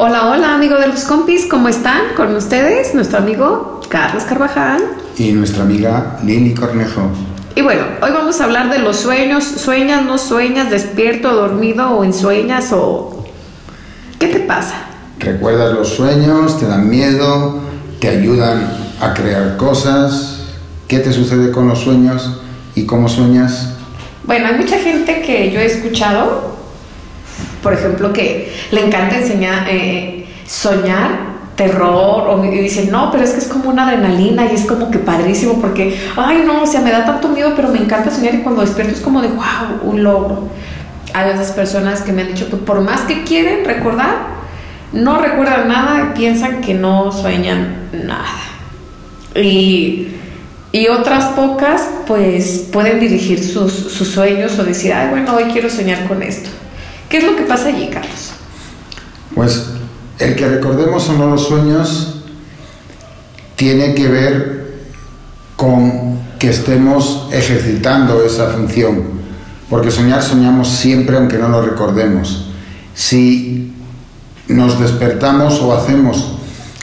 Hola, hola, amigo de los compis, ¿cómo están? Con ustedes, nuestro amigo Carlos Carvajal. Y nuestra amiga Lili Cornejo. Y bueno, hoy vamos a hablar de los sueños. ¿Sueñas, no sueñas, despierto, dormido o ensueñas o... ¿Qué te pasa? ¿Recuerdas los sueños? ¿Te dan miedo? ¿Te ayudan a crear cosas? ¿Qué te sucede con los sueños? ¿Y cómo sueñas? Bueno, hay mucha gente que yo he escuchado por ejemplo, que le encanta enseñar, eh, soñar terror o y dicen, no, pero es que es como una adrenalina y es como que padrísimo porque, ay, no, o sea, me da tanto miedo, pero me encanta soñar y cuando despierto es como de, wow, un logro. Hay esas personas que me han dicho que por más que quieren recordar, no recuerdan nada y piensan que no sueñan nada. Y, y otras pocas, pues, pueden dirigir sus, sus sueños o decir, ay, bueno, hoy quiero soñar con esto. ¿Qué es lo que pasa allí, Carlos? Pues el que recordemos o no los sueños tiene que ver con que estemos ejercitando esa función, porque soñar soñamos siempre aunque no lo recordemos. Si nos despertamos o hacemos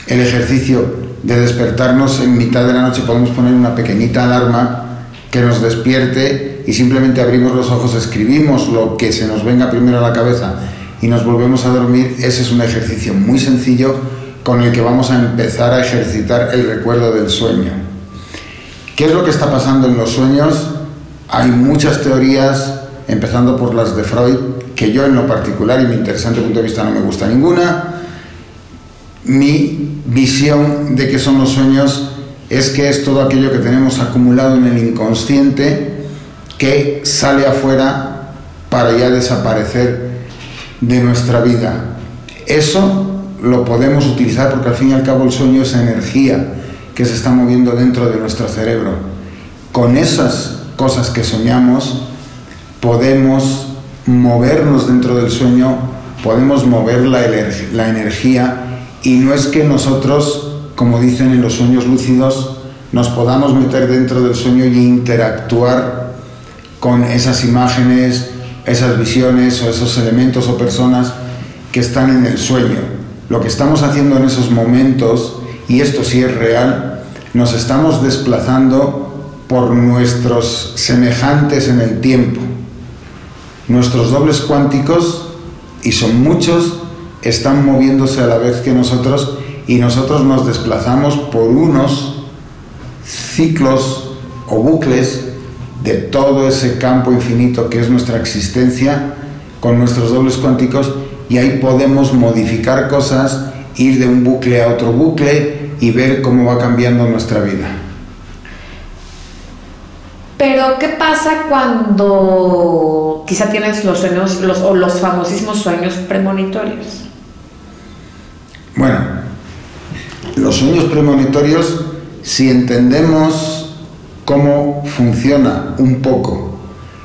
el ejercicio de despertarnos en mitad de la noche, podemos poner una pequeñita alarma que nos despierte y simplemente abrimos los ojos, escribimos lo que se nos venga primero a la cabeza y nos volvemos a dormir, ese es un ejercicio muy sencillo con el que vamos a empezar a ejercitar el recuerdo del sueño. ¿Qué es lo que está pasando en los sueños? Hay muchas teorías, empezando por las de Freud, que yo en lo particular y mi interesante punto de vista no me gusta ninguna. Mi visión de qué son los sueños es que es todo aquello que tenemos acumulado en el inconsciente que sale afuera para ya desaparecer de nuestra vida. Eso lo podemos utilizar porque al fin y al cabo el sueño es energía que se está moviendo dentro de nuestro cerebro. Con esas cosas que soñamos podemos movernos dentro del sueño, podemos mover la, la energía y no es que nosotros como dicen en los sueños lúcidos, nos podamos meter dentro del sueño y interactuar con esas imágenes, esas visiones o esos elementos o personas que están en el sueño. Lo que estamos haciendo en esos momentos, y esto sí es real, nos estamos desplazando por nuestros semejantes en el tiempo. Nuestros dobles cuánticos, y son muchos, están moviéndose a la vez que nosotros y nosotros nos desplazamos por unos ciclos o bucles de todo ese campo infinito que es nuestra existencia con nuestros dobles cuánticos y ahí podemos modificar cosas, ir de un bucle a otro bucle y ver cómo va cambiando nuestra vida. Pero, ¿qué pasa cuando quizá tienes los sueños los, o los famosísimos sueños premonitorios? Bueno, los sueños premonitorios, si entendemos cómo funciona un poco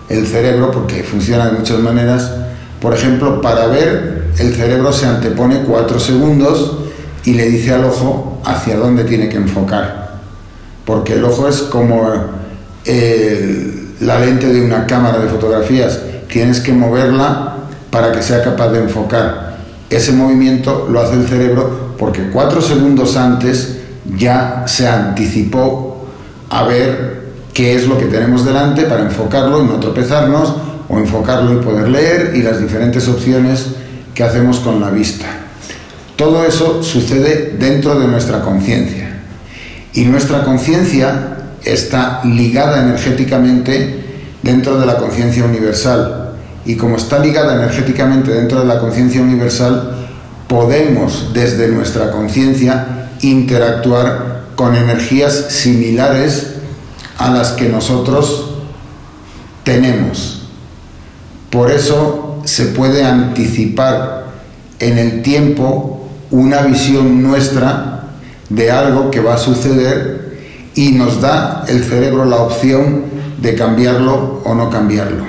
el cerebro, porque funciona de muchas maneras, por ejemplo, para ver el cerebro se antepone cuatro segundos y le dice al ojo hacia dónde tiene que enfocar, porque el ojo es como la lente de una cámara de fotografías, tienes que moverla para que sea capaz de enfocar. Ese movimiento lo hace el cerebro porque cuatro segundos antes ya se anticipó a ver qué es lo que tenemos delante para enfocarlo y no tropezarnos, o enfocarlo y poder leer, y las diferentes opciones que hacemos con la vista. Todo eso sucede dentro de nuestra conciencia. Y nuestra conciencia está ligada energéticamente dentro de la conciencia universal. Y como está ligada energéticamente dentro de la conciencia universal, podemos desde nuestra conciencia interactuar con energías similares a las que nosotros tenemos. Por eso se puede anticipar en el tiempo una visión nuestra de algo que va a suceder y nos da el cerebro la opción de cambiarlo o no cambiarlo.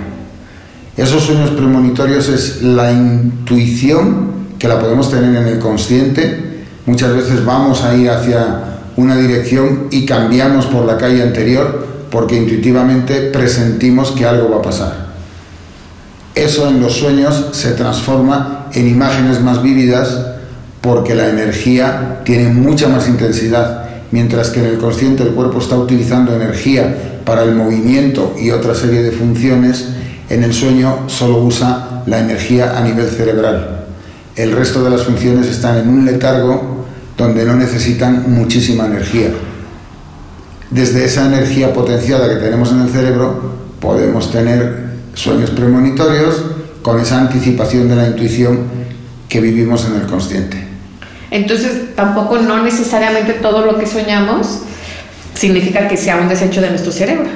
Esos sueños premonitorios es la intuición que la podemos tener en el consciente. Muchas veces vamos a ir hacia una dirección y cambiamos por la calle anterior porque intuitivamente presentimos que algo va a pasar. Eso en los sueños se transforma en imágenes más vívidas porque la energía tiene mucha más intensidad, mientras que en el consciente el cuerpo está utilizando energía para el movimiento y otra serie de funciones, en el sueño solo usa la energía a nivel cerebral. El resto de las funciones están en un letargo donde no necesitan muchísima energía. Desde esa energía potenciada que tenemos en el cerebro podemos tener sueños premonitorios con esa anticipación de la intuición que vivimos en el consciente. Entonces, tampoco no necesariamente todo lo que soñamos significa que sea un desecho de nuestro cerebro.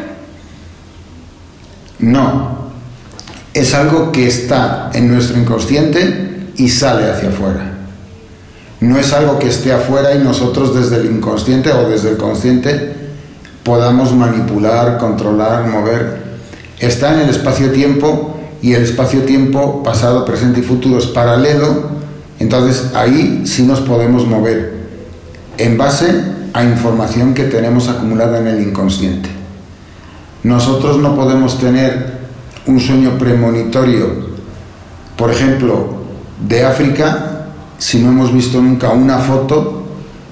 No, es algo que está en nuestro inconsciente y sale hacia afuera. No es algo que esté afuera y nosotros desde el inconsciente o desde el consciente podamos manipular, controlar, mover. Está en el espacio-tiempo y el espacio-tiempo pasado, presente y futuro es paralelo, entonces ahí sí nos podemos mover en base a información que tenemos acumulada en el inconsciente. Nosotros no podemos tener un sueño premonitorio, por ejemplo, de África, si no hemos visto nunca una foto,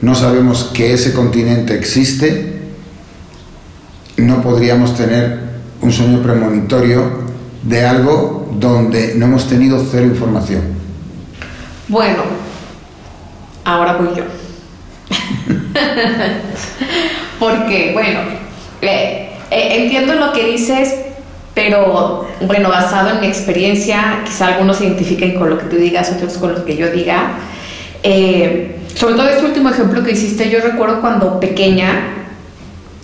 no sabemos que ese continente existe, no podríamos tener un sueño premonitorio de algo donde no hemos tenido cero información. Bueno, ahora voy yo. Porque, bueno, eh, eh, entiendo lo que dices, pero bueno, basado en mi experiencia, quizá algunos se identifiquen con lo que tú digas, otros con lo que yo diga. Eh, sobre todo este último ejemplo que hiciste, yo recuerdo cuando pequeña,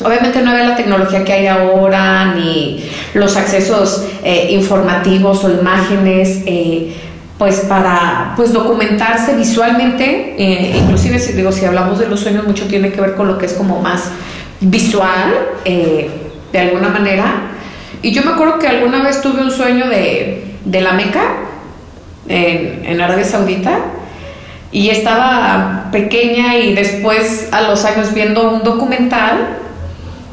obviamente no había la tecnología que hay ahora, ni los accesos informativos o imágenes pues para pues documentarse visualmente, eh, inclusive si digo, si hablamos de los sueños, mucho tiene que ver con lo que es como más visual, eh, de alguna manera. Y yo me acuerdo que alguna vez tuve un sueño de, de la Meca, en, en Arabia Saudita, y estaba pequeña y después a los años viendo un documental,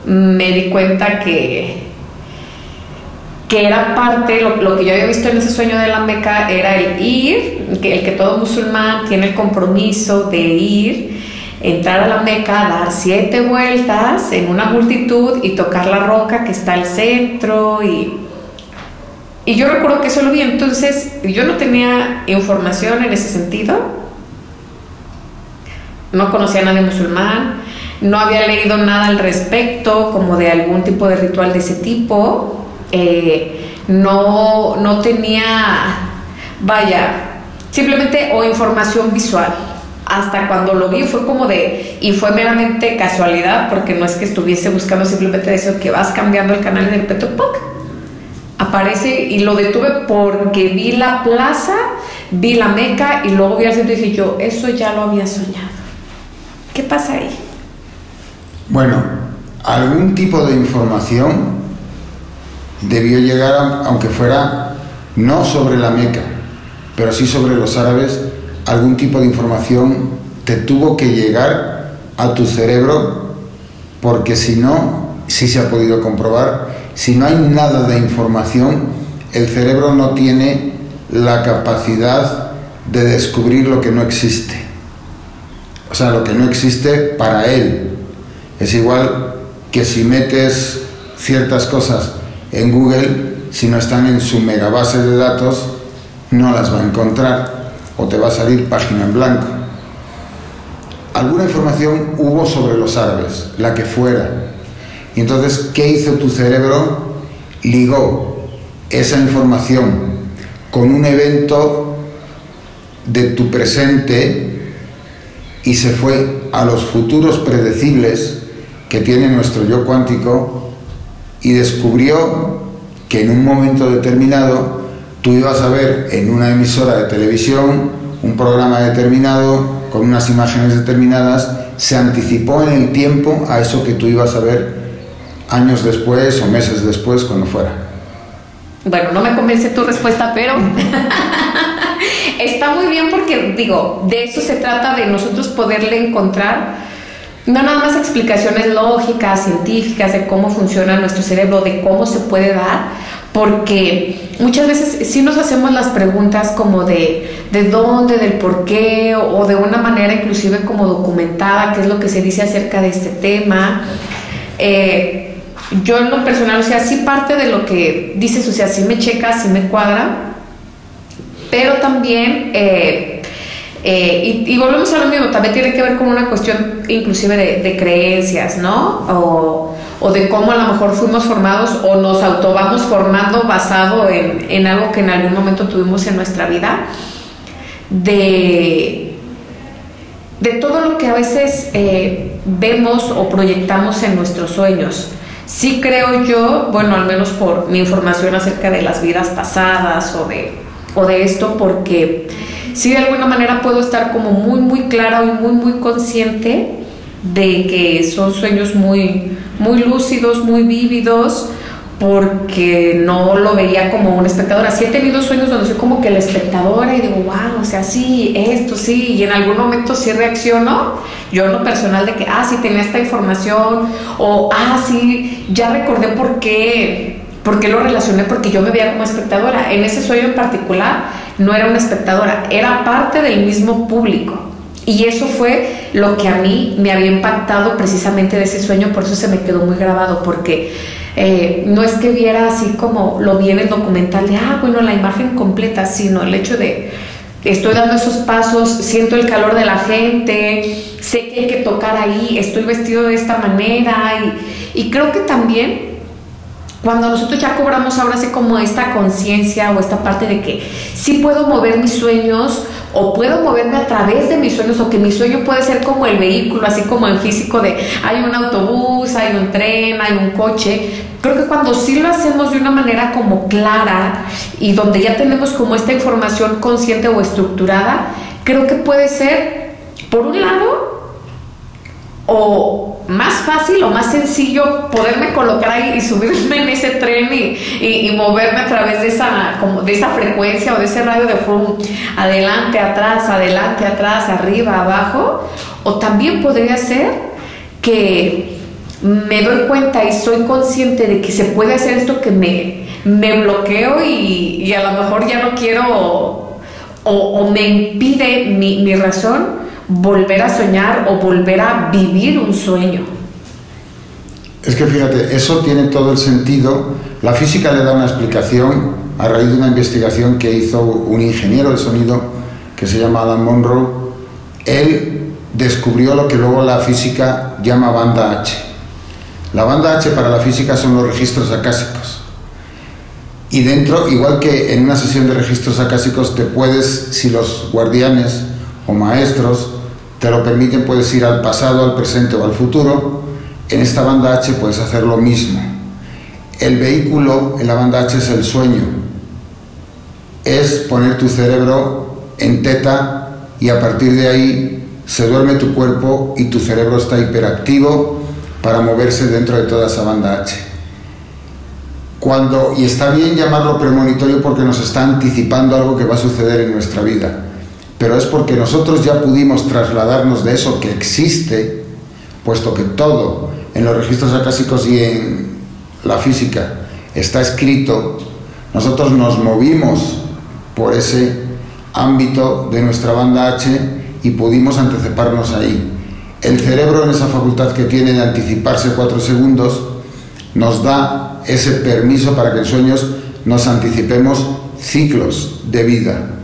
me di cuenta que que era parte, lo, que yo había visto en ese sueño de la Meca era el ir, que, el que todo musulmán tiene el compromiso de ir, entrar a la Meca, dar siete vueltas en una multitud y tocar la roca que está al centro y... Y yo recuerdo que eso lo vi, entonces yo no tenía información en ese sentido, no conocía a nadie musulmán, no había leído nada al respecto, como de algún tipo de ritual de ese tipo, eh, no, no tenía, vaya, simplemente o información visual. Hasta cuando lo vi fue como de, y fue meramente casualidad, porque no es que estuviese buscando simplemente eso, que vas cambiando el canal del Petopoc. Aparece y lo detuve porque vi la plaza, vi la meca y luego vi al centro y dije yo, eso ya lo había soñado. ¿Qué pasa ahí? Bueno, algún tipo de información debió llegar, aunque fuera no sobre la Meca, pero sí sobre los árabes, algún tipo de información te tuvo que llegar a tu cerebro, porque si no, sí se ha podido comprobar, si no hay nada de información, el cerebro no tiene la capacidad de descubrir lo que no existe. O sea, lo que no existe para él. Es igual que si metes ciertas cosas en Google, si no están en su megabase de datos, no las va a encontrar o te va a salir página en blanco. Alguna información hubo sobre los árabes, la que fuera. Y entonces, ¿qué hizo tu cerebro? Ligó esa información con un evento de tu presente y se fue a los futuros predecibles que tiene nuestro yo cuántico y descubrió que en un momento determinado tú ibas a ver en una emisora de televisión un programa determinado con unas imágenes determinadas, se anticipó en el tiempo a eso que tú ibas a ver años después o meses después, cuando fuera. Bueno, no me convence tu respuesta, pero está muy bien porque digo, de eso se trata, de nosotros poderle encontrar no nada más explicaciones lógicas, científicas de cómo funciona nuestro cerebro, de cómo se puede dar, porque muchas veces sí nos hacemos las preguntas como de, de dónde, del por qué, o, de una manera inclusive como documentada, qué es lo que se dice acerca de este tema. Eh, yo en lo personal, o sea, sí parte de lo que dices, o sea, sí me checa, sí me cuadra, pero también... Eh, eh, y, volvemos a lo mismo, también tiene que ver con una cuestión inclusive de, creencias, ¿no? O, de cómo a lo mejor fuimos formados o nos auto vamos formando basado en, algo que en algún momento tuvimos en nuestra vida, de, de todo lo que a veces eh, vemos o proyectamos en nuestros sueños. Sí creo yo, bueno, al menos por mi información acerca de las vidas pasadas o de, o de esto, porque sí de alguna manera puedo estar como muy, muy clara y muy, muy consciente de que son sueños muy, muy lúcidos, muy vívidos, porque no lo veía como una espectadora. Sí he tenido sueños donde soy como que la espectadora y digo, wow, o sea, sí, esto, sí, y en algún momento sí reacciono, yo en lo personal de que, ah, sí, tenía esta información, o, ah, sí, ya recordé por qué, por qué lo relacioné, porque yo me veía como espectadora. En ese sueño en particular, no era una espectadora, era parte del mismo público. Y eso fue lo que a mí me había impactado precisamente de ese sueño, por eso se me quedó muy grabado, porque eh, no es que viera así como lo vi en el documental de, ah, bueno, la imagen completa, sino el hecho de, estoy dando esos pasos, siento el calor de la gente, sé que hay que tocar ahí, estoy vestido de esta manera, y, y creo que también cuando nosotros ya cobramos ahora así como esta conciencia o esta parte de que sí puedo mover mis sueños o puedo moverme a través de mis sueños o que mi sueño puede ser como el vehículo, así como el físico de hay un autobús, hay un tren, hay un coche. Creo que cuando sí lo hacemos de una manera como clara y donde ya tenemos como esta información consciente o estructurada, creo que puede ser, por un lado, o más fácil o más sencillo poderme colocar ahí y subirme en ese tren y, moverme a través de esa, como de esa frecuencia o de ese radio de fum, adelante, atrás, adelante, atrás, arriba, abajo. O también podría ser que me doy cuenta y soy consciente de que se puede hacer esto que me, me bloqueo y, a lo mejor ya no quiero o, me impide mi, mi razón volver a soñar o volver a vivir un sueño. Es que fíjate, eso tiene todo el sentido. La física le da una explicación a raíz de una investigación que hizo un ingeniero de sonido que se llama Adam Monroe. Él descubrió lo que luego la física llama banda H. La banda H para la física son los registros acásicos. Y dentro, igual que en una sesión de registros acásicos, te puedes, si los guardianes o maestros te lo permiten, puedes ir al pasado, al presente o al futuro. En esta banda H puedes hacer lo mismo. El vehículo en la banda H es el sueño. Es poner tu cerebro en teta y a partir de ahí se duerme tu cuerpo y tu cerebro está hiperactivo para moverse dentro de toda esa banda H. Cuando, y está bien llamarlo premonitorio porque nos está anticipando algo que va a suceder en nuestra vida pero es porque nosotros ya pudimos trasladarnos de eso que existe, puesto que todo en los registros acásicos y en la física está escrito, nosotros nos movimos por ese ámbito de nuestra banda H y pudimos anticiparnos ahí. El cerebro en esa facultad que tiene de anticiparse cuatro segundos nos da ese permiso para que en sueños nos anticipemos ciclos de vida.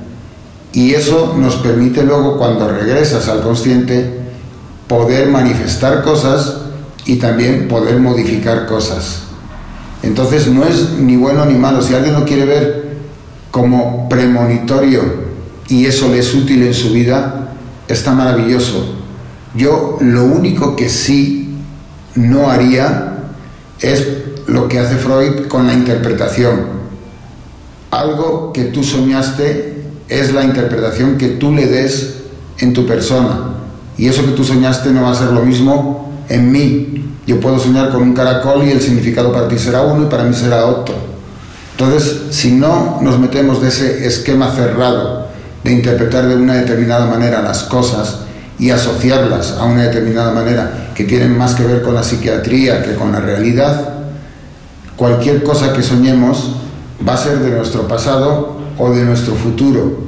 Y eso nos permite luego, cuando regresas al consciente, poder manifestar cosas y también poder modificar cosas. Entonces no es ni bueno ni malo. Si alguien lo quiere ver como premonitorio y eso le es útil en su vida, está maravilloso. Yo lo único que sí no haría es lo que hace Freud con la interpretación. Algo que tú soñaste es la interpretación que tú le des en tu persona. Y eso que tú soñaste no va a ser lo mismo en mí. Yo puedo soñar con un caracol y el significado para ti será uno y para mí será otro. Entonces, si no nos metemos de ese esquema cerrado de interpretar de una determinada manera las cosas y asociarlas a una determinada manera que tienen más que ver con la psiquiatría que con la realidad, cualquier cosa que soñemos va a ser de nuestro pasado o de nuestro futuro.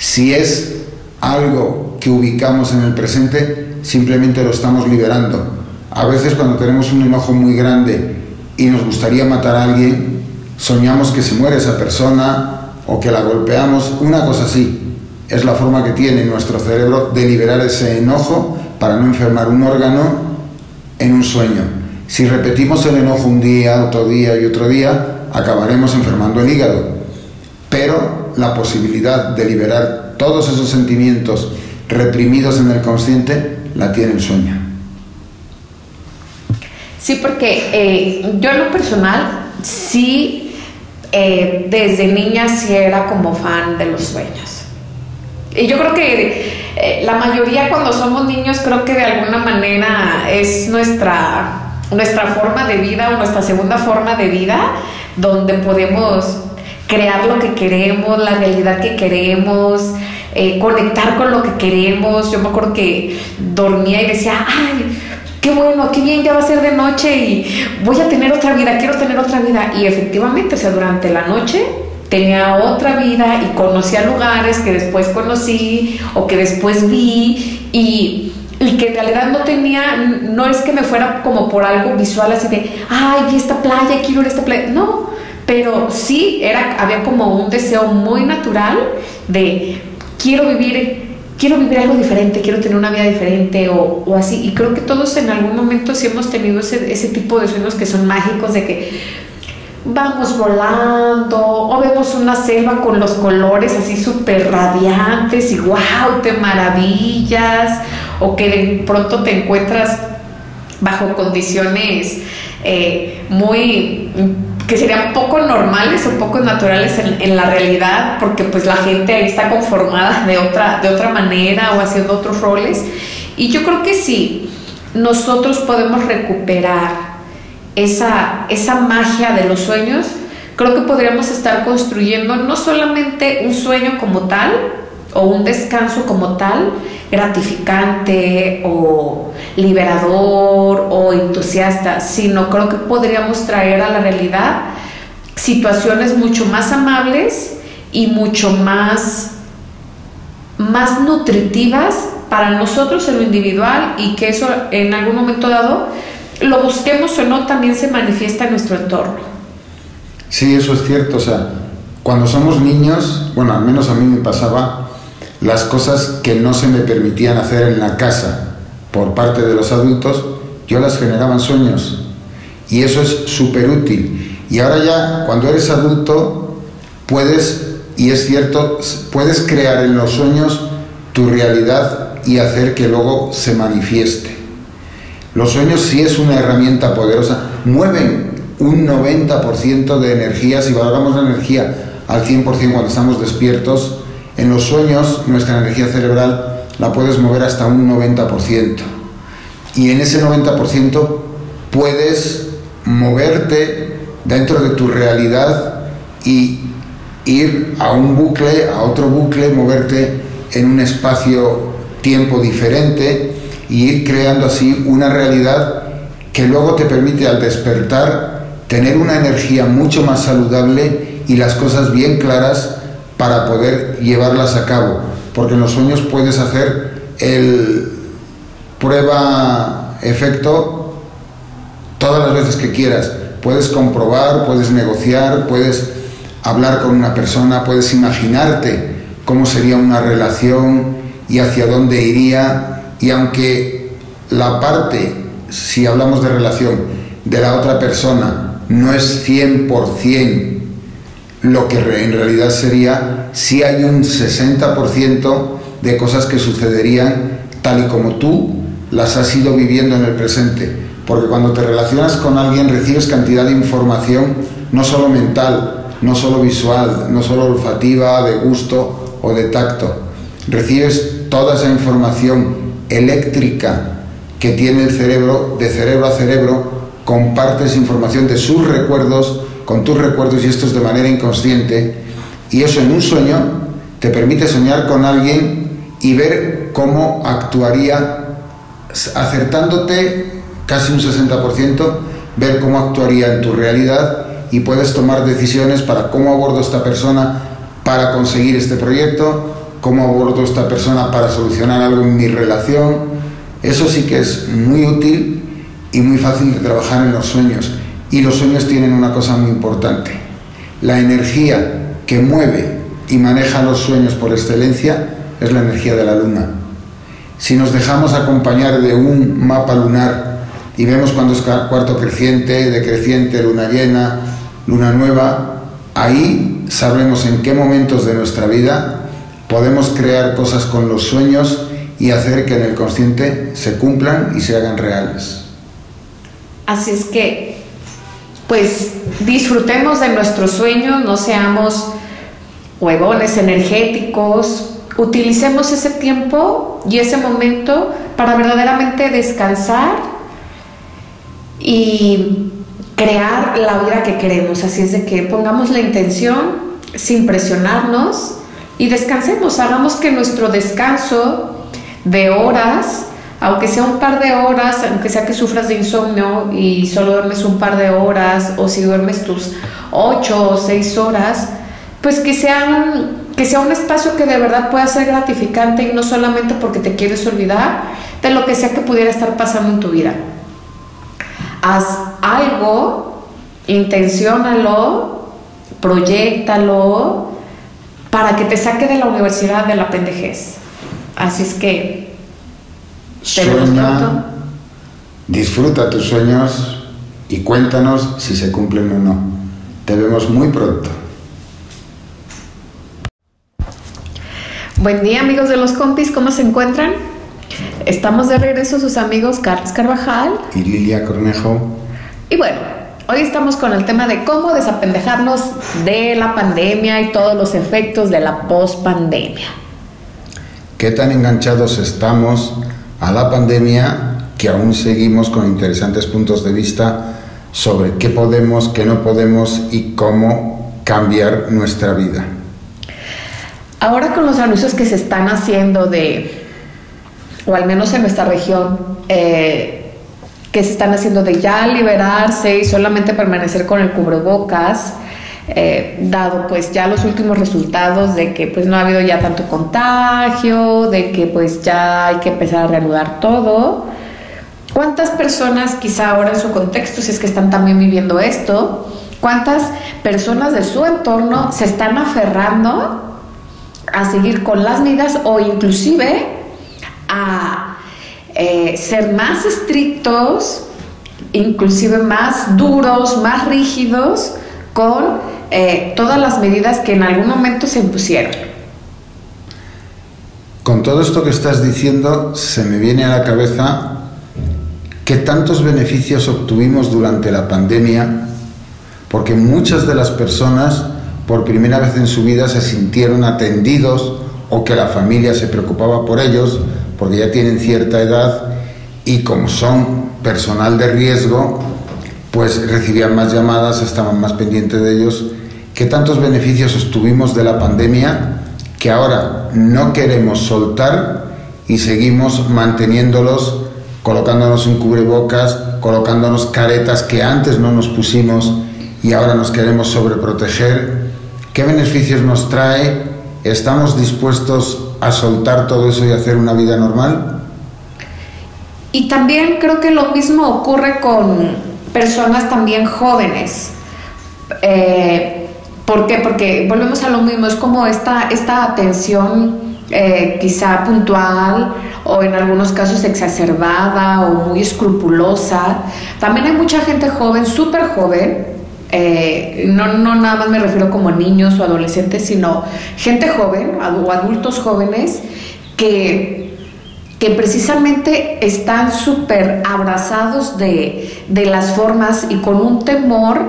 Si es algo que ubicamos en el presente, simplemente lo estamos liberando. A veces cuando tenemos un enojo muy grande y nos gustaría matar a alguien, soñamos que se muere esa persona o que la golpeamos, una cosa así. Es la forma que tiene nuestro cerebro de liberar ese enojo para no enfermar un órgano en un sueño. Si repetimos el enojo un día, otro día y otro día, acabaremos enfermando el hígado. Pero la posibilidad de liberar todos esos sentimientos reprimidos en el consciente la tiene el sueño. Sí, porque eh, yo en lo personal sí, eh, desde niña sí era como fan de los sueños. Y yo creo que eh, la mayoría cuando somos niños creo que de alguna manera es nuestra, nuestra forma de vida o nuestra segunda forma de vida donde podemos crear lo que queremos, la realidad que queremos, eh, conectar con lo que queremos. Yo me acuerdo que dormía y decía, ay, qué bueno, qué bien, ya va a ser de noche y voy a tener otra vida, quiero tener otra vida. Y efectivamente, o sea, durante la noche tenía otra vida y conocía lugares que después conocí o que después vi y, que en realidad no tenía, no es que me fuera como por algo visual así de, ay, vi esta playa, quiero ir esta playa, no, pero sí era, había como un deseo muy natural de quiero vivir quiero vivir algo diferente, quiero tener una vida diferente o, así. Y creo que todos en algún momento sí hemos tenido ese, ese tipo de sueños que son mágicos, de que vamos volando o vemos una selva con los colores así súper radiantes y wow, te maravillas o que de pronto te encuentras bajo condiciones eh, muy que serían poco normales o poco naturales en, en, la realidad porque pues la gente ahí está conformada de otra, de otra manera o haciendo otros roles. Y yo creo que sí nosotros podemos recuperar esa, esa magia de los sueños, creo que podríamos estar construyendo no solamente un sueño como tal o un descanso como tal, gratificante o liberador o entusiasta, sino creo que podríamos traer a la realidad situaciones mucho más amables y mucho más, más nutritivas para nosotros en lo individual y que eso en algún momento dado lo busquemos o no, también se manifiesta en nuestro entorno. Sí, eso es cierto. O sea, cuando somos niños, bueno, al menos a mí me pasaba, las cosas que no se me permitían hacer en la casa por parte de los adultos, yo las generaba en sueños. Y eso es súper útil. Y ahora ya, cuando eres adulto, puedes, y es cierto, puedes crear en los sueños tu realidad y hacer que luego se manifieste. Los sueños sí es una herramienta poderosa, mueven un 90% de energía, si valoramos la energía al 100% cuando estamos despiertos, en los sueños nuestra energía cerebral la puedes mover hasta un 90%. Y en ese 90% puedes moverte dentro de tu realidad y ir a un bucle, a otro bucle, moverte en un espacio-tiempo diferente y ir creando así una realidad que luego te permite al despertar tener una energía mucho más saludable y las cosas bien claras para poder llevarlas a cabo. Porque en los sueños puedes hacer el prueba-efecto todas las veces que quieras. Puedes comprobar, puedes negociar, puedes hablar con una persona, puedes imaginarte cómo sería una relación y hacia dónde iría y aunque la parte, si hablamos de relación, de la otra persona no es 100% lo que en realidad sería, si hay un 60% de cosas que sucederían tal y como tú las has ido viviendo en el presente. Porque cuando te relacionas con alguien recibes cantidad de información, no solo mental, no solo visual, no solo olfativa, de gusto o de tacto. Recibes toda esa información eléctrica que tiene el cerebro, de cerebro a cerebro, compartes información de sus recuerdos con tus recuerdos y esto es de manera inconsciente. Y eso en un sueño te permite soñar con alguien y ver cómo actuaría, acertándote casi un 60%, ver cómo actuaría en tu realidad y puedes tomar decisiones para cómo abordo esta persona para conseguir este proyecto, cómo abordo esta persona para solucionar algo en mi relación. Eso sí que es muy útil y muy fácil de trabajar en los sueños. Y los sueños tienen una cosa muy importante. La energía que mueve y maneja los sueños por excelencia es la energía de la luna. Si nos dejamos acompañar de un mapa lunar y vemos cuando es cuarto creciente, decreciente, luna llena, luna nueva, ahí sabremos en qué momentos de nuestra vida podemos crear cosas con los sueños y hacer que en el consciente se cumplan y se hagan reales. Así es que, pues disfrutemos de nuestros sueños, no seamos huevones energéticos, utilicemos ese tiempo y ese momento para verdaderamente descansar y crear la vida que queremos. Así es de que pongamos la intención sin presionarnos y descansemos, hagamos que nuestro descanso de horas, aunque sea un par de horas, aunque sea que sufras de insomnio y solo duermes un par de horas, o si duermes tus ocho o seis horas, pues que sea, que sea un espacio que de verdad pueda ser gratificante y no solamente porque te quieres olvidar de lo que sea que pudiera estar pasando en tu vida. Haz algo, intenciónalo, proyectalo para que te saque de la universidad de la pendejez. Así es que Sueña, disfruta tus sueños y cuéntanos si se cumplen o no. Te vemos muy pronto. Buen día amigos de los compis, ¿cómo se encuentran? Estamos de regreso sus amigos Carlos Carvajal y Lilia Cornejo. Y bueno, hoy estamos con el tema de cómo desapendejarnos de la pandemia y todos los efectos de la pospandemia. ¿Qué tan enganchados estamos a la pandemia que aún seguimos con interesantes puntos de vista sobre qué podemos, qué no podemos y cómo cambiar nuestra vida? Ahora con los anuncios que se están haciendo de, o al menos en nuestra región, eh, que se están haciendo de ya liberarse y solamente permanecer con el cubrebocas, eh, dado pues ya los últimos resultados de que pues no ha habido ya tanto contagio, de que pues ya hay que empezar a reanudar todo. ¿Cuántas personas quizá ahora en su contexto, si es que están también viviendo esto, cuántas personas de su entorno se están aferrando a seguir con las medidas o inclusive a eh, ser más estrictos, inclusive más duros, más rígidos con eh, todas las medidas que en algún momento se impusieron. Con todo esto que estás diciendo, se me viene a la cabeza que tantos beneficios obtuvimos durante la pandemia, porque muchas de las personas por primera vez en su vida se sintieron atendidos o que la familia se preocupaba por ellos porque ya tienen cierta edad y como son personal de riesgo, pues recibían más llamadas, estaban más pendientes de ellos. ¿Qué tantos beneficios obtuvimos de la pandemia que ahora no queremos soltar y seguimos manteniéndolos, colocándonos un cubrebocas, colocándonos caretas que antes no nos pusimos y ahora nos queremos sobreproteger? ¿Qué beneficios nos trae? ¿Estamos dispuestos a soltar todo eso y hacer una vida normal? Y también creo que lo mismo ocurre con personas también jóvenes. Eh, ¿Por qué? Porque volvemos a lo mismo, es como esta, esta atención eh, quizá puntual o en algunos casos exacerbada o muy escrupulosa. También hay mucha gente joven, súper joven, eh, no, no nada más me refiero como niños o adolescentes, sino gente joven o adultos jóvenes que, que precisamente están súper abrazados de, de, las formas y con un temor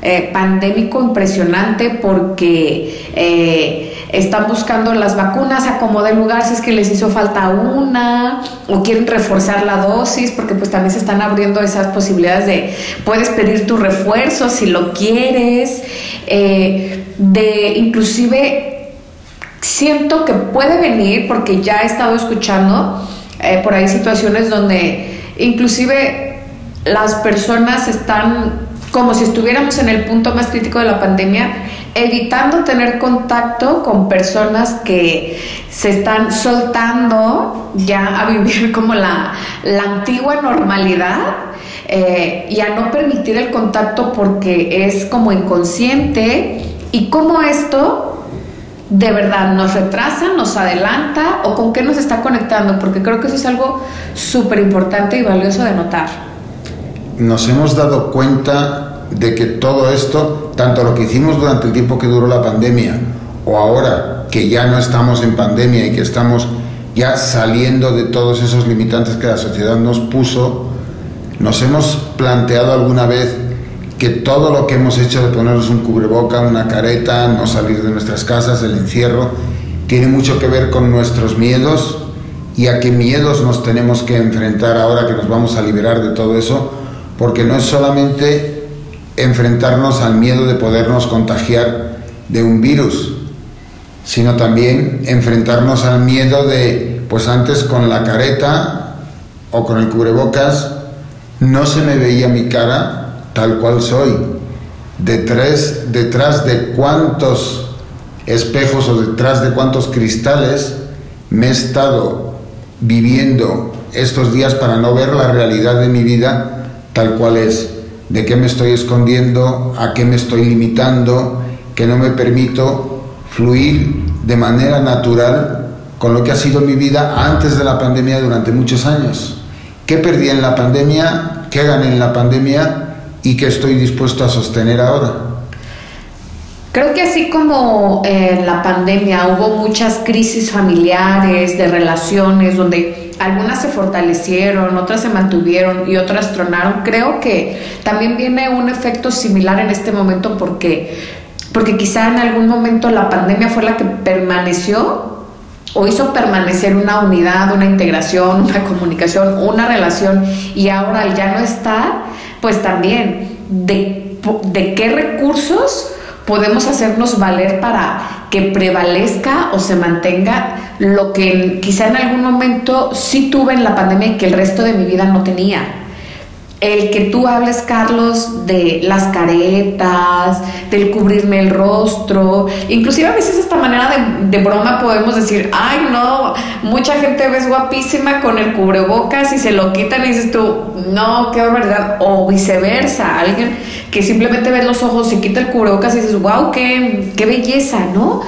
eh, pandémico impresionante porque eh, están buscando las vacunas a como de lugar si es que les hizo falta una o quieren reforzar la dosis porque pues también se están abriendo esas posibilidades de puedes pedir tu refuerzo si lo quieres eh, de inclusive siento que puede venir porque ya he estado escuchando eh, por ahí situaciones donde inclusive las personas están como si estuviéramos en el punto más crítico de la pandemia, evitando tener contacto con personas que se están soltando ya a vivir como la, la antigua normalidad eh, y a no permitir el contacto porque es como inconsciente. Y cómo esto de verdad nos retrasa, nos adelanta o con qué nos está conectando, porque creo que eso es algo súper importante y valioso de notar. Nos hemos dado cuenta de que todo esto, tanto lo que hicimos durante el tiempo que duró la pandemia o ahora que ya no estamos en pandemia y que estamos ya saliendo de todos esos limitantes que la sociedad nos puso, nos hemos planteado alguna vez que todo lo que hemos hecho de ponernos un cubreboca, una careta, no salir de nuestras casas, el encierro, tiene mucho que ver con nuestros miedos y a qué miedos nos tenemos que enfrentar ahora que nos vamos a liberar de todo eso, porque no es solamente enfrentarnos al miedo de podernos contagiar de un virus, sino también enfrentarnos al miedo de, pues antes con la careta o con el cubrebocas, no se me veía mi cara, tal cual soy. Detrás, detrás de cuántos espejos o detrás de cuántos cristales me he estado viviendo estos días para no ver la realidad de mi vida tal cual es. De qué me estoy escondiendo, a qué me estoy limitando, que no me permito fluir de manera natural con lo que ha sido mi vida antes de la pandemia durante muchos años. ¿Qué perdí en la pandemia? ¿Qué gané en la pandemia? Y que estoy dispuesto a sostener ahora. Creo que así como en la pandemia hubo muchas crisis familiares, de relaciones, donde algunas se fortalecieron, otras se mantuvieron y otras tronaron, creo que también viene un efecto similar en este momento porque, porque quizá en algún momento la pandemia fue la que permaneció o hizo permanecer una unidad, una integración, una comunicación, una relación y ahora ya no está, pues también de, de qué recursos podemos hacernos valer para que prevalezca o se mantenga lo que quizá en algún momento sí tuve en la pandemia y que el resto de mi vida no tenía el que tú hables, Carlos, de las caretas, del cubrirme el rostro, inclusive a veces esta manera de, broma podemos decir, ay no, mucha gente ves guapísima con el cubrebocas y se lo quitan y dices tú, no, qué verdad, o viceversa, alguien que simplemente ve los ojos y quita el cubrebocas y dices, wow, qué, belleza, ¿no?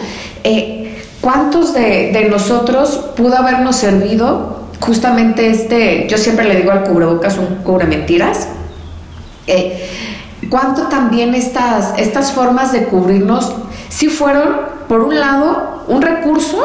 Eh, ¿Cuántos de nosotros pudo habernos servido justamente este, yo siempre le digo al cubrebocas un cubre mentiras. Eh, ¿Cuánto también estas, estas formas de cubrirnos si fueron, por un lado, un recurso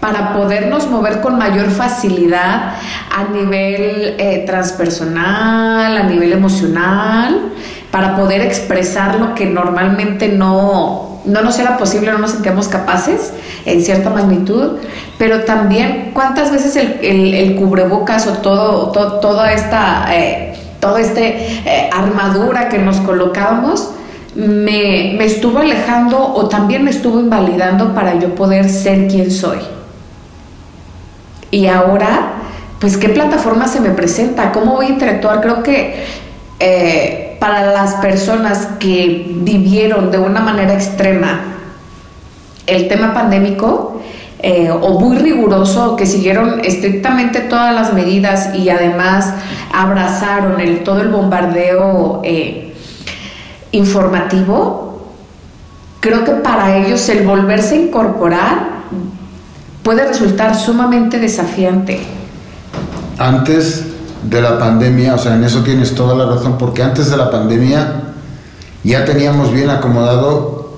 para podernos mover con mayor facilidad a nivel eh, transpersonal, a nivel emocional, para poder expresar lo que normalmente no, no nos era posible, no nos sentíamos capaces en cierta magnitud, pero también cuántas veces el, cubrebocas o todo, toda esta eh, este eh, armadura que nos colocábamos me, me estuvo alejando o también me estuvo invalidando para yo poder ser quien soy. Y ahora, pues, ¿qué plataforma se me presenta? ¿Cómo voy a interactuar? Creo que eh, para las personas que vivieron de una manera extrema el tema pandémico, eh, o muy riguroso, que siguieron estrictamente todas las medidas y además abrazaron todo el bombardeo eh, informativo, creo que para ellos el volverse a incorporar puede resultar sumamente desafiante. Antes de la pandemia, o sea, en eso tienes toda la razón, porque antes de la pandemia ya teníamos bien acomodado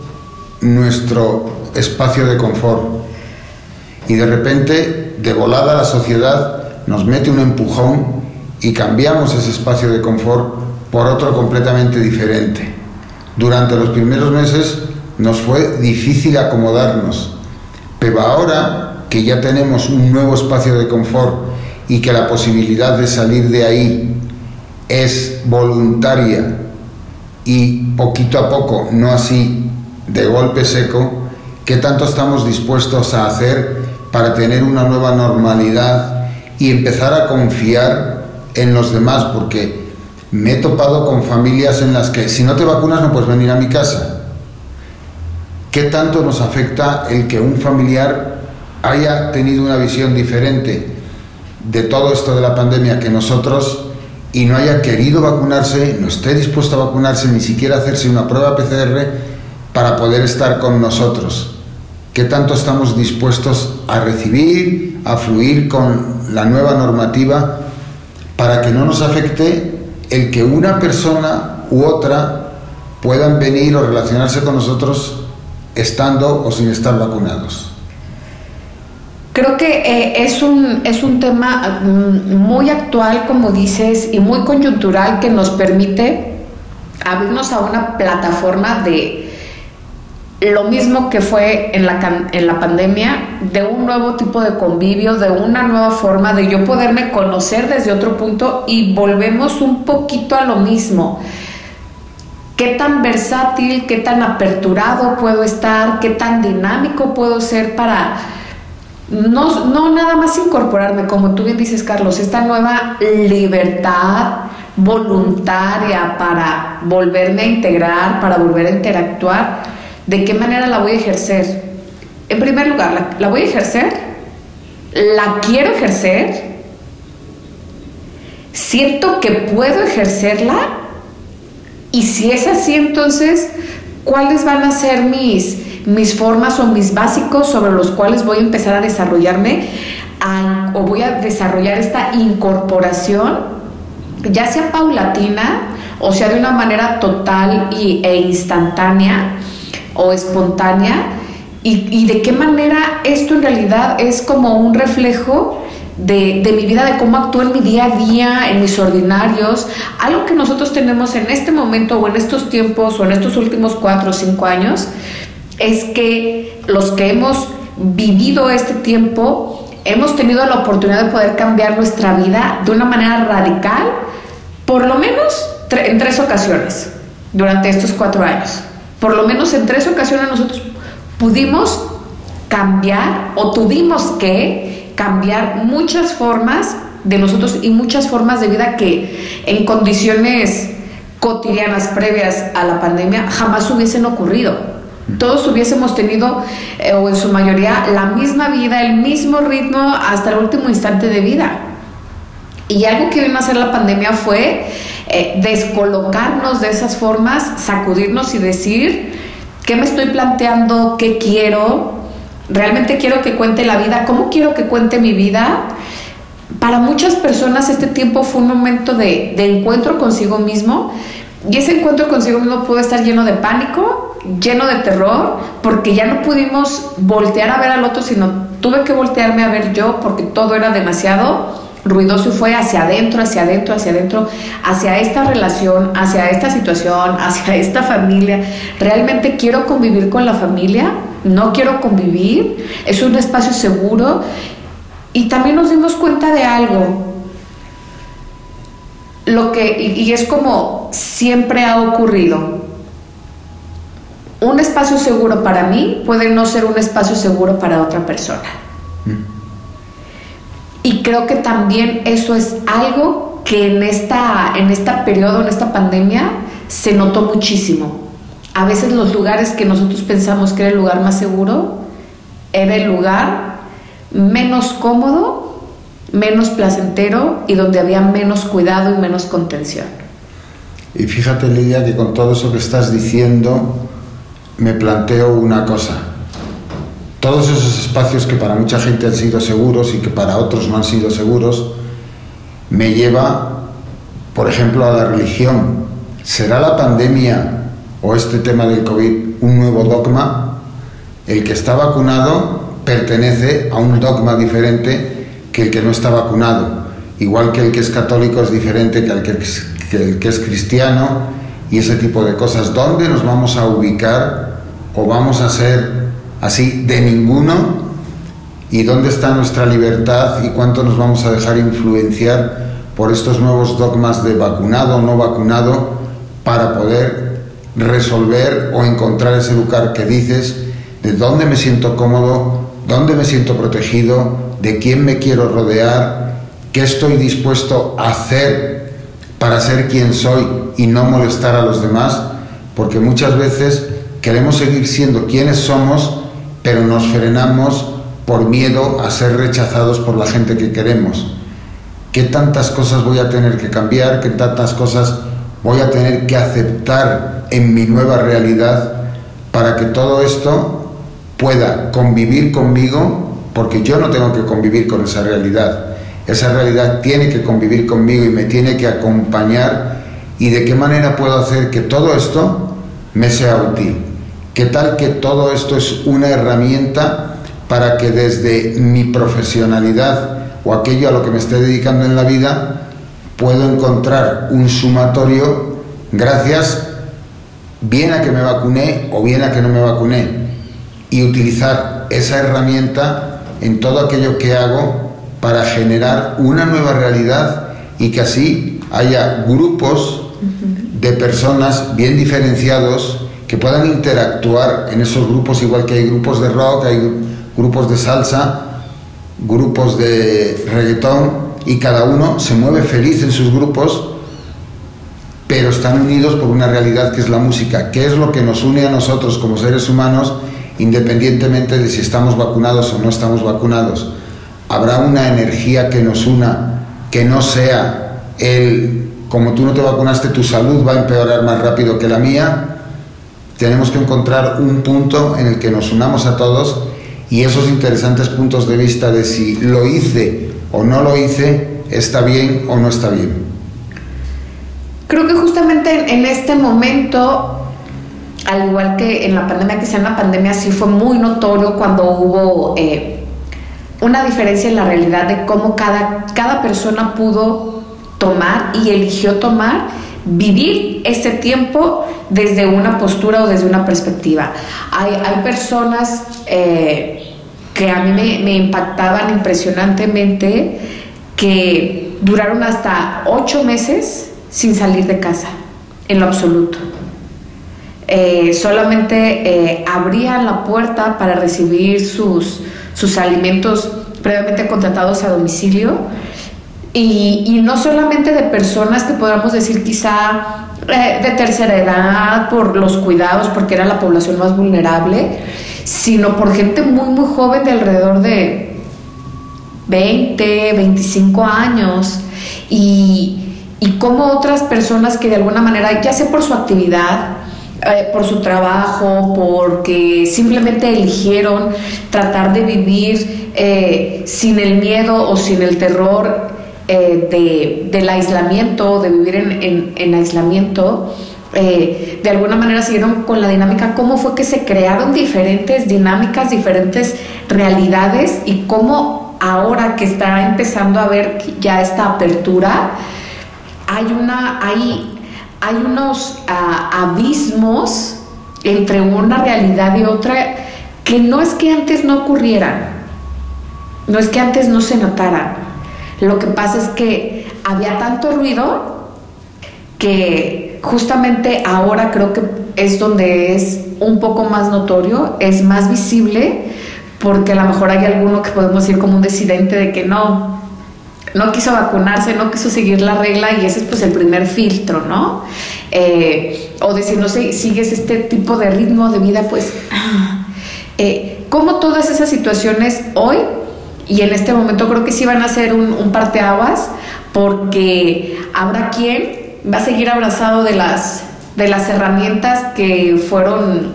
nuestro espacio de confort y de repente, de volada, la sociedad nos mete un empujón y cambiamos ese espacio de confort por otro completamente diferente. Durante los primeros meses nos fue difícil acomodarnos, pero ahora que ya tenemos un nuevo espacio de confort y que la posibilidad de salir de ahí es voluntaria y poquito a poco, no así de golpe seco, ¿qué tanto estamos dispuestos a hacer para tener una nueva normalidad y empezar a confiar en los demás, porque me he topado con familias en las que si no te vacunas no puedes venir a mi casa. ¿Qué tanto nos afecta el que un familiar haya tenido una visión diferente de todo esto de la pandemia que nosotros y no haya querido vacunarse, no esté dispuesto a vacunarse, ni siquiera hacerse una prueba PCR para poder estar con nosotros? ¿Qué tanto estamos dispuestos a recibir, a fluir con la nueva normativa para que no nos afecte el que una persona u otra puedan venir o relacionarse con nosotros estando o sin estar vacunados. Creo que eh, es, un, es un tema mm, muy actual, como dices, y muy coyuntural que nos permite abrirnos a una plataforma de lo mismo que fue en la, en la pandemia, de un nuevo tipo de convivio, de una nueva forma de yo poderme conocer desde otro punto y volvemos un poquito a lo mismo. ¿Qué tan versátil, qué tan aperturado puedo estar, qué tan dinámico puedo ser para no, no nada más incorporarme, como tú bien dices, Carlos, esta nueva libertad voluntaria para volverme a integrar, para volver a interactuar? ¿De qué manera la voy a ejercer? En primer lugar, ¿la, voy a ejercer? ¿La quiero ejercer? ¿Siento que puedo ejercerla? Y si es así, entonces, ¿cuáles van a ser mis, mis formas o mis básicos sobre los cuales voy a empezar a desarrollarme o voy a desarrollar esta incorporación, ya sea paulatina o sea de una manera total y, e instantánea? O espontánea y, de qué manera esto en realidad es como un reflejo de, de, mi vida, de cómo actúo en mi día a día, en mis ordinarios. Algo que nosotros tenemos en este momento o en estos tiempos o en estos últimos cuatro o cinco años es que los que hemos vivido este tiempo hemos tenido la oportunidad de poder cambiar nuestra vida de una manera radical, por lo menos en tres ocasiones durante estos cuatro años por lo menos en tres ocasiones nosotros pudimos cambiar o tuvimos que cambiar muchas formas de nosotros y muchas formas de vida que en condiciones cotidianas previas a la pandemia jamás hubiesen ocurrido. Todos hubiésemos tenido, eh, o en su mayoría, la misma vida, el mismo ritmo hasta el último instante de vida. Y algo que vino a hacer la pandemia fue eh, descolocarnos de esas formas, sacudirnos y decir, ¿qué me estoy planteando? ¿Qué quiero? ¿Realmente quiero que cuente la vida? ¿Cómo quiero que cuente mi vida? Para muchas personas este tiempo fue un momento de, de encuentro consigo mismo y ese encuentro consigo mismo pudo estar lleno de pánico, lleno de terror, porque ya no pudimos voltear a ver al otro, sino tuve que voltearme a ver yo porque todo era demasiado ruidoso fue hacia adentro, hacia adentro, hacia adentro, hacia esta relación, hacia esta situación, hacia esta familia. ¿Realmente quiero convivir con la familia? ¿No quiero convivir? ¿Es un espacio seguro? Y también nos dimos cuenta de algo. Lo que, y es como siempre ha ocurrido. Un espacio seguro para mí puede no ser un espacio seguro para otra persona. Mm. Y creo que también eso es algo que en esta, en esta periodo, en esta pandemia, se notó muchísimo. A veces los lugares que nosotros pensamos que era el lugar más seguro, era el lugar menos cómodo, menos placentero y donde había menos cuidado y menos contención. Y fíjate, Lidia, que con todo eso que estás diciendo, me planteo una cosa todos esos espacios que para mucha gente han sido seguros y que para otros no han sido seguros, me lleva, por ejemplo, a la religión. ¿Será la pandemia o este tema del COVID un nuevo dogma? El que está vacunado pertenece a un dogma diferente que el que no está vacunado. Igual que el que es católico es diferente que el que es, que el que es cristiano y ese tipo de cosas. ¿Dónde nos vamos a ubicar o vamos a ser así de ninguno. Y dónde está nuestra libertad y cuánto nos vamos a dejar influenciar por estos nuevos dogmas de vacunado o no vacunado para poder resolver o encontrar ese lugar que dices de dónde me siento cómodo, dónde me siento protegido, de quién me quiero rodear, qué estoy dispuesto a hacer para ser quien soy y no molestar a los demás, porque muchas veces queremos seguir siendo quienes somos, pero nos frenamos por miedo a ser rechazados por la gente que queremos. ¿Qué tantas cosas voy a tener que cambiar? ¿Qué tantas cosas voy a tener que aceptar en mi nueva realidad para que todo esto pueda convivir conmigo? Porque yo no tengo que convivir con esa realidad. Esa realidad tiene que convivir conmigo y me tiene que acompañar. ¿Y de qué manera puedo hacer que todo esto me sea útil? ¿Qué tal que todo esto es una herramienta para que desde mi profesionalidad o aquello a lo que me esté dedicando en la vida puedo encontrar un sumatorio gracias bien a que me vacuné o bien a que no me vacuné y utilizar esa herramienta en todo aquello que hago para generar una nueva realidad y que así haya grupos de personas bien diferenciados que puedan interactuar en esos grupos igual que hay grupos de rock, hay grupos de salsa, grupos de reggaetón y cada uno se mueve feliz en sus grupos, pero están unidos por una realidad que es la música, que es lo que nos une a nosotros como seres humanos, independientemente de si estamos vacunados o no estamos vacunados. Habrá una energía que nos una, que no sea el, como tú no te vacunaste, tu salud va a empeorar más rápido que la mía. Tenemos que encontrar un punto en el que nos unamos a todos y esos interesantes puntos de vista de si lo hice o no lo hice, está bien o no está bien. Creo que justamente en este momento, al igual que en la pandemia, sea en la pandemia, sí fue muy notorio cuando hubo eh, una diferencia en la realidad de cómo cada, cada persona pudo tomar y eligió tomar vivir ese tiempo desde una postura o desde una perspectiva. Hay, hay personas eh, que a mí me, impactaban impresionantemente que duraron hasta ocho meses sin salir de casa, en lo absoluto. Eh, solamente eh, abrían la puerta para recibir sus, sus alimentos previamente contratados a domicilio y, no solamente de personas que podamos decir quizá eh, de tercera edad por los cuidados, porque era la población más vulnerable, sino por gente muy, muy joven de alrededor de 20, 25 años. Y, y como otras personas que de alguna manera, ya sea por su actividad, eh, por su trabajo, porque simplemente eligieron tratar de vivir eh, sin el miedo o sin el terror eh, de, del aislamiento, de vivir en, en, aislamiento, eh, de alguna manera siguieron con la dinámica, cómo fue que se crearon diferentes dinámicas, diferentes realidades y cómo ahora que está empezando a ver ya esta apertura, hay, una, hay, hay unos ah, abismos entre una realidad y otra que no es que antes no ocurrieran, no es que antes no se notaran, lo que pasa es que había tanto ruido que justamente ahora creo que es donde es un poco más notorio, es más visible, porque a lo mejor hay alguno que podemos decir como un decidente de que no, no quiso vacunarse, no quiso seguir la regla y ese es pues el primer filtro, ¿no? Eh, o decir, no sé, sigues este tipo de ritmo de vida, pues, eh, como todas esas situaciones hoy y en este momento creo que sí van a ser un, un parteaguas porque habrá quien va a seguir abrazado de las, de las herramientas que fueron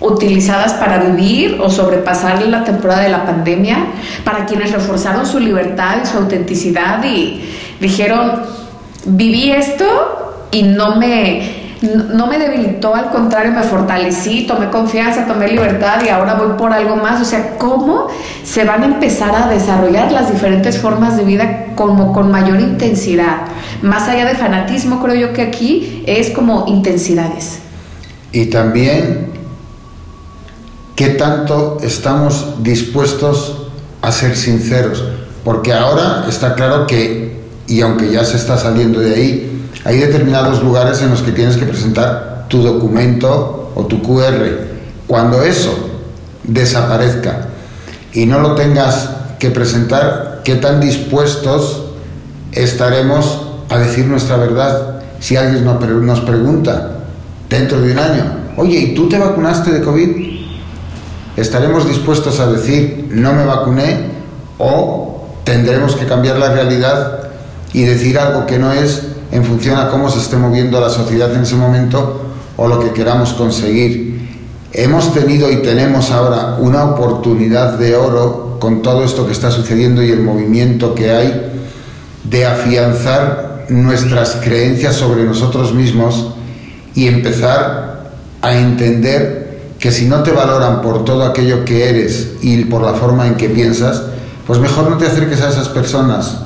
utilizadas para vivir o sobrepasar la temporada de la pandemia, para quienes reforzaron su libertad y su autenticidad y dijeron, viví esto y no me no me debilitó, al contrario, me fortalecí, tomé confianza, tomé libertad y ahora voy por algo más. O sea, ¿cómo se van a empezar a desarrollar las diferentes formas de vida como con mayor intensidad? Más allá de fanatismo, creo yo que aquí es como intensidades. Y también, ¿qué tanto estamos dispuestos a ser sinceros? Porque ahora está claro que, y aunque ya se está saliendo de ahí, hay determinados lugares en los que tienes que presentar tu documento o tu QR. Cuando eso desaparezca y no lo tengas que presentar, ¿qué tan dispuestos estaremos a decir nuestra verdad si alguien nos pregunta dentro de un año, oye, ¿y tú te vacunaste de COVID? ¿Estaremos dispuestos a decir no me vacuné o tendremos que cambiar la realidad y decir algo que no es en función a cómo se esté moviendo la sociedad en ese momento o lo que queramos conseguir? Hemos tenido y tenemos ahora una oportunidad de oro con todo esto que está sucediendo y el movimiento que hay de afianzar nuestras creencias sobre nosotros mismos y empezar a entender que si no te valoran por todo aquello que eres y por la forma en que piensas, pues mejor no te acerques a esas personas.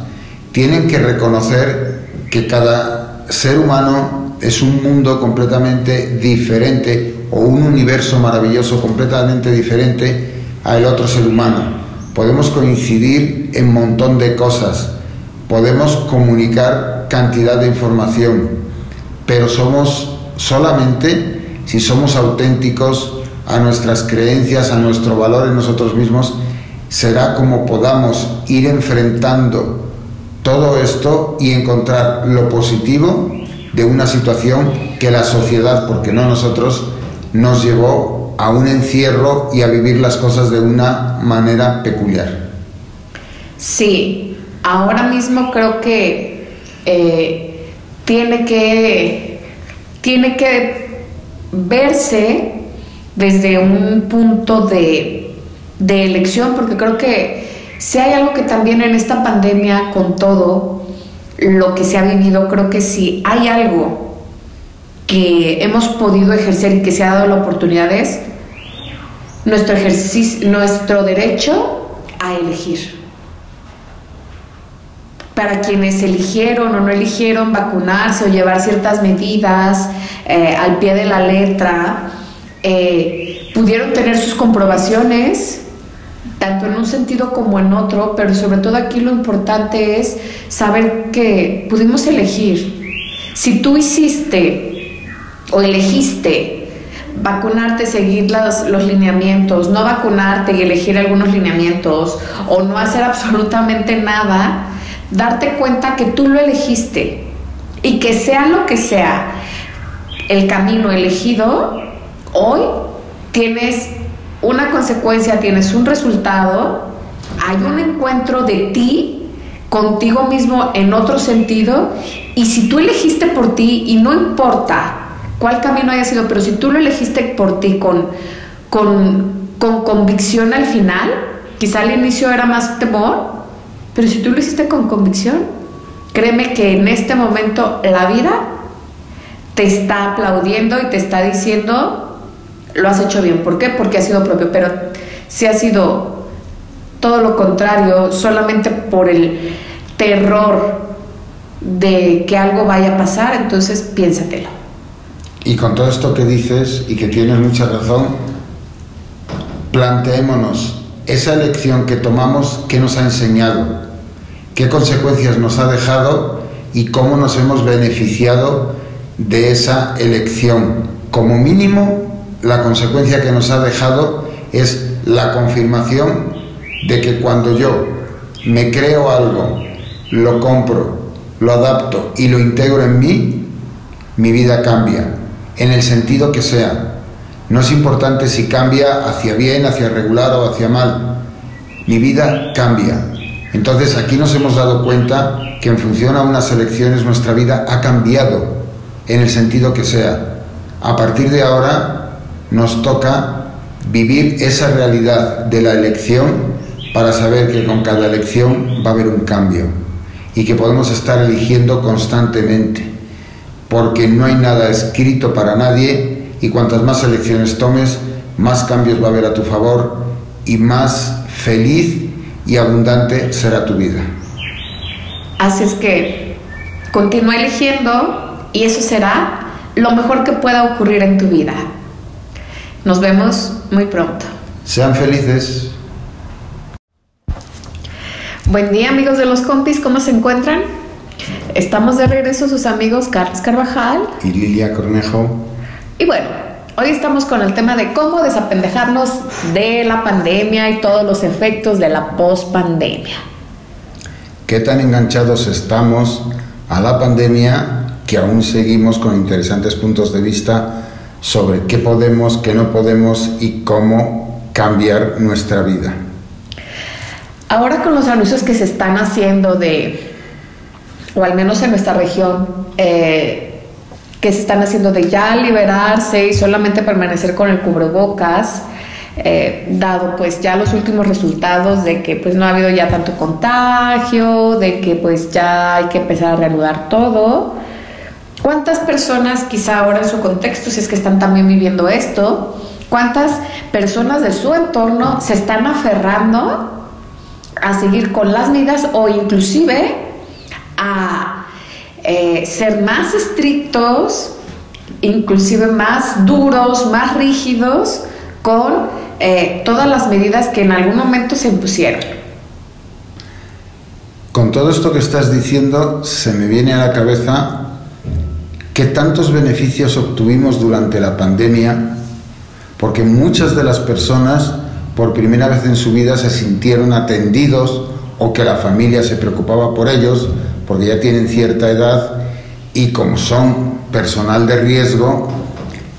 Tienen que reconocer que cada ser humano es un mundo completamente diferente o un universo maravilloso completamente diferente al otro ser humano. Podemos coincidir en montón de cosas, podemos comunicar cantidad de información, pero somos solamente si somos auténticos a nuestras creencias, a nuestro valor en nosotros mismos, será como podamos ir enfrentando todo esto y encontrar lo positivo de una situación que la sociedad, porque no nosotros, nos llevó a un encierro y a vivir las cosas de una manera peculiar. Sí, ahora mismo creo que eh, tiene que tiene que verse desde un punto de, elección, porque creo que si hay algo que también en esta pandemia, con todo lo que se ha vivido, creo que si hay algo que hemos podido ejercer y que se ha dado la oportunidad es nuestro ejercicio, nuestro derecho a elegir. Para quienes eligieron o no eligieron vacunarse o llevar ciertas medidas eh, al pie de la letra, eh, pudieron tener sus comprobaciones, tanto en un sentido como en otro, pero sobre todo aquí lo importante es saber que pudimos elegir. Si tú hiciste o elegiste vacunarte, seguir los, los lineamientos, no vacunarte y elegir algunos lineamientos, o no hacer absolutamente nada, darte cuenta que tú lo elegiste y que sea lo que sea el camino elegido, Hoy tienes una consecuencia, tienes un resultado, hay un encuentro de ti contigo mismo en otro sentido y si tú elegiste por ti y no importa cuál camino haya sido, pero si tú lo elegiste por ti con, con, con convicción al final, quizá al inicio era más temor, pero si tú lo hiciste con convicción, créeme que en este momento la vida te está aplaudiendo y te está diciendo lo has hecho bien. ¿Por qué? Porque ha sido propio. Pero si ha sido todo lo contrario, solamente por el terror de que algo vaya a pasar, entonces piénsatelo. Y con todo esto que dices y que tienes mucha razón, planteémonos esa elección que tomamos, ¿qué nos ha enseñado? ¿Qué consecuencias nos ha dejado? Y cómo nos hemos beneficiado de esa elección. Como mínimo, la consecuencia que nos ha dejado es la confirmación de que cuando yo me creo algo, lo compro, lo adapto y lo integro en mí, mi vida cambia, en el sentido que sea. No es importante si cambia hacia bien, hacia regular o hacia mal. Mi vida cambia. Entonces aquí nos hemos dado cuenta que en función a unas elecciones nuestra vida ha cambiado en el sentido que sea. A partir de ahora nos toca vivir esa realidad de la elección para saber que con cada elección va a haber un cambio y que podemos estar eligiendo constantemente, porque no hay nada escrito para nadie y cuantas más elecciones tomes, más cambios va a haber a tu favor y más feliz y abundante será tu vida. Así es que continúa eligiendo y eso será lo mejor que pueda ocurrir en tu vida. Nos vemos muy pronto. Sean felices. Buen día amigos de los compis, ¿cómo se encuentran? Estamos de regreso sus amigos Carlos Carvajal y Lilia Cornejo. Y bueno, hoy estamos con el tema de cómo desapendejarnos de la pandemia y todos los efectos de la pospandemia. ¿Qué tan enganchados estamos a la pandemia que aún seguimos con interesantes puntos de vista sobre qué podemos, qué no podemos y cómo cambiar nuestra vida. Ahora con los anuncios que se están haciendo de, o al menos en nuestra región, eh, que se están haciendo de ya liberarse y solamente permanecer con el cubrebocas, eh, dado pues ya los últimos resultados de que pues no ha habido ya tanto contagio, de que pues ya hay que empezar a reanudar todo. ¿Cuántas personas quizá ahora en su contexto, si es que están también viviendo esto, cuántas personas de su entorno se están aferrando a seguir con las medidas o inclusive a eh, ser más estrictos, inclusive más duros, más rígidos con eh, todas las medidas que en algún momento se impusieron. Con todo esto que estás diciendo, se me viene a la cabeza que tantos beneficios obtuvimos durante la pandemia, porque muchas de las personas por primera vez en su vida se sintieron atendidos o que la familia se preocupaba por ellos porque ya tienen cierta edad y como son personal de riesgo,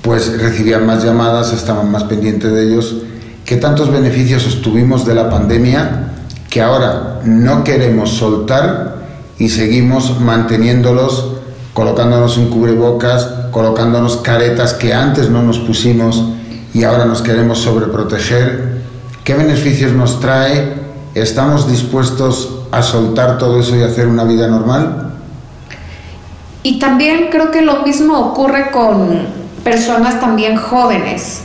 pues recibían más llamadas, estaban más pendientes de ellos. ¿Qué tantos beneficios obtuvimos de la pandemia que ahora no queremos soltar y seguimos manteniéndolos, colocándonos un cubrebocas, colocándonos caretas que antes no nos pusimos y ahora nos queremos sobreproteger? ¿Qué beneficios nos trae? ¿Estamos dispuestos a soltar todo eso y hacer una vida normal? Y también creo que lo mismo ocurre con personas también jóvenes.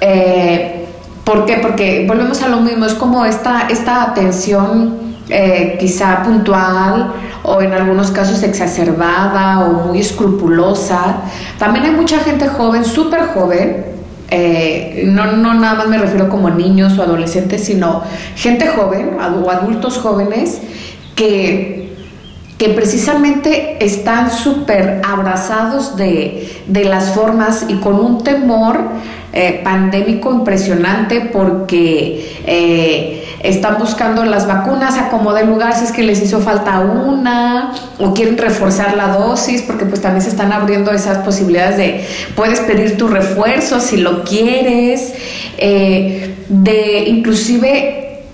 Eh, ¿Por qué? Porque volvemos a lo mismo, es como esta, esta atención eh, quizá puntual o en algunos casos exacerbada o muy escrupulosa. También hay mucha gente joven, súper joven, eh, no, no nada más me refiero como niños o adolescentes, sino gente joven o adultos jóvenes que, que precisamente están súper abrazados de, de, las formas y con un temor eh, pandémico impresionante porque están buscando las vacunas a como de lugar si es que les hizo falta una o quieren reforzar la dosis porque pues también se están abriendo esas posibilidades de puedes pedir tu refuerzo si lo quieres eh, de inclusive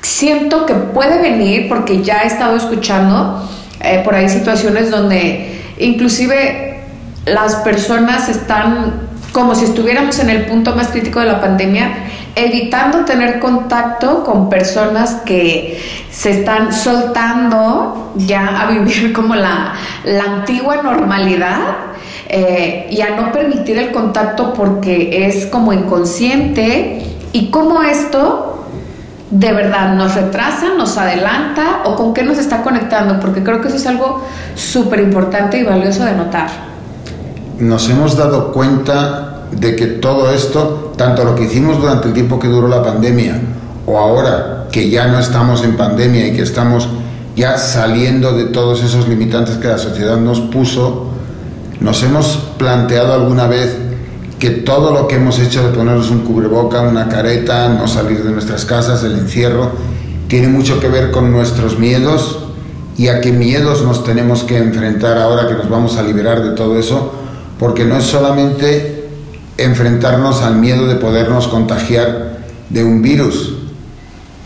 siento que puede venir porque ya he estado escuchando eh, por ahí situaciones donde inclusive las personas están como si estuviéramos en el punto más crítico de la pandemia evitando tener contacto con personas que se están soltando ya a vivir como la, antigua normalidad eh, y a no permitir el contacto porque es como inconsciente y cómo esto de verdad nos retrasa, nos adelanta o con qué nos está conectando, porque creo que eso es algo súper importante y valioso de notar. Nos hemos dado cuenta de que todo esto, tanto lo que hicimos durante el tiempo que duró la pandemia, o ahora que ya no estamos en pandemia y que estamos ya saliendo de todos esos limitantes que la sociedad nos puso, nos hemos planteado alguna vez que todo lo que hemos hecho de ponernos un cubreboca, una careta, no salir de nuestras casas, el encierro, tiene mucho que ver con nuestros miedos y a qué miedos nos tenemos que enfrentar ahora que nos vamos a liberar de todo eso, porque no es solamente enfrentarnos al miedo de podernos contagiar de un virus,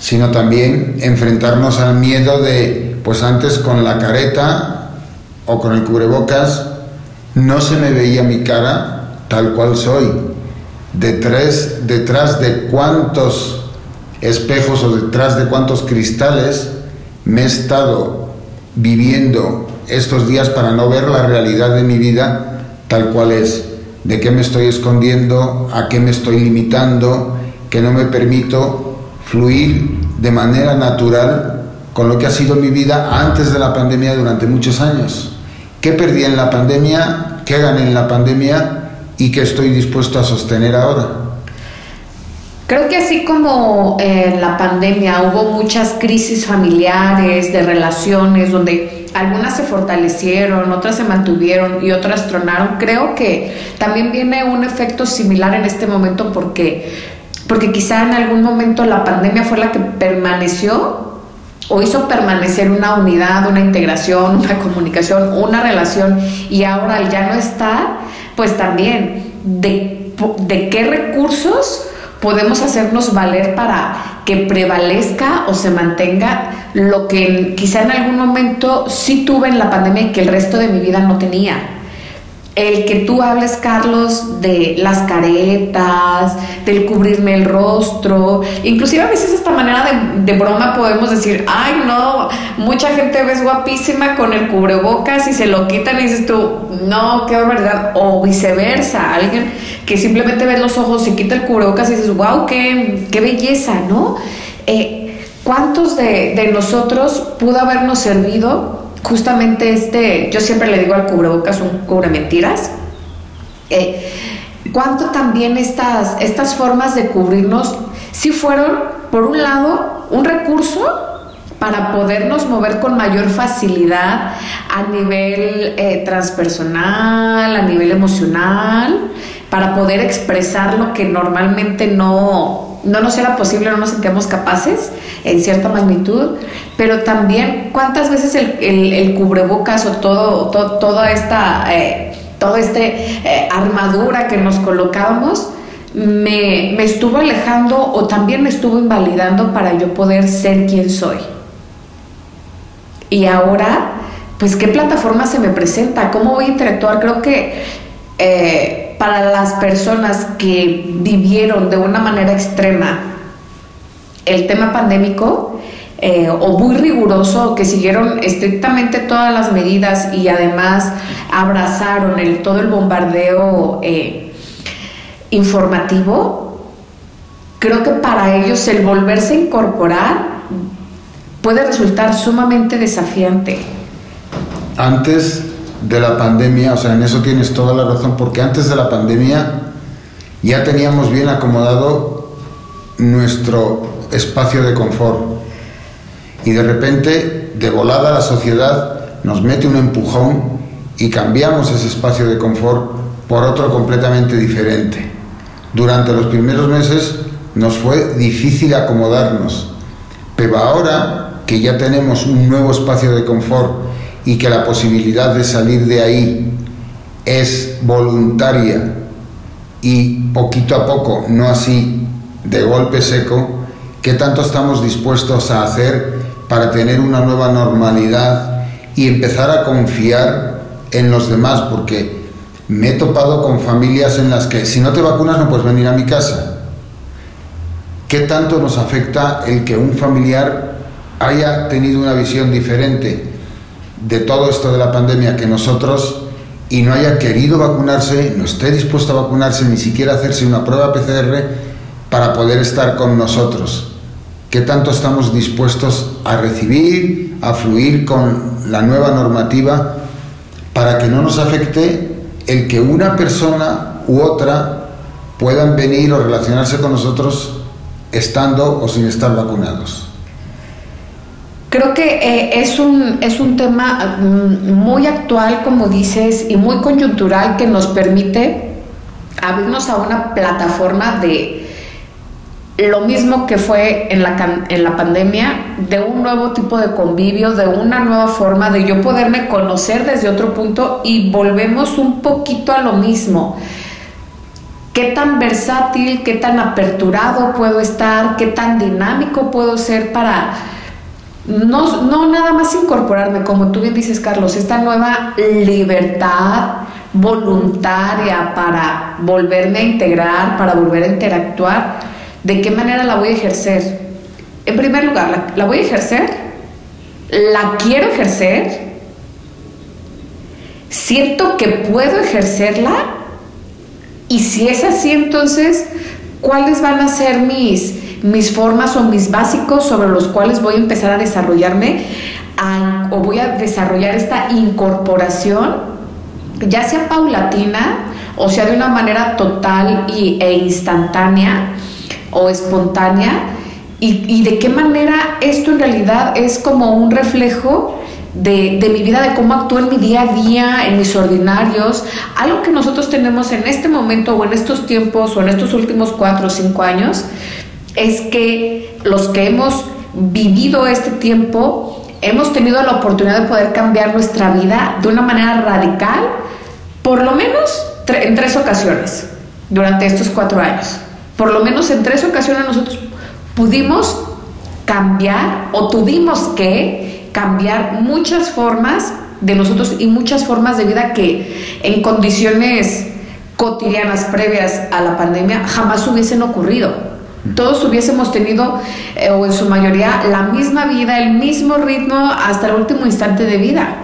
sino también enfrentarnos al miedo de, pues antes con la careta o con el cubrebocas, no se me veía mi cara tal cual soy. Detrás, detrás de cuántos espejos o detrás de cuántos cristales me he estado viviendo estos días para no ver la realidad de mi vida tal cual es de qué me estoy escondiendo, a qué me estoy limitando, que no me permito fluir de manera natural con lo que ha sido mi vida antes de la pandemia durante muchos años. ¿Qué perdí en la pandemia? ¿Qué gané en la pandemia? ¿Y qué estoy dispuesto a sostener ahora? Creo que así como en la pandemia hubo muchas crisis familiares, de relaciones, donde algunas se fortalecieron, otras se mantuvieron y otras tronaron. Creo que también viene un efecto similar en este momento porque, porque quizá en algún momento la pandemia fue la que permaneció o hizo permanecer una unidad, una integración, una comunicación, una relación y ahora al ya no estar, pues también de, de qué recursos podemos hacernos valer para que prevalezca o se mantenga lo que quizá en algún momento sí tuve en la pandemia y que el resto de mi vida no tenía el que tú hables, Carlos, de las caretas, del cubrirme el rostro, inclusive a veces esta manera de, broma podemos decir, ay no, mucha gente ves guapísima con el cubrebocas y se lo quitan y dices tú, no, qué verdad, o viceversa, alguien que simplemente ve los ojos y quita el cubrebocas y dices, wow, qué, qué belleza, ¿no? Eh, ¿Cuántos de, de nosotros pudo habernos servido justamente este, yo siempre le digo al cubrebocas un cubre mentiras. Eh, ¿Cuánto también estas, estas formas de cubrirnos si fueron, por un lado, un recurso para podernos mover con mayor facilidad a nivel eh, transpersonal, a nivel emocional, para poder expresar lo que normalmente no, no nos era posible, no nos sentíamos capaces en cierta magnitud, pero también cuántas veces el, cubrebocas o todo, toda esta, eh, este eh, armadura que nos colocábamos me, me estuvo alejando o también me estuvo invalidando para yo poder ser quien soy. Y ahora, pues, ¿qué plataforma se me presenta? ¿Cómo voy a interactuar? Creo que eh, para las personas que vivieron de una manera extrema el tema pandémico, eh, o muy riguroso, que siguieron estrictamente todas las medidas y además abrazaron todo el bombardeo eh, informativo, creo que para ellos el volverse a incorporar puede resultar sumamente desafiante. Antes de la pandemia, o sea, en eso tienes toda la razón, porque antes de la pandemia ya teníamos bien acomodado nuestro espacio de confort y de repente, de volada, la sociedad nos mete un empujón y cambiamos ese espacio de confort por otro completamente diferente. Durante los primeros meses nos fue difícil acomodarnos, pero ahora que ya tenemos un nuevo espacio de confort y que la posibilidad de salir de ahí es voluntaria y poquito a poco, no así de golpe seco, ¿qué tanto estamos dispuestos a hacer para tener una nueva normalidad y empezar a confiar en los demás, porque me he topado con familias en las que si no te vacunas no puedes venir a mi casa. ¿Qué tanto nos afecta el que un familiar haya tenido una visión diferente de todo esto de la pandemia que nosotros y no haya querido vacunarse, no esté dispuesto a vacunarse, ni siquiera hacerse una prueba PCR para poder estar con nosotros? qué tanto estamos dispuestos a recibir, a fluir con la nueva normativa para que no nos afecte el que una persona u otra puedan venir o relacionarse con nosotros estando o sin estar vacunados. Creo que eh, es, un, es un tema mm, muy actual, como dices, y muy coyuntural que nos permite abrirnos a una plataforma de, lo mismo que fue en la, en la pandemia, de un nuevo tipo de convivio, de una nueva forma de yo poderme conocer desde otro punto y volvemos un poquito a lo mismo. ¿Qué tan versátil, qué tan aperturado puedo estar, qué tan dinámico puedo ser para no, no nada más incorporarme, como tú bien dices, Carlos, esta nueva libertad voluntaria para volverme a integrar, para volver a interactuar? ¿De qué manera la voy a ejercer? En primer lugar, ¿la, voy a ejercer? ¿La quiero ejercer? ¿Siento que puedo ejercerla? Y si es así, entonces, ¿cuáles van a ser mis, mis formas o mis básicos sobre los cuales voy a empezar a desarrollarme o voy a desarrollar esta incorporación, ya sea paulatina o sea de una manera total y, e instantánea? o espontánea y, de qué manera esto en realidad es como un reflejo de, de, mi vida, de cómo actúo en mi día a día, en mis ordinarios. Algo que nosotros tenemos en este momento o en estos tiempos o en estos últimos cuatro o cinco años es que los que hemos vivido este tiempo, hemos tenido la oportunidad de poder cambiar nuestra vida de una manera radical, por lo menos en tres ocasiones durante estos cuatro años. Por lo menos en tres ocasiones nosotros pudimos cambiar o tuvimos que cambiar muchas formas de nosotros y muchas formas de vida que en condiciones cotidianas previas a la pandemia jamás hubiesen ocurrido. Todos hubiésemos tenido, eh, o en su mayoría, la misma vida, el mismo ritmo hasta el último instante de vida.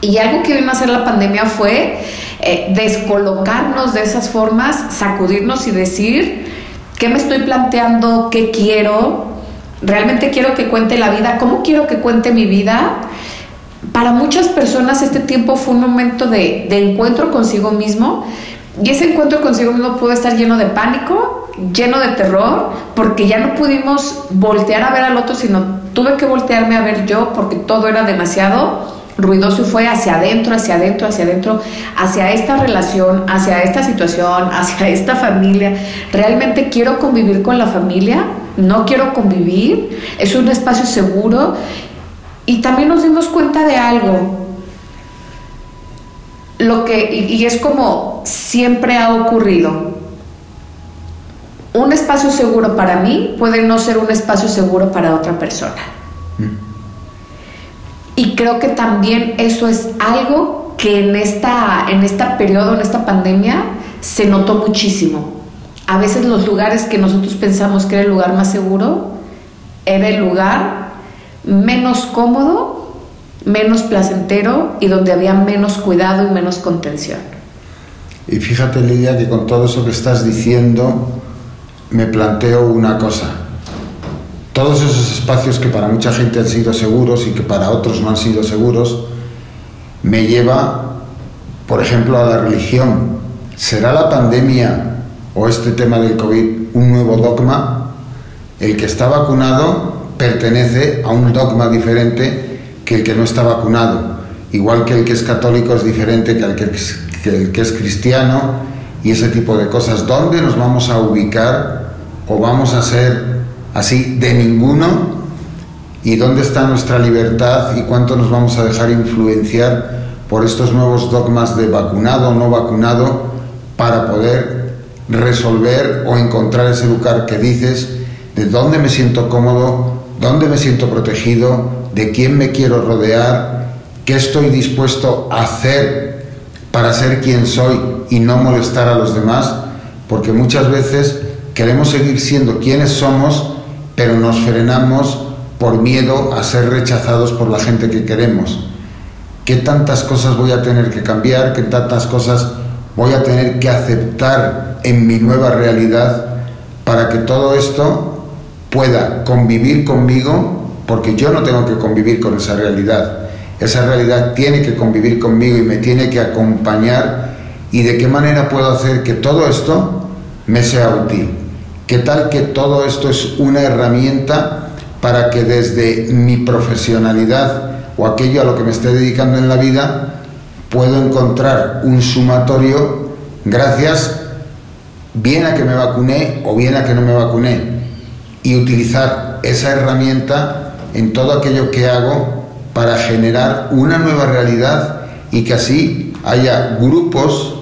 Y algo que vino a hacer la pandemia fue eh, descolocarnos de esas formas, sacudirnos y decir, ¿qué me estoy planteando? ¿Qué quiero? ¿Realmente quiero que cuente la vida? ¿Cómo quiero que cuente mi vida? Para muchas personas este tiempo fue un momento de, de encuentro consigo mismo y ese encuentro consigo mismo pudo estar lleno de pánico, lleno de terror, porque ya no pudimos voltear a ver al otro, sino tuve que voltearme a ver yo porque todo era demasiado ruidoso y fue hacia adentro, hacia adentro, hacia adentro, hacia esta relación, hacia esta situación, hacia esta familia. ¿Realmente quiero convivir con la familia? ¿No quiero convivir? ¿Es un espacio seguro? Y también nos dimos cuenta de algo, lo que, y, es como siempre ha ocurrido, un espacio seguro para mí puede no ser un espacio seguro para otra persona. Mm. Y creo que también eso es algo que en esta, en esta periodo, en esta pandemia, se notó muchísimo. A veces los lugares que nosotros pensamos que era el lugar más seguro, era el lugar menos cómodo menos placentero y donde había menos cuidado y menos contención. Y fíjate Lidia que con todo eso que estás diciendo me planteo una cosa. Todos esos espacios que para mucha gente han sido seguros y que para otros no han sido seguros, me lleva, por ejemplo, a la religión. ¿Será la pandemia o este tema del COVID un nuevo dogma? El que está vacunado pertenece a un dogma diferente que el que no está vacunado, igual que el que es católico es diferente que el que es, cristiano y ese tipo de cosas. ¿Dónde nos vamos a ubicar o vamos a ser así de ninguno? ¿Y dónde está nuestra libertad y cuánto nos vamos a dejar influenciar por estos nuevos dogmas de vacunado o no vacunado para poder resolver o encontrar ese lugar que dices de dónde me siento cómodo, dónde me siento protegido, de quién me quiero rodear, qué estoy dispuesto a hacer para ser quien soy y no molestar a los demás, porque muchas veces queremos seguir siendo quienes somos, pero nos frenamos por miedo a ser rechazados por la gente que queremos. ¿Qué tantas cosas voy a tener que cambiar? ¿Qué tantas cosas voy a tener que aceptar en mi nueva realidad para que todo esto pueda convivir conmigo porque yo no tengo que convivir con esa realidad. Esa realidad tiene que convivir conmigo y me tiene que acompañar. ¿Y de qué manera puedo hacer que todo esto me sea útil? ¿Qué tal que todo esto es una herramienta para que desde mi profesionalidad o aquello a lo que me esté dedicando en la vida puedo encontrar un sumatorio gracias bien a que me vacuné o bien a que no me vacuné y utilizar esa herramienta en todo aquello que hago para generar una nueva realidad y que así haya grupos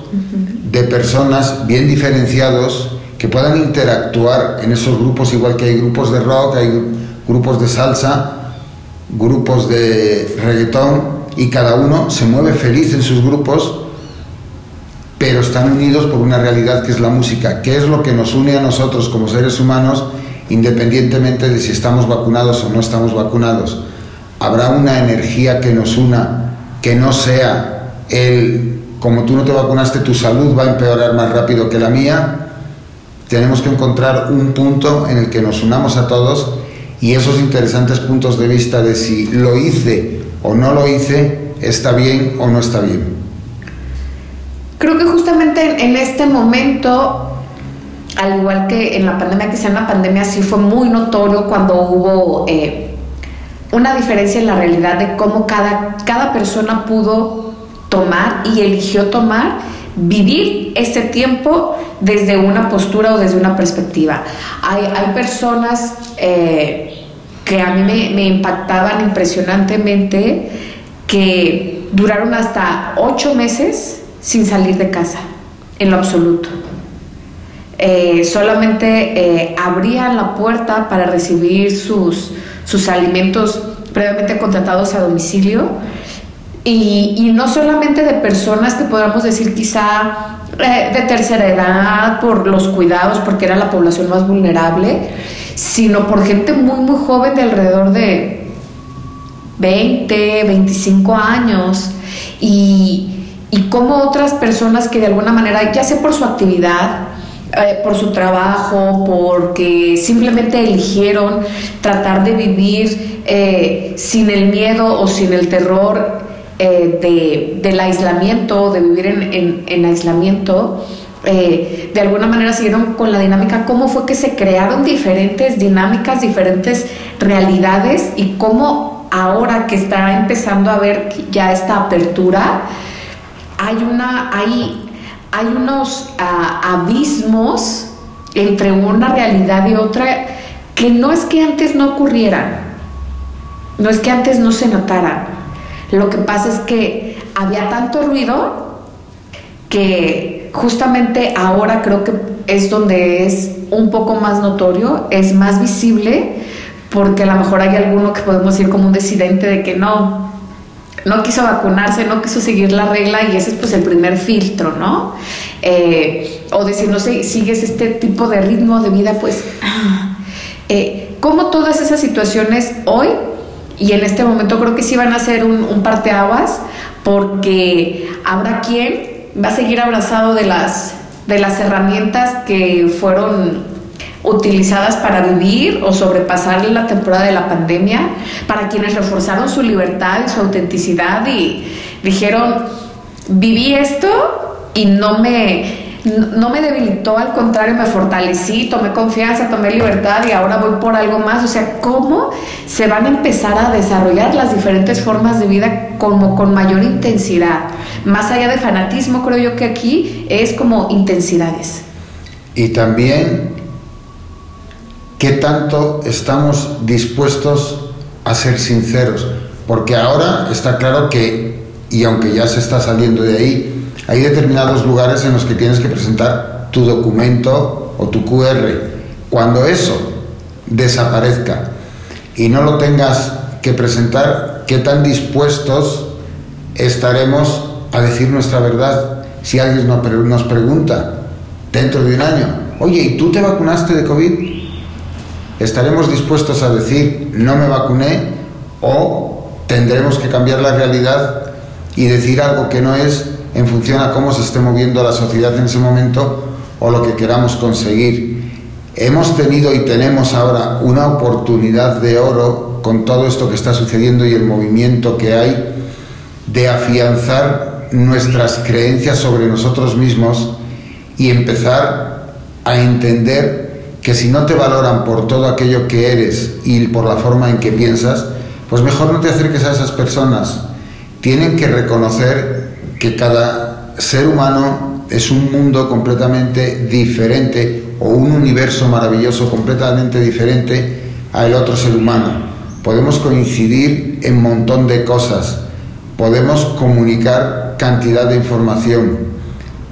de personas bien diferenciados que puedan interactuar en esos grupos, igual que hay grupos de rock, hay grupos de salsa, grupos de reggaetón, y cada uno se mueve feliz en sus grupos, pero están unidos por una realidad que es la música, que es lo que nos une a nosotros como seres humanos independientemente de si estamos vacunados o no estamos vacunados, habrá una energía que nos una, que no sea el, como tú no te vacunaste, tu salud va a empeorar más rápido que la mía. Tenemos que encontrar un punto en el que nos unamos a todos y esos interesantes puntos de vista de si lo hice o no lo hice, está bien o no está bien. Creo que justamente en este momento al igual que en la pandemia, sea en la pandemia, sí fue muy notorio cuando hubo eh, una diferencia en la realidad de cómo cada, cada persona pudo tomar y eligió tomar, vivir ese tiempo desde una postura o desde una perspectiva. Hay, hay personas... Eh, que a mí me impactaban impresionantemente, que duraron hasta ocho meses sin salir de casa, en lo absoluto. Eh, solamente eh, abrían la puerta para recibir sus, sus alimentos previamente contratados a domicilio. Y, no solamente de personas que podamos decir quizá eh, de tercera edad por los cuidados, porque era la población más vulnerable, sino por gente muy, muy joven de alrededor de 20, 25 años. Y, y como otras personas que de alguna manera, ya sea por su actividad, eh, por su trabajo, porque simplemente eligieron tratar de vivir eh, sin el miedo o sin el terror eh, del aislamiento, de vivir en, aislamiento. de alguna manera siguieron con la dinámica, cómo fue que se crearon diferentes dinámicas, diferentes realidades y cómo ahora que está empezando a ver ya esta apertura, hay una, hay hay unos ah, abismos entre una realidad y otra que no es que antes no ocurrieran, no es que antes no se notaran. Lo que pasa es que había tanto ruido que justamente ahora creo que es donde es un poco más notorio, es más visible, porque a lo mejor hay alguno que podemos decir como un decidente de que no, no quiso vacunarse, no quiso seguir la regla y ese es pues el primer filtro, ¿no? Eh, o decir, no sé, sigues este tipo de ritmo de vida, pues, eh, como todas esas situaciones hoy y en este momento creo que sí van a ser un, un parteaguas porque habrá quien va a seguir abrazado de las, de las herramientas que fueron utilizadas para vivir o sobrepasar la temporada de la pandemia, para quienes reforzaron su libertad y su autenticidad y dijeron, viví esto y no me, no me debilitó, al contrario, me fortalecí, tomé confianza, tomé libertad y ahora voy por algo más. O sea, ¿cómo se van a empezar a desarrollar las diferentes formas de vida como con mayor intensidad? Más allá de fanatismo, creo yo que aquí es como intensidades. Y también ¿Qué tanto estamos dispuestos a ser sinceros? Porque ahora está claro que, y aunque ya se está saliendo de ahí, hay determinados lugares en los que tienes que presentar tu documento o tu QR. Cuando eso desaparezca y no lo tengas que presentar, ¿qué tan dispuestos estaremos a decir nuestra verdad? Si alguien nos pregunta dentro de un año, oye, ¿y tú te vacunaste de COVID? Estaremos dispuestos a decir no me vacuné o tendremos que cambiar la realidad y decir algo que no es en función a cómo se esté moviendo la sociedad en ese momento o lo que queramos conseguir. Hemos tenido y tenemos ahora una oportunidad de oro con todo esto que está sucediendo y el movimiento que hay de afianzar nuestras creencias sobre nosotros mismos y empezar a entender que si no te valoran por todo aquello que eres y por la forma en que piensas, pues mejor no te acerques a esas personas. Tienen que reconocer que cada ser humano es un mundo completamente diferente o un universo maravilloso completamente diferente al otro ser humano. Podemos coincidir en montón de cosas, podemos comunicar cantidad de información,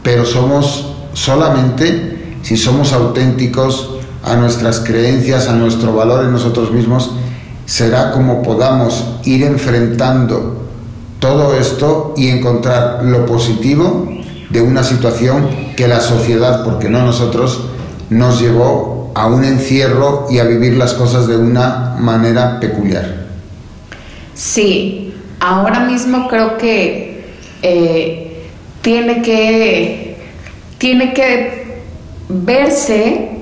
pero somos solamente si somos auténticos a nuestras creencias, a nuestro valor en nosotros mismos, será como podamos ir enfrentando todo esto y encontrar lo positivo de una situación que la sociedad, porque no nosotros, nos llevó a un encierro y a vivir las cosas de una manera peculiar. Sí, ahora mismo creo que eh, tiene que tiene que verse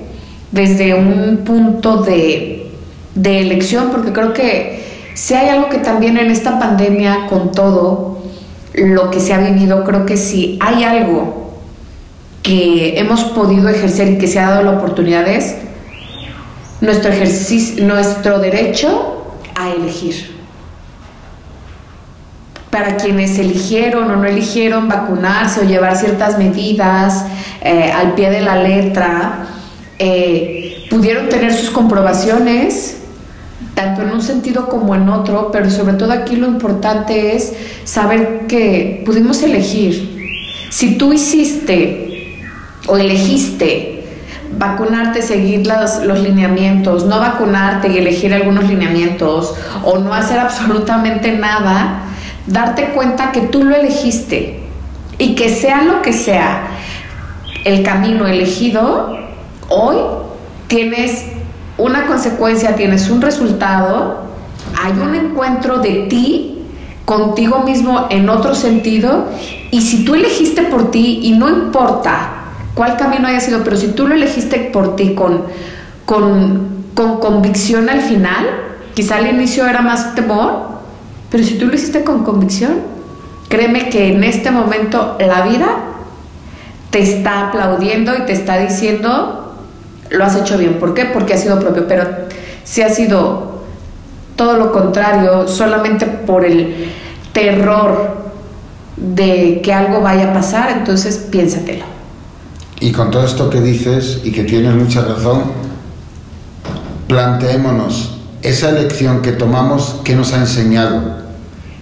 desde un punto de, elección, porque creo que si hay algo que también en esta pandemia, con todo lo que se ha vivido, creo que si hay algo que hemos podido ejercer y que se ha dado la oportunidad es nuestro ejercicio, nuestro derecho a elegir. Para quienes eligieron o no eligieron vacunarse o llevar ciertas medidas eh, al pie de la letra, eh, pudieron tener sus comprobaciones, tanto en un sentido como en otro, pero sobre todo aquí lo importante es saber que pudimos elegir. Si tú hiciste o elegiste vacunarte, seguir los, los, lineamientos, no vacunarte y elegir algunos lineamientos o no hacer absolutamente nada, darte cuenta que tú lo elegiste y que sea lo que sea el camino elegido, hoy tienes una consecuencia, tienes un resultado, hay un encuentro de ti contigo mismo en otro sentido y si tú elegiste por ti y no importa cuál camino haya sido, pero si tú lo elegiste por ti con, con, con convicción al final, quizá al inicio era más temor, pero si tú lo hiciste con convicción, créeme que en este momento la vida te está aplaudiendo y te está diciendo, lo has hecho bien. ¿Por qué? Porque ha sido propio. Pero si ha sido todo lo contrario, solamente por el terror de que algo vaya a pasar, entonces piénsatelo. Y con todo esto que dices y que tienes mucha razón, planteémonos esa elección que tomamos, ¿qué nos ha enseñado?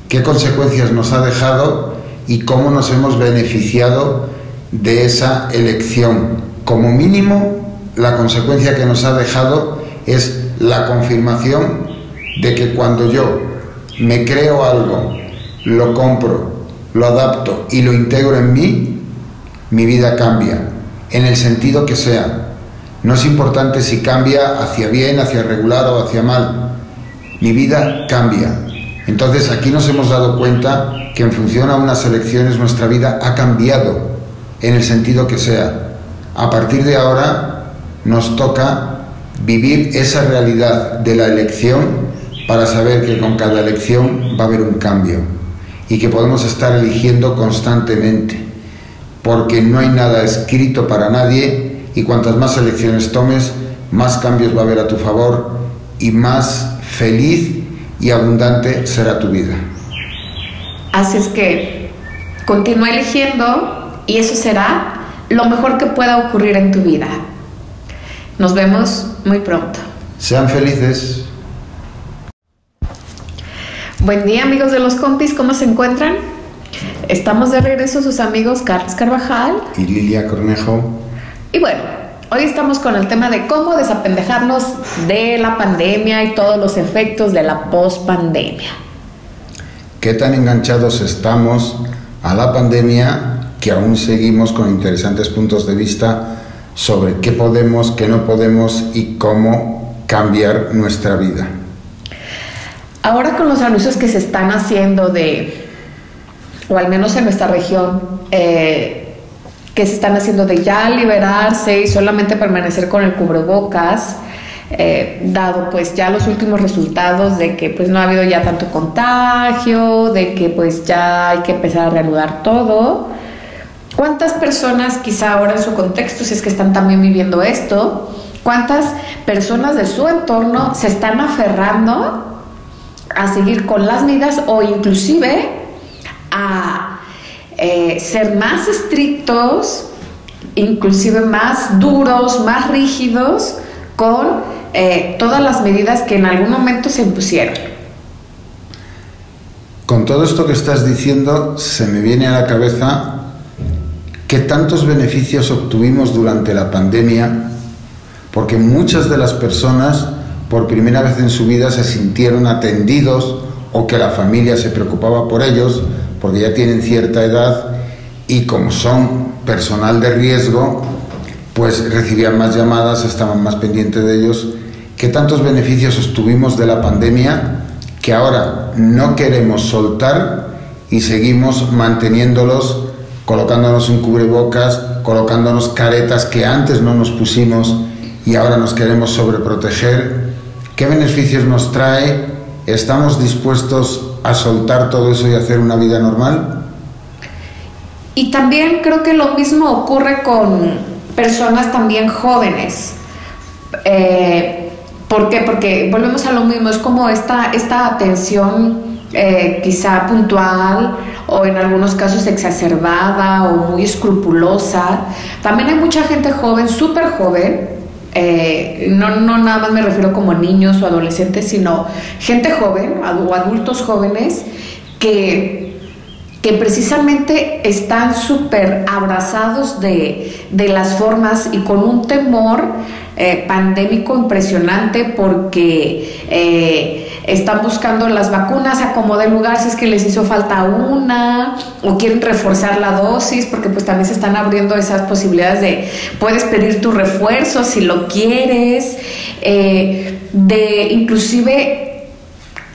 ¿Qué consecuencias nos ha dejado y cómo nos hemos beneficiado de esa elección. Como mínimo, la consecuencia que nos ha dejado es la confirmación de que cuando yo me creo algo, lo compro, lo adapto y lo integro en mí, mi vida cambia, en el sentido que sea. No es importante si cambia hacia bien, hacia regular o hacia mal. Mi vida cambia. Entonces aquí nos hemos dado cuenta que en función a unas elecciones nuestra vida ha cambiado en el sentido que sea. A partir de ahora nos toca vivir esa realidad de la elección para saber que con cada elección va a haber un cambio y que podemos estar eligiendo constantemente, porque no hay nada escrito para nadie y cuantas más elecciones tomes, más cambios va a haber a tu favor y más feliz y abundante será tu vida. Así es que continúa eligiendo y eso será lo mejor que pueda ocurrir en tu vida. Nos vemos muy pronto. Sean felices. Buen día amigos de los compis, ¿cómo se encuentran? Estamos de regreso sus amigos Carlos Carvajal y Lilia Cornejo. Y bueno, hoy estamos con el tema de cómo desapendejarnos de la pandemia y todos los efectos de la pospandemia. ¿Qué tan enganchados estamos a la pandemia que aún seguimos con interesantes puntos de vista sobre qué podemos, qué no podemos y cómo cambiar nuestra vida. Ahora con los anuncios que se están haciendo de, o al menos en nuestra región, eh, que se están haciendo de ya liberarse y solamente permanecer con el cubrebocas, eh, dado pues ya los últimos resultados de que pues no ha habido ya tanto contagio, de que pues ya hay que empezar a reanudar todo, ¿Cuántas personas, quizá ahora en su contexto, si es que están también viviendo esto, cuántas personas de su entorno se están aferrando a seguir con las medidas o inclusive a eh, ser más estrictos, inclusive más duros, más rígidos con eh, todas las medidas que en algún momento se impusieron? Con todo esto que estás diciendo, se me viene a la cabeza que tantos beneficios obtuvimos durante la pandemia, porque muchas de las personas por primera vez en su vida se sintieron atendidos o que la familia se preocupaba por ellos, porque ya tienen cierta edad y como son personal de riesgo, pues recibían más llamadas, estaban más pendientes de ellos. ¿Qué tantos beneficios obtuvimos de la pandemia que ahora no queremos soltar y seguimos manteniéndolos colocándonos un cubrebocas, colocándonos caretas que antes no nos pusimos y ahora nos queremos sobreproteger. ¿Qué beneficios nos trae? ¿Estamos dispuestos a soltar todo eso y hacer una vida normal? Y también creo que lo mismo ocurre con personas también jóvenes. Eh, ¿Por qué? Porque volvemos a lo mismo, es como esta, esta atención eh, quizá puntual o en algunos casos exacerbada o muy escrupulosa. También hay mucha gente joven, súper joven, eh, no, no nada más me refiero como niños o adolescentes, sino gente joven o adultos jóvenes que, que precisamente están súper abrazados de, de, las formas y con un temor eh, pandémico impresionante porque eh, están buscando las vacunas a como de lugar si es que les hizo falta una o quieren reforzar la dosis porque pues también se están abriendo esas posibilidades de puedes pedir tu refuerzo si lo quieres eh, de inclusive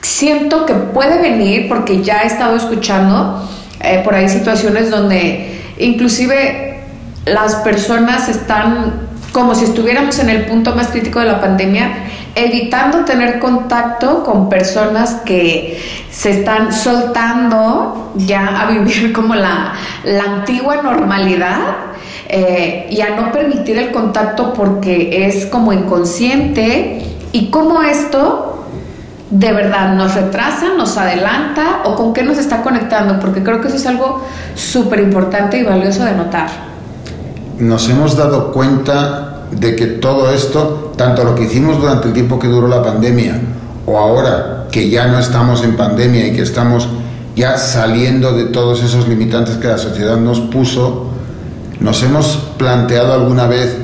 siento que puede venir porque ya he estado escuchando eh, por ahí situaciones donde inclusive las personas están como si estuviéramos en el punto más crítico de la pandemia evitando tener contacto con personas que se están soltando ya a vivir como la, antigua normalidad eh, y a no permitir el contacto porque es como inconsciente y cómo esto de verdad nos retrasa, nos adelanta o con qué nos está conectando, porque creo que eso es algo súper importante y valioso de notar. Nos hemos dado cuenta de que todo esto, tanto lo que hicimos durante el tiempo que duró la pandemia, o ahora que ya no estamos en pandemia y que estamos ya saliendo de todos esos limitantes que la sociedad nos puso, nos hemos planteado alguna vez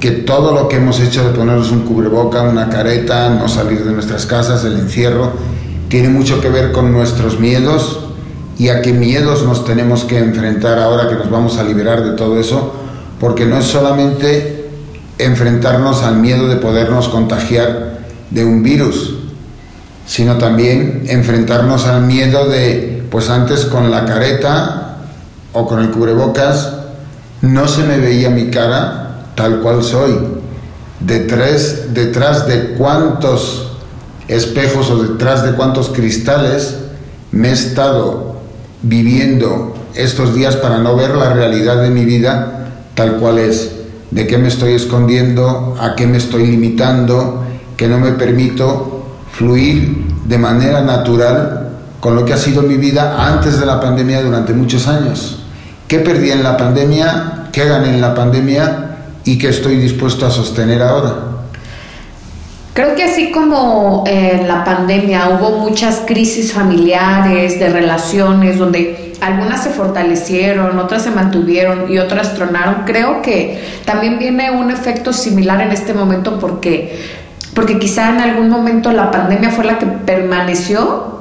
que todo lo que hemos hecho de ponernos un cubreboca, una careta, no salir de nuestras casas, el encierro, tiene mucho que ver con nuestros miedos y a qué miedos nos tenemos que enfrentar ahora que nos vamos a liberar de todo eso, porque no es solamente enfrentarnos al miedo de podernos contagiar de un virus, sino también enfrentarnos al miedo de, pues antes con la careta o con el cubrebocas, no se me veía mi cara tal cual soy. Detrás, detrás de cuántos espejos o detrás de cuántos cristales me he estado viviendo estos días para no ver la realidad de mi vida tal cual es de qué me estoy escondiendo, a qué me estoy limitando, que no me permito fluir de manera natural con lo que ha sido mi vida antes de la pandemia durante muchos años. ¿Qué perdí en la pandemia? ¿Qué gané en la pandemia? ¿Y qué estoy dispuesto a sostener ahora? Creo que así como en la pandemia hubo muchas crisis familiares, de relaciones, donde algunas se fortalecieron, otras se mantuvieron y otras tronaron. Creo que también viene un efecto similar en este momento porque, porque quizá en algún momento la pandemia fue la que permaneció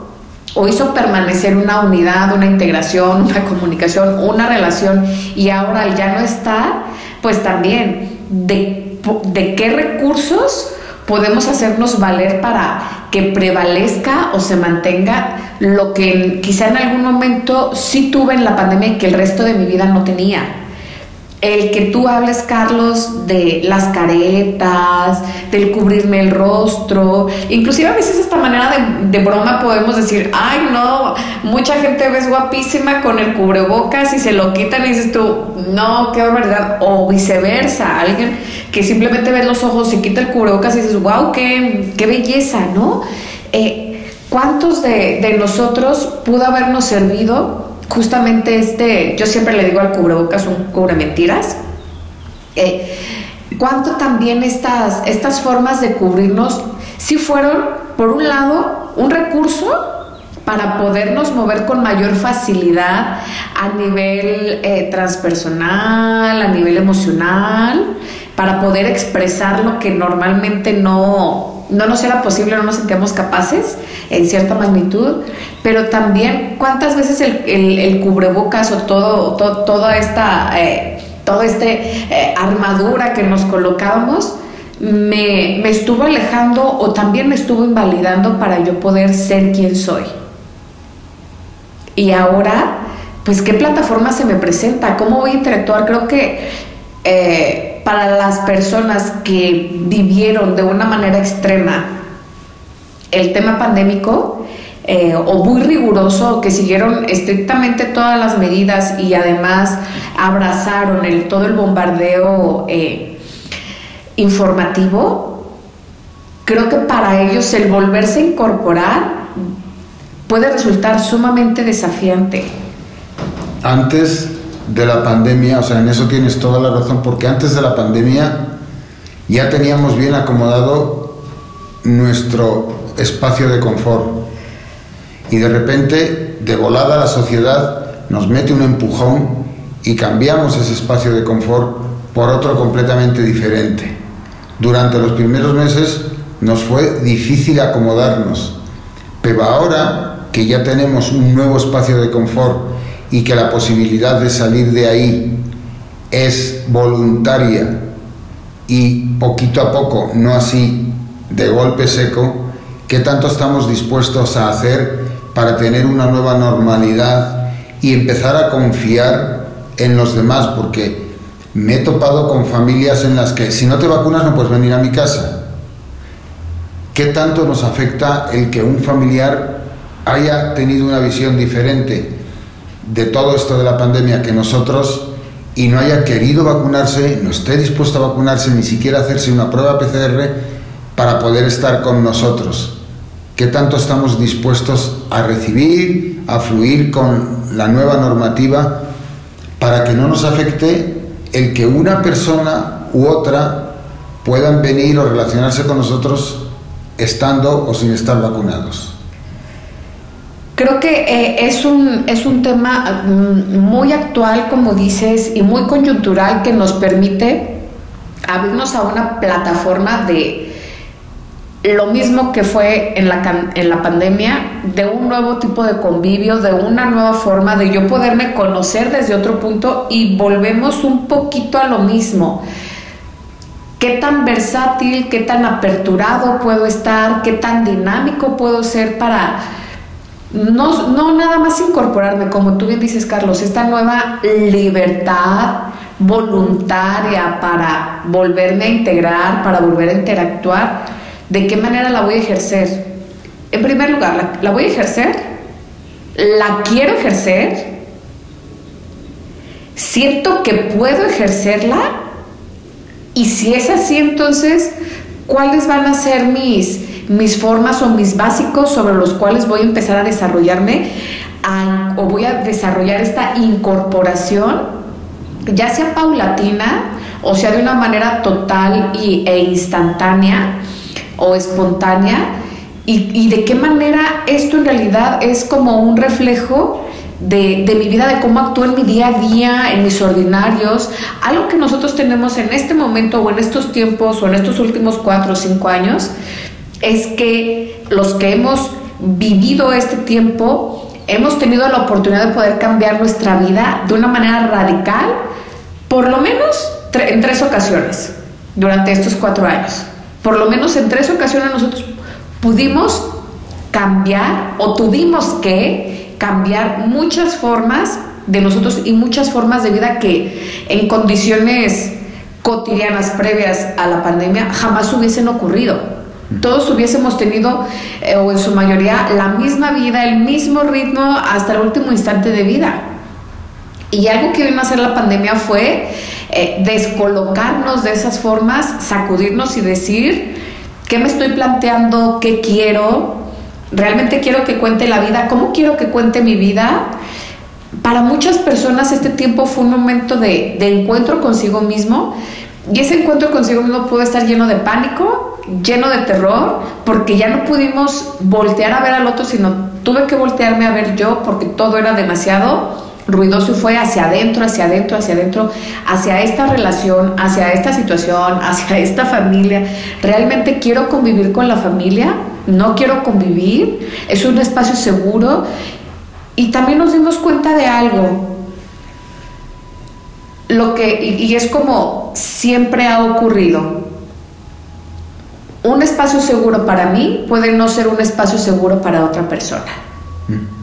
o hizo permanecer una unidad, una integración, una comunicación, una relación y ahora ya no está, pues también de, de qué recursos podemos hacernos valer para que prevalezca o se mantenga lo que quizá en algún momento sí tuve en la pandemia y que el resto de mi vida no tenía el que tú hables, Carlos, de las caretas, del cubrirme el rostro, inclusive a veces esta manera de, broma podemos decir, ay no, mucha gente ves guapísima con el cubrebocas y se lo quitan y dices tú, no, qué verdad, o viceversa, alguien que simplemente ve los ojos y quita el cubrebocas y dices, wow, qué, qué belleza, ¿no? Eh, ¿Cuántos de, de nosotros pudo habernos servido justamente este, yo siempre le digo al cubrebocas un cubre mentiras. Eh, ¿Cuánto también estas, estas formas de cubrirnos si fueron, por un lado, un recurso para podernos mover con mayor facilidad a nivel eh, transpersonal, a nivel emocional, para poder expresar lo que normalmente no, no nos era posible, no nos sentíamos capaces en cierta magnitud, pero también cuántas veces el, cubrebocas o todo, toda esta, eh, este eh, armadura que nos colocábamos me, me estuvo alejando o también me estuvo invalidando para yo poder ser quien soy. Y ahora, pues, ¿qué plataforma se me presenta? ¿Cómo voy a interactuar? Creo que eh, para las personas que vivieron de una manera extrema el tema pandémico, eh, o muy riguroso, que siguieron estrictamente todas las medidas y además abrazaron todo el bombardeo eh, informativo, creo que para ellos el volverse a incorporar puede resultar sumamente desafiante. Antes de la pandemia, o sea, en eso tienes toda la razón, porque antes de la pandemia ya teníamos bien acomodado nuestro espacio de confort. Y de repente, de volada, la sociedad nos mete un empujón y cambiamos ese espacio de confort por otro completamente diferente. Durante los primeros meses nos fue difícil acomodarnos, pero ahora que ya tenemos un nuevo espacio de confort y que la posibilidad de salir de ahí es voluntaria y poquito a poco, no así de golpe seco, ¿qué tanto estamos dispuestos a hacer para tener una nueva normalidad y empezar a confiar en los demás? Porque me he topado con familias en las que si no te vacunas no puedes venir a mi casa. ¿Qué tanto nos afecta el que un familiar haya tenido una visión diferente de todo esto de la pandemia que nosotros y no haya querido vacunarse, no esté dispuesto a vacunarse, ni siquiera hacerse una prueba PCR para poder estar con nosotros. ¿Qué tanto estamos dispuestos a recibir, a fluir con la nueva normativa para que no nos afecte el que una persona u otra puedan venir o relacionarse con nosotros estando o sin estar vacunados? Creo que eh, es, un, es un tema mm, muy actual, como dices, y muy coyuntural que nos permite abrirnos a una plataforma de lo mismo que fue en la, en la pandemia, de un nuevo tipo de convivio, de una nueva forma de yo poderme conocer desde otro punto y volvemos un poquito a lo mismo. ¿Qué tan versátil, qué tan aperturado puedo estar, qué tan dinámico puedo ser para no, no nada más incorporarme, como tú bien dices, Carlos, esta nueva libertad voluntaria para volverme a integrar, para volver a interactuar, ¿de qué manera la voy a ejercer? En primer lugar, ¿la, voy a ejercer? ¿La quiero ejercer? ¿Siento que puedo ejercerla? Y si es así, entonces, ¿cuáles van a ser mis mis formas o mis básicos sobre los cuales voy a empezar a desarrollarme o voy a desarrollar esta incorporación, ya sea paulatina o sea de una manera total y, e instantánea o espontánea, y, de qué manera esto en realidad es como un reflejo de, de, mi vida, de cómo actúo en mi día a día, en mis ordinarios, algo que nosotros tenemos en este momento o en estos tiempos o en estos últimos cuatro o cinco años, es que los que hemos vivido este tiempo hemos tenido la oportunidad de poder cambiar nuestra vida de una manera radical, por lo menos en tres ocasiones durante estos cuatro años. Por lo menos en tres ocasiones nosotros pudimos cambiar o tuvimos que cambiar muchas formas de nosotros y muchas formas de vida que en condiciones cotidianas previas a la pandemia jamás hubiesen ocurrido todos hubiésemos tenido, eh, o en su mayoría, la misma vida, el mismo ritmo hasta el último instante de vida. Y algo que vino a hacer la pandemia fue eh, descolocarnos de esas formas, sacudirnos y decir, ¿qué me estoy planteando? ¿Qué quiero? ¿Realmente quiero que cuente la vida? ¿Cómo quiero que cuente mi vida? Para muchas personas este tiempo fue un momento de, de encuentro consigo mismo y ese encuentro consigo mismo pudo estar lleno de pánico, lleno de terror, porque ya no pudimos voltear a ver al otro, sino tuve que voltearme a ver yo porque todo era demasiado ruidoso y fue hacia adentro, hacia adentro, hacia adentro, hacia esta relación, hacia esta situación, hacia esta familia. ¿Realmente quiero convivir con la familia? ¿No quiero convivir? ¿Es un espacio seguro? Y también nos dimos cuenta de algo, lo que, y, es como siempre ha ocurrido, un espacio seguro para mí puede no ser un espacio seguro para otra persona. Mm.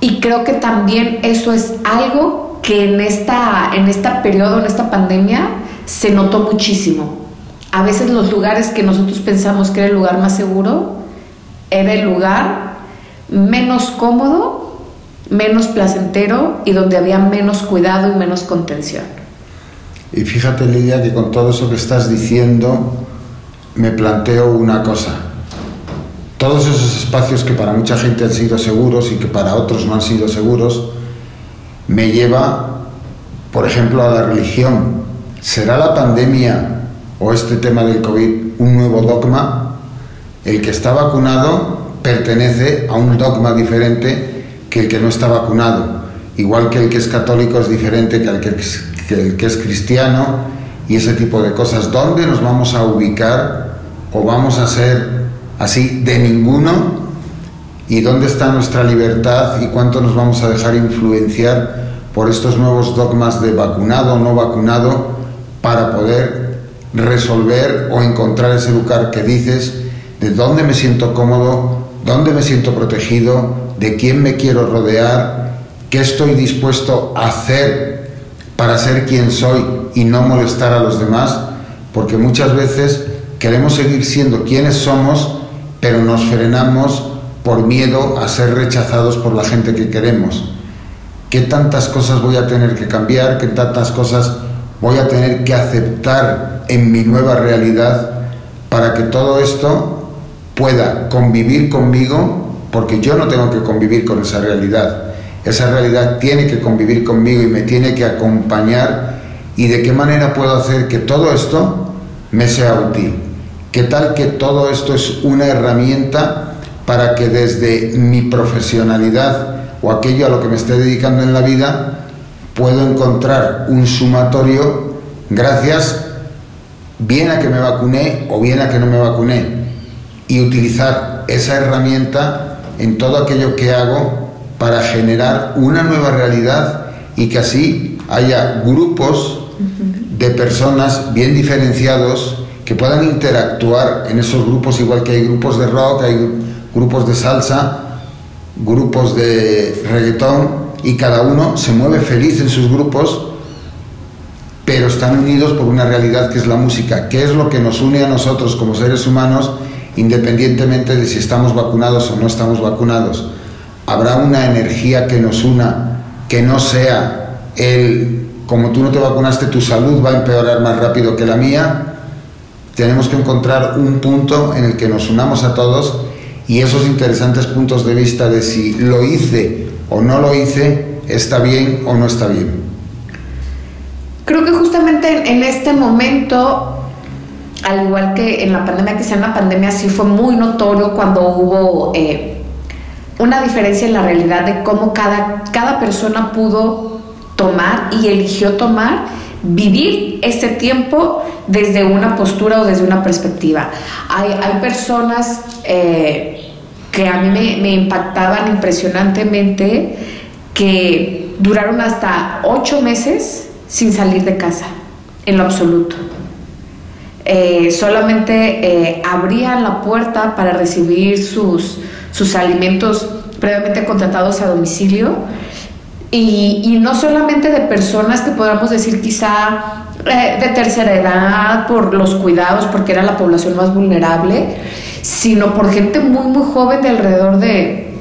Y creo que también eso es algo que en esta, en esta periodo, en esta pandemia, se notó muchísimo. A veces los lugares que nosotros pensamos que era el lugar más seguro, era el lugar menos cómodo menos placentero y donde había menos cuidado y menos contención. Y fíjate, Lidia, que con todo eso que estás diciendo, me planteo una cosa. Todos esos espacios que para mucha gente han sido seguros y que para otros no han sido seguros, me lleva, por ejemplo, a la religión. ¿Será la pandemia o este tema del COVID un nuevo dogma, el que está vacunado pertenece a un dogma diferente que el que no está vacunado, igual que el que es católico es diferente que el que es, que el que es cristiano y ese tipo de cosas. ¿Dónde nos vamos a ubicar o vamos a ser así de ninguno? ¿Y dónde está nuestra libertad y cuánto nos vamos a dejar influenciar por estos nuevos dogmas de vacunado o no vacunado para poder resolver o encontrar ese lugar que dices, de dónde me siento cómodo, dónde me siento protegido, de quién me quiero rodear, qué estoy dispuesto a hacer para ser quien soy y no molestar a los demás, porque muchas veces queremos seguir siendo quienes somos, pero nos frenamos por miedo a ser rechazados por la gente que queremos. ¿Qué tantas cosas voy a tener que cambiar? ¿Qué tantas cosas voy a tener que aceptar en mi nueva realidad para que todo esto pueda convivir conmigo, porque yo no tengo que convivir con esa realidad. Esa realidad tiene que convivir conmigo y me tiene que acompañar y de qué manera puedo hacer que todo esto me sea útil. ¿Qué tal que todo esto es una herramienta para que desde mi profesionalidad o aquello a lo que me esté dedicando en la vida puedo encontrar un sumatorio gracias bien a que me vacuné o bien a que no me vacuné y utilizar esa herramienta en todo aquello que hago para generar una nueva realidad y que así haya grupos de personas bien diferenciados que puedan interactuar en esos grupos igual que hay grupos de rock, hay grupos de salsa, grupos de reggaetón y cada uno se mueve feliz en sus grupos, pero están unidos por una realidad que es la música, que es lo que nos une a nosotros como seres humanos, independientemente de si estamos vacunados o no estamos vacunados. Habrá una energía que nos una, que no sea el, como tú no te vacunaste, tu salud va a empeorar más rápido que la mía. Tenemos que encontrar un punto en el que nos unamos a todos y esos interesantes puntos de vista de si lo hice o no lo hice, está bien o no está bien. Creo que justamente en este momento, al igual que en la pandemia, quizá en la pandemia sí fue muy notorio cuando hubo eh, una diferencia en la realidad de cómo cada, cada persona pudo tomar y eligió tomar vivir este tiempo desde una postura o desde una perspectiva. Hay, hay personas eh, que a mí me, impactaban impresionantemente que duraron hasta ocho meses sin salir de casa, en lo absoluto. Eh, solamente eh, abrían la puerta para recibir sus, sus alimentos previamente contratados a domicilio. Y, no solamente de personas que podamos decir quizá eh, de tercera edad por los cuidados, porque era la población más vulnerable, sino por gente muy, muy joven de alrededor de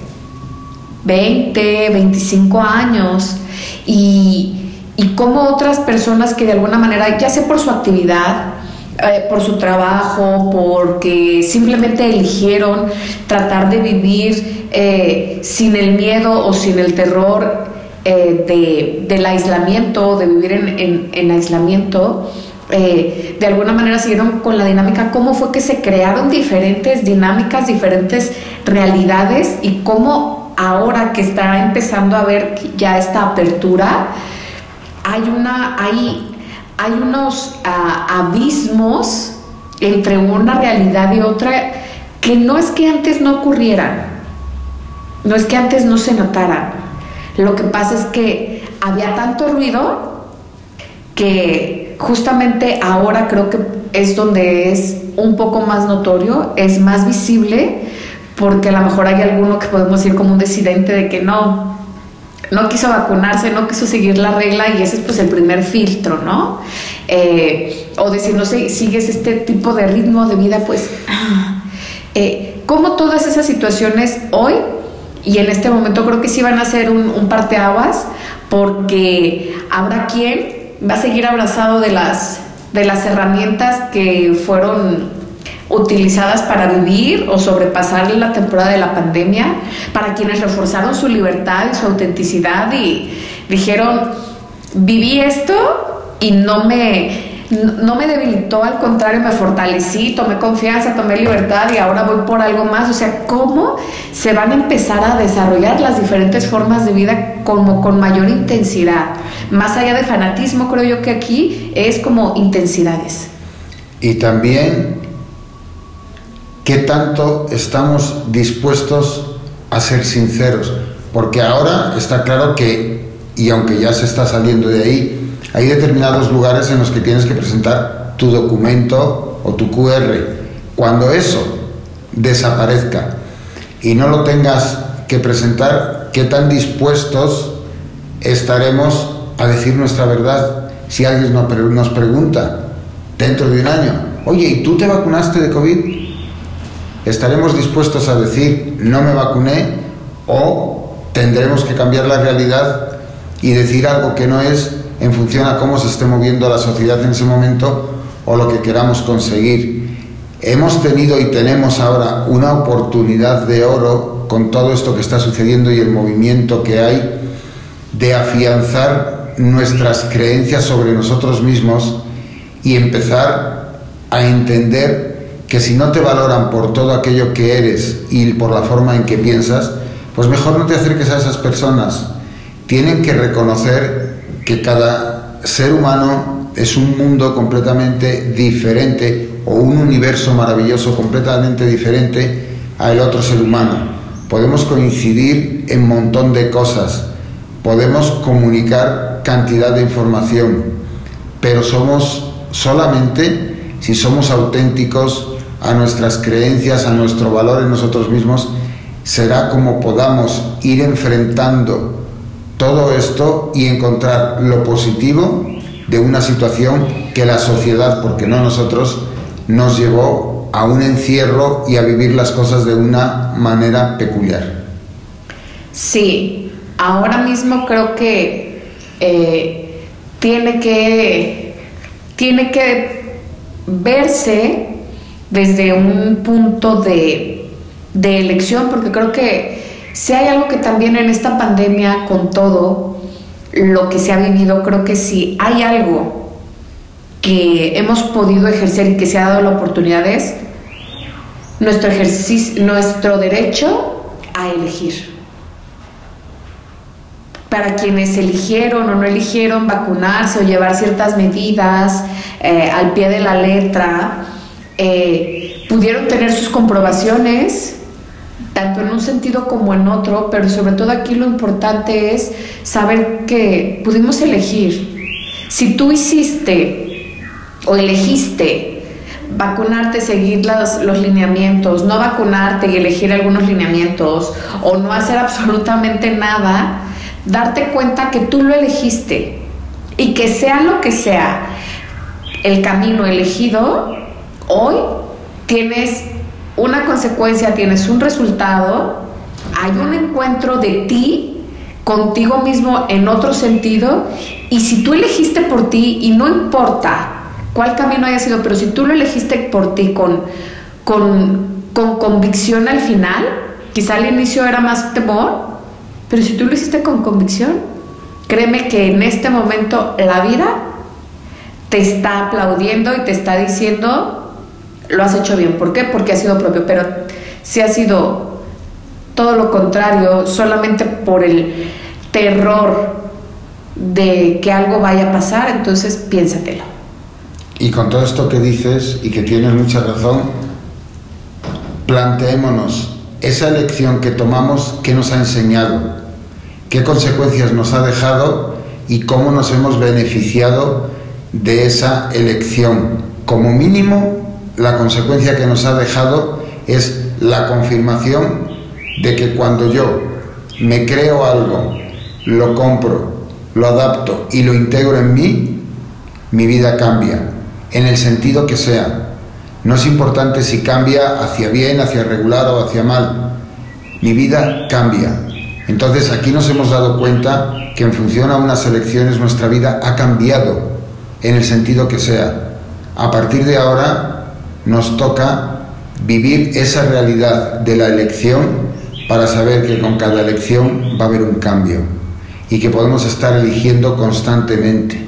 20, 25 años. Y, y como otras personas que de alguna manera, ya sea por su actividad, eh, por su trabajo, porque simplemente eligieron tratar de vivir eh, sin el miedo o sin el terror eh, de, del aislamiento, de vivir en, en aislamiento, de alguna manera siguieron con la dinámica, cómo fue que se crearon diferentes dinámicas, diferentes realidades y cómo ahora que está empezando a ver ya esta apertura, hay, una, hay, hay unos ah, abismos entre una realidad y otra que no es que antes no ocurrieran, no es que antes no se notaran. Lo que pasa es que había tanto ruido que justamente ahora creo que es donde es un poco más notorio, es más visible, porque a lo mejor hay alguno que podemos ir como un decidente de que no, no quiso vacunarse, no quiso seguir la regla y ese es pues el primer filtro, ¿no? Eh, o decir, no sé, sigues este tipo de ritmo de vida, pues, eh, como todas esas situaciones hoy y en este momento creo que sí van a ser un, un parteaguas, porque habrá quien va a seguir abrazado de las, de las herramientas que fueron utilizadas para vivir o sobrepasar la temporada de la pandemia, para quienes reforzaron su libertad y su autenticidad y dijeron, viví esto y no me, no me debilitó, al contrario, me fortalecí, tomé confianza, tomé libertad y ahora voy por algo más. O sea, ¿cómo se van a empezar a desarrollar las diferentes formas de vida como con mayor intensidad? Más allá de fanatismo, creo yo que aquí es como intensidades. Y también, ¿qué tanto estamos dispuestos a ser sinceros? Porque ahora está claro que, y aunque ya se está saliendo de ahí, hay determinados lugares en los que tienes que presentar tu documento o tu QR. Cuando eso desaparezca y no lo tengas que presentar, ¿qué tan dispuestos estaremos a decir nuestra verdad si alguien nos pregunta dentro de un año, oye, ¿y tú te vacunaste de COVID? ¿Estaremos dispuestos a decir no me vacuné o tendremos que cambiar la realidad y decir algo que no es en función a cómo se esté moviendo la sociedad en ese momento o lo que queramos conseguir. Hemos tenido y tenemos ahora una oportunidad de oro con todo esto que está sucediendo y el movimiento que hay de afianzar nuestras creencias sobre nosotros mismos y empezar a entender que si no te valoran por todo aquello que eres y por la forma en que piensas, pues mejor no te acerques a esas personas. Tienen que reconocer que cada ser humano es un mundo completamente diferente o un universo maravilloso completamente diferente al otro ser humano. Podemos coincidir en montón de cosas, podemos comunicar cantidad de información, pero somos solamente si somos auténticos a nuestras creencias, a nuestro valor en nosotros mismos, será como podamos ir enfrentando todo esto y encontrar lo positivo de una situación que la sociedad, porque no nosotros, nos llevó a un encierro y a vivir las cosas de una manera peculiar. Sí, ahora mismo creo que eh, tiene que tiene que verse desde un punto de, de elección, porque creo que si hay algo que también en esta pandemia, con todo lo que se ha vivido, creo que si hay algo que hemos podido ejercer y que se ha dado la oportunidad es nuestro ejercicio, nuestro derecho a elegir. Para quienes eligieron o no eligieron vacunarse o llevar ciertas medidas eh, al pie de la letra, eh, pudieron tener sus comprobaciones tanto en un sentido como en otro, pero sobre todo aquí lo importante es saber que pudimos elegir. Si tú hiciste o elegiste vacunarte, seguir los, los lineamientos, no vacunarte y elegir algunos lineamientos, o no hacer absolutamente nada, darte cuenta que tú lo elegiste y que sea lo que sea el camino elegido, hoy tienes una consecuencia, tienes un resultado, hay un encuentro de ti contigo mismo en otro sentido y si tú elegiste por ti y no importa cuál camino haya sido, pero si tú lo elegiste por ti con, con, con convicción al final, quizá al inicio era más temor, pero si tú lo hiciste con convicción, créeme que en este momento la vida te está aplaudiendo y te está diciendo lo has hecho bien. ¿Por qué? Porque ha sido propio. Pero si ha sido todo lo contrario, solamente por el terror de que algo vaya a pasar, entonces piénsatelo. Y con todo esto que dices y que tienes mucha razón, planteémonos esa elección que tomamos, ¿qué nos ha enseñado? ¿Qué consecuencias nos ha dejado? Y cómo nos hemos beneficiado de esa elección. Como mínimo, la consecuencia que nos ha dejado es la confirmación de que cuando yo me creo algo, lo compro, lo adapto y lo integro en mí, mi vida cambia, en el sentido que sea. No es importante si cambia hacia bien, hacia regular o hacia mal. Mi vida cambia. Entonces aquí nos hemos dado cuenta que en función a unas elecciones nuestra vida ha cambiado en el sentido que sea. A partir de ahora nos toca vivir esa realidad de la elección para saber que con cada elección va a haber un cambio y que podemos estar eligiendo constantemente.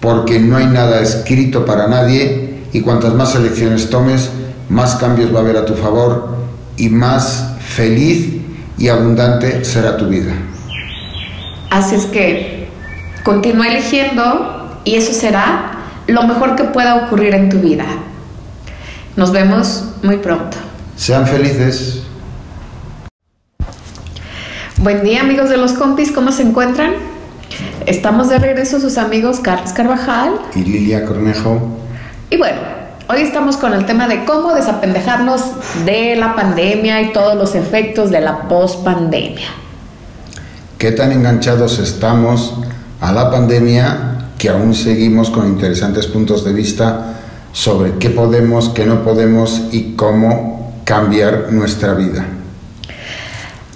porque no hay nada escrito para nadie y cuantas más elecciones tomes, más cambios va a haber a tu favor y más feliz y abundante será tu vida. Así es que continúa eligiendo y eso será lo mejor que pueda ocurrir en tu vida. Nos vemos muy pronto. Sean felices. Buen día amigos de los compis, ¿cómo se encuentran? Estamos de regreso sus amigos Carlos Carvajal y Lilia Cornejo. Y bueno, hoy estamos con el tema de cómo desapendejarnos de la pandemia y todos los efectos de la pospandemia. ¿Qué tan enganchados estamos a la pandemia que aún seguimos con interesantes puntos de vista sobre qué podemos, qué no podemos y cómo cambiar nuestra vida?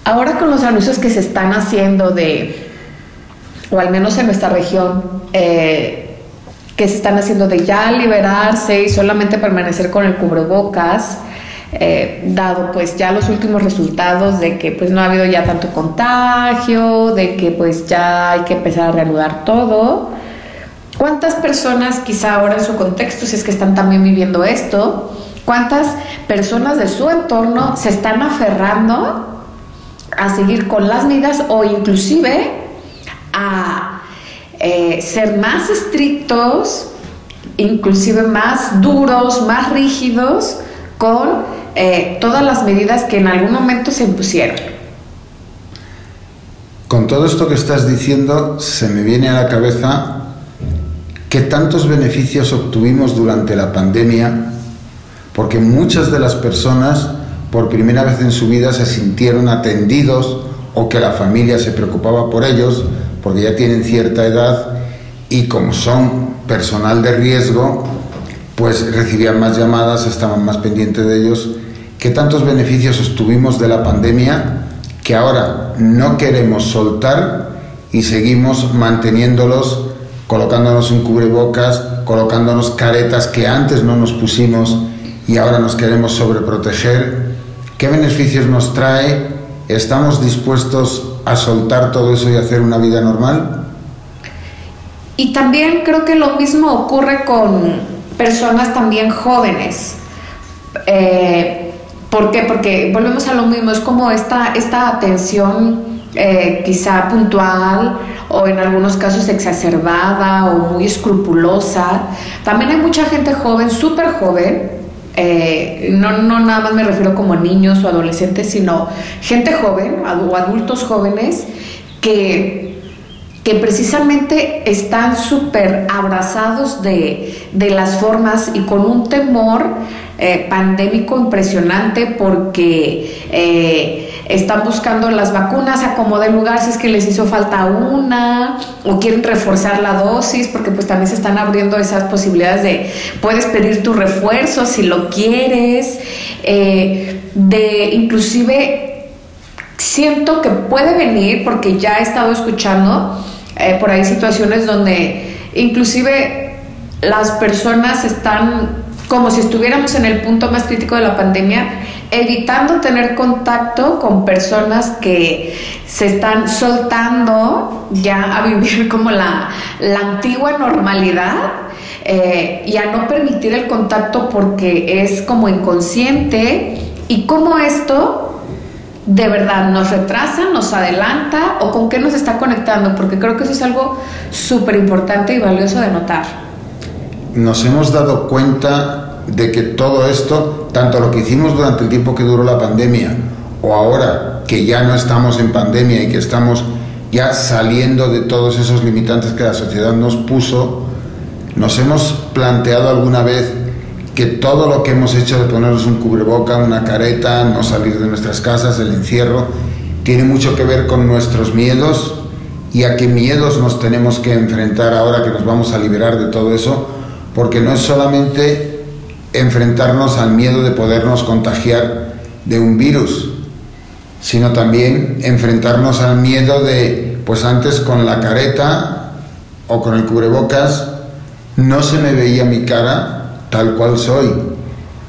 Ahora con los anuncios que se están haciendo de, o al menos en nuestra región, eh, que se están haciendo de ya liberarse y solamente permanecer con el cubrebocas, eh, dado pues ya los últimos resultados de que pues no ha habido ya tanto contagio, de que pues ya hay que empezar a reanudar todo. ¿Cuántas personas quizá ahora en su contexto, si es que están también viviendo esto, cuántas personas de su entorno se están aferrando a seguir con las medidas o inclusive a eh, ser más estrictos, inclusive más duros, más rígidos con eh, todas las medidas que en algún momento se impusieron. Con todo esto que estás diciendo, se me viene a la cabeza que tantos beneficios obtuvimos durante la pandemia, porque muchas de las personas por primera vez en su vida se sintieron atendidos o que la familia se preocupaba por ellos porque ya tienen cierta edad y como son personal de riesgo, pues recibían más llamadas, estaban más pendientes de ellos. ¿Qué tantos beneficios obtuvimos de la pandemia que ahora no queremos soltar y seguimos manteniéndolos, colocándonos un cubrebocas, colocándonos caretas que antes no nos pusimos y ahora nos queremos sobreproteger? ¿Qué beneficios nos trae? ¿Estamos dispuestos a soltar todo eso y hacer una vida normal? Y también creo que lo mismo ocurre con personas también jóvenes. Eh, ¿Por qué? Porque volvemos a lo mismo, es como esta, esta atención eh, quizá puntual o en algunos casos exacerbada o muy escrupulosa. También hay mucha gente joven, súper joven, eh, no, no nada más me refiero como niños o adolescentes, sino gente joven o adultos jóvenes que, que precisamente están súper abrazados de, de, las formas y con un temor eh, pandémico impresionante porque están buscando las vacunas a como de lugar si es que les hizo falta una o quieren reforzar la dosis porque pues también se están abriendo esas posibilidades de puedes pedir tu refuerzo si lo quieres eh, de inclusive siento que puede venir porque ya he estado escuchando eh, por ahí situaciones donde inclusive las personas están como si estuviéramos en el punto más crítico de la pandemia evitando tener contacto con personas que se están soltando ya a vivir como la, antigua normalidad eh, y a no permitir el contacto porque es como inconsciente y cómo esto de verdad nos retrasa, nos adelanta o con qué nos está conectando, porque creo que eso es algo súper importante y valioso de notar. Nos hemos dado cuenta de que todo esto, tanto lo que hicimos durante el tiempo que duró la pandemia o ahora que ya no estamos en pandemia y que estamos ya saliendo de todos esos limitantes que la sociedad nos puso, nos hemos planteado alguna vez que todo lo que hemos hecho de ponernos un cubreboca, una careta, no salir de nuestras casas, el encierro, tiene mucho que ver con nuestros miedos y a qué miedos nos tenemos que enfrentar ahora que nos vamos a liberar de todo eso, porque no es solamente enfrentarnos al miedo de podernos contagiar de un virus, sino también enfrentarnos al miedo de, pues antes con la careta o con el cubrebocas, no se me veía mi cara tal cual soy.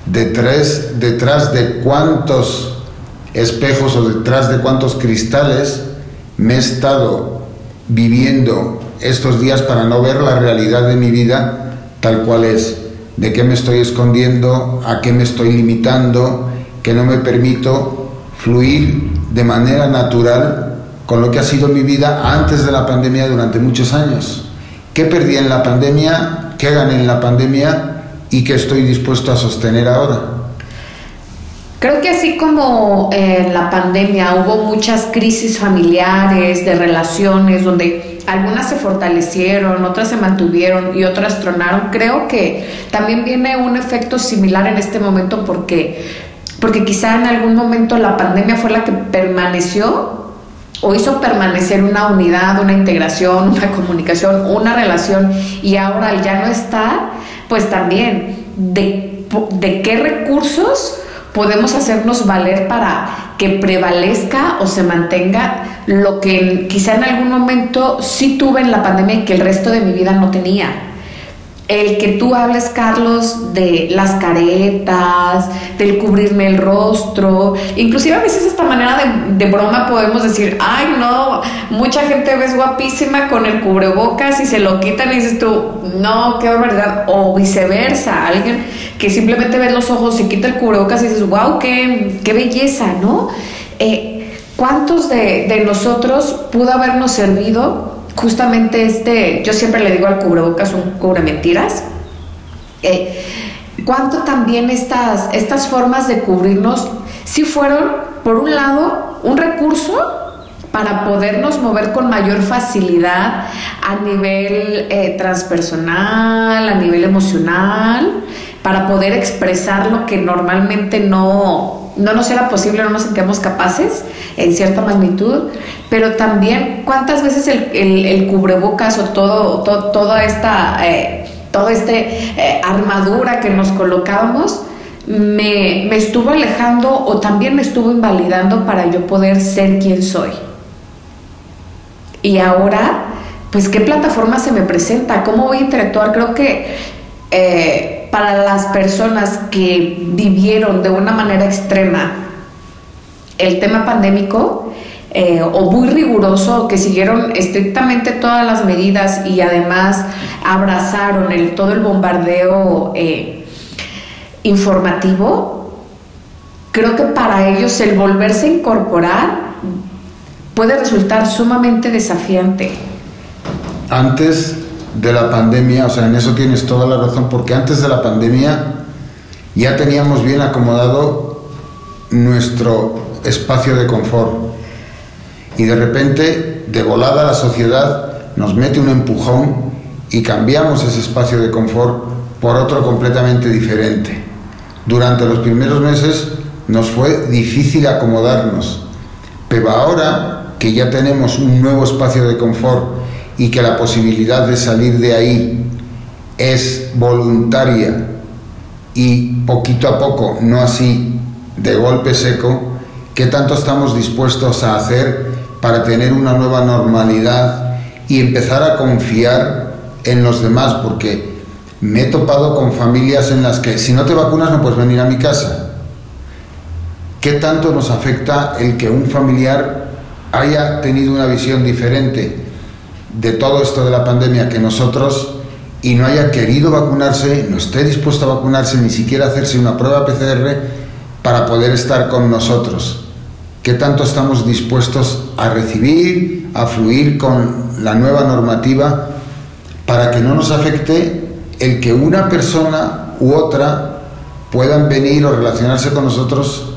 Detrás, detrás de cuántos espejos o detrás de cuántos cristales me he estado viviendo estos días para no ver la realidad de mi vida tal cual es, de qué me estoy escondiendo, a qué me estoy limitando, que no me permito fluir de manera natural con lo que ha sido mi vida antes de la pandemia durante muchos años. ¿Qué perdí en la pandemia? ¿Qué gané en la pandemia? ¿Y qué estoy dispuesto a sostener ahora? Creo que así como en la pandemia hubo muchas crisis familiares, de relaciones, donde algunas se fortalecieron, otras se mantuvieron y otras tronaron, creo que también viene un efecto similar en este momento porque, porque quizá en algún momento la pandemia fue la que permaneció o hizo permanecer una unidad, una integración, una comunicación, una relación y ahora al ya no está, pues también de, de qué recursos podemos hacernos valer para que prevalezca o se mantenga lo que quizá en algún momento sí tuve en la pandemia y que el resto de mi vida no tenía el que tú hables, Carlos, de las caretas, del cubrirme el rostro, inclusive a veces esta manera de, broma podemos decir, ay no, mucha gente ves guapísima con el cubrebocas y se lo quitan y dices tú, no, qué barbaridad, o viceversa, alguien que simplemente ve los ojos y quita el cubrebocas y dices, wow, qué, qué belleza, ¿no? Eh, ¿Cuántos de, de nosotros pudo habernos servido? Justamente este, yo siempre le digo al cubrebocas un cubre mentiras. Eh, ¿Cuánto también estas, estas formas de cubrirnos si fueron, por un lado, un recurso para podernos mover con mayor facilidad a nivel eh, transpersonal, a nivel emocional, para poder expresar lo que normalmente no, no nos era posible, no nos sentíamos capaces en cierta magnitud, pero también cuántas veces el, cubrebocas o todo, toda esta, eh, este, eh, armadura que nos colocábamos me, me estuvo alejando o también me estuvo invalidando para yo poder ser quien soy. Y ahora, pues, ¿qué plataforma se me presenta? ¿Cómo voy a interactuar? Creo que eh, para las personas que vivieron de una manera extrema el tema pandémico, eh, o muy riguroso, que siguieron estrictamente todas las medidas y además abrazaron todo el bombardeo eh, informativo, creo que para ellos el volverse a incorporar puede resultar sumamente desafiante. Antes de la pandemia, o sea, en eso tienes toda la razón, porque antes de la pandemia ya teníamos bien acomodado nuestro espacio de confort y de repente, de volada, la sociedad nos mete un empujón y cambiamos ese espacio de confort por otro completamente diferente. Durante los primeros meses nos fue difícil acomodarnos, pero ahora que ya tenemos un nuevo espacio de confort y que la posibilidad de salir de ahí es voluntaria y poquito a poco, no así de golpe seco, ¿qué tanto estamos dispuestos a hacer para tener una nueva normalidad y empezar a confiar en los demás, porque me he topado con familias en las que si no te vacunas no puedes venir a mi casa. ¿Qué tanto nos afecta el que un familiar haya tenido una visión diferente de todo esto de la pandemia que nosotros y no haya querido vacunarse, no esté dispuesto a vacunarse, ni siquiera hacerse una prueba PCR para poder estar con nosotros? qué tanto estamos dispuestos a recibir, a fluir con la nueva normativa para que no nos afecte el que una persona u otra puedan venir o relacionarse con nosotros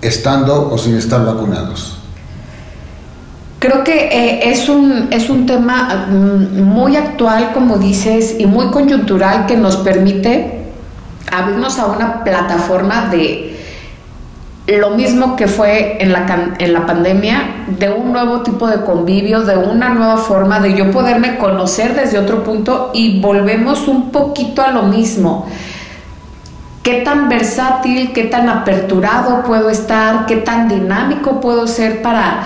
estando o sin estar vacunados. Creo que eh, es, un, es un tema mm, muy actual, como dices, y muy coyuntural que nos permite abrirnos a una plataforma de, lo mismo que fue en la, en la pandemia, de un nuevo tipo de convivio, de una nueva forma de yo poderme conocer desde otro punto y volvemos un poquito a lo mismo. ¿Qué tan versátil, qué tan aperturado puedo estar, qué tan dinámico puedo ser para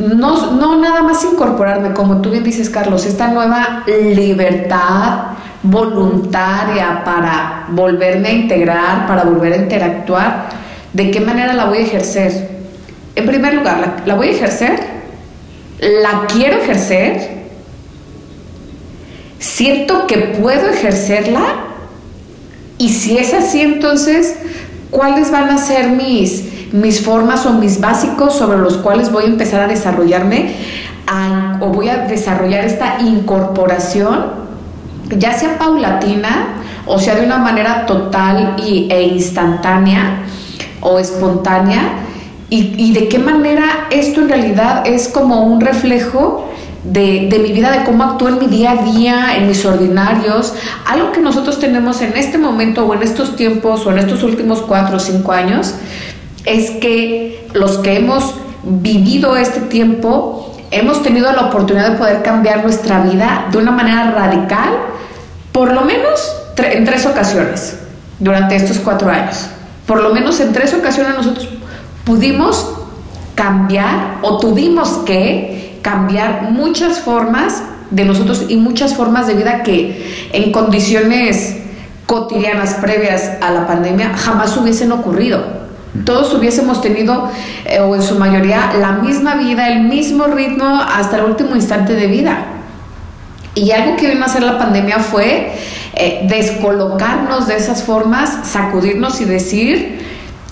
no, no nada más incorporarme, como tú bien dices, Carlos, esta nueva libertad voluntaria para volverme a integrar, para volver a interactuar? ¿De qué manera la voy a ejercer? En primer lugar, la, voy a ejercer, la quiero ejercer siento que puedo ejercerla y si es así, entonces, ¿cuáles van a ser mis, mis formas o mis básicos sobre los cuales voy a empezar a desarrollarme o voy a desarrollar esta incorporación, ya sea paulatina o sea de una manera total y, e instantánea o espontánea? Y, y de qué manera esto en realidad es como un reflejo de, de, mi vida, de cómo actúo en mi día a día, en mis ordinarios. Algo que nosotros tenemos en este momento o en estos tiempos o en estos últimos cuatro o cinco años es que los que hemos vivido este tiempo hemos tenido la oportunidad de poder cambiar nuestra vida de una manera radical, por lo menos en tres ocasiones durante estos cuatro años. Por lo menos en tres ocasiones nosotros pudimos cambiar o tuvimos que cambiar muchas formas de nosotros y muchas formas de vida que en condiciones cotidianas previas a la pandemia jamás hubiesen ocurrido. Todos hubiésemos tenido, eh, o en su mayoría, la misma vida, el mismo ritmo hasta el último instante de vida. Y algo que vino a hacer la pandemia fue eh, descolocarnos de esas formas, sacudirnos y decir,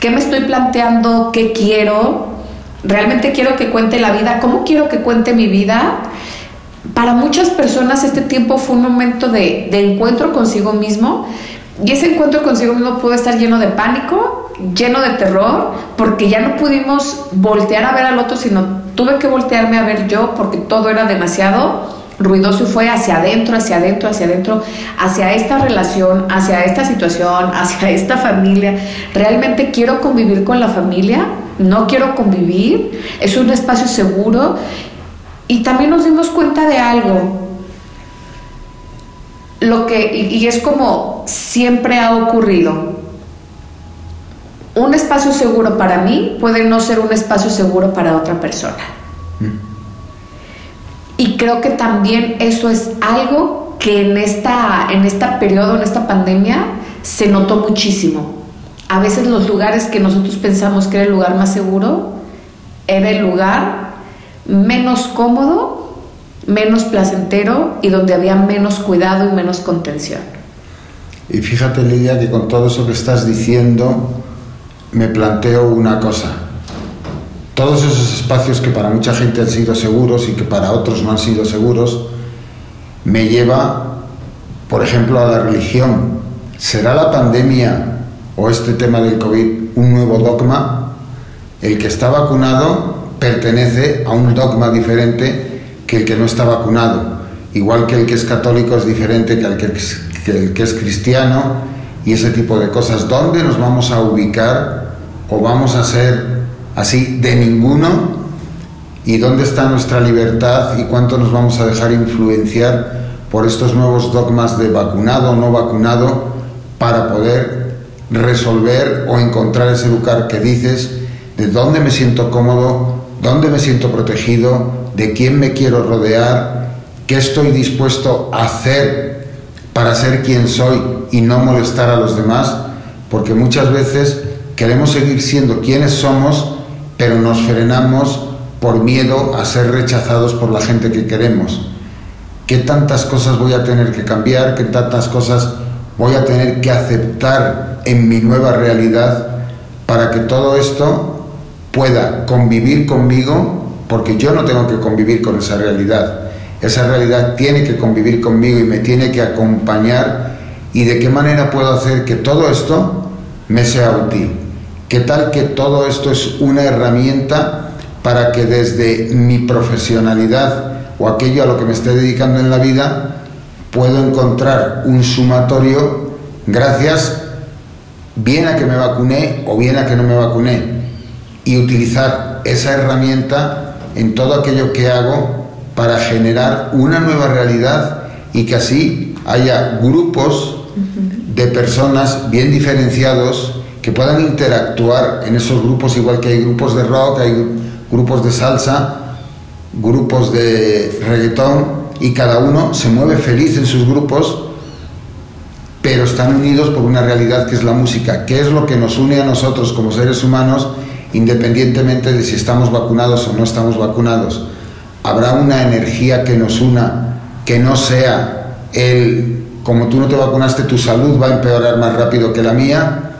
¿qué me estoy planteando? ¿Qué quiero? realmente quiero que cuente la vida, cómo quiero que cuente mi vida. Para muchas personas este tiempo fue un momento de, encuentro consigo mismo y ese encuentro consigo mismo pudo estar lleno de pánico, lleno de terror, porque ya no pudimos voltear a ver al otro, sino tuve que voltearme a ver yo porque todo era demasiado ruidoso y fue hacia adentro, hacia adentro, hacia adentro, hacia esta relación, hacia esta situación, hacia esta familia. ¿Realmente quiero convivir con la familia? ¿No quiero convivir? ¿Es un espacio seguro? Y también nos dimos cuenta de algo. Lo que, y, es como siempre ha ocurrido. Un espacio seguro para mí puede no ser un espacio seguro para otra persona. Mm. Y creo que también eso es algo que en esta, en esta periodo, en esta pandemia, se notó muchísimo. A veces los lugares que nosotros pensamos que era el lugar más seguro, era el lugar menos cómodo, menos placentero y donde había menos cuidado y menos contención. Y fíjate, Lidia, que con todo eso que estás diciendo, me planteo una cosa todos esos espacios que para mucha gente han sido seguros y que para otros no han sido seguros, me lleva, por ejemplo, a la religión. ¿Será la pandemia o este tema del COVID un nuevo dogma? El que está vacunado pertenece a un dogma diferente que el que no está vacunado. Igual que el que es católico es diferente que el que es, el que es cristiano y ese tipo de cosas. ¿Dónde nos vamos a ubicar o vamos a ser así de ninguno y dónde está nuestra libertad y cuánto nos vamos a dejar influenciar por estos nuevos dogmas de vacunado o no vacunado para poder resolver o encontrar ese lugar que dices de dónde me siento cómodo, dónde me siento protegido, de quién me quiero rodear, qué estoy dispuesto a hacer para ser quien soy y no molestar a los demás, porque muchas veces queremos seguir siendo quienes somos, pero nos frenamos por miedo a ser rechazados por la gente que queremos. ¿Qué tantas cosas voy a tener que cambiar? ¿Qué tantas cosas voy a tener que aceptar en mi nueva realidad para que todo esto pueda convivir conmigo? Porque yo no tengo que convivir con esa realidad. Esa realidad tiene que convivir conmigo y me tiene que acompañar. ¿Y de qué manera puedo hacer que todo esto me sea útil? ¿Qué tal que todo esto es una herramienta para que desde mi profesionalidad o aquello a lo que me esté dedicando en la vida puedo encontrar un sumatorio gracias bien a que me vacuné o bien a que no me vacuné y utilizar esa herramienta en todo aquello que hago para generar una nueva realidad y que así haya grupos de personas bien diferenciados que puedan interactuar en esos grupos, igual que hay grupos de rock, hay grupos de salsa, grupos de reggaetón, y cada uno se mueve feliz en sus grupos, pero están unidos por una realidad que es la música, que es lo que nos une a nosotros como seres humanos, independientemente de si estamos vacunados o no estamos vacunados. Habrá una energía que nos una, que no sea el como tú no te vacunaste, tu salud va a empeorar más rápido que la mía.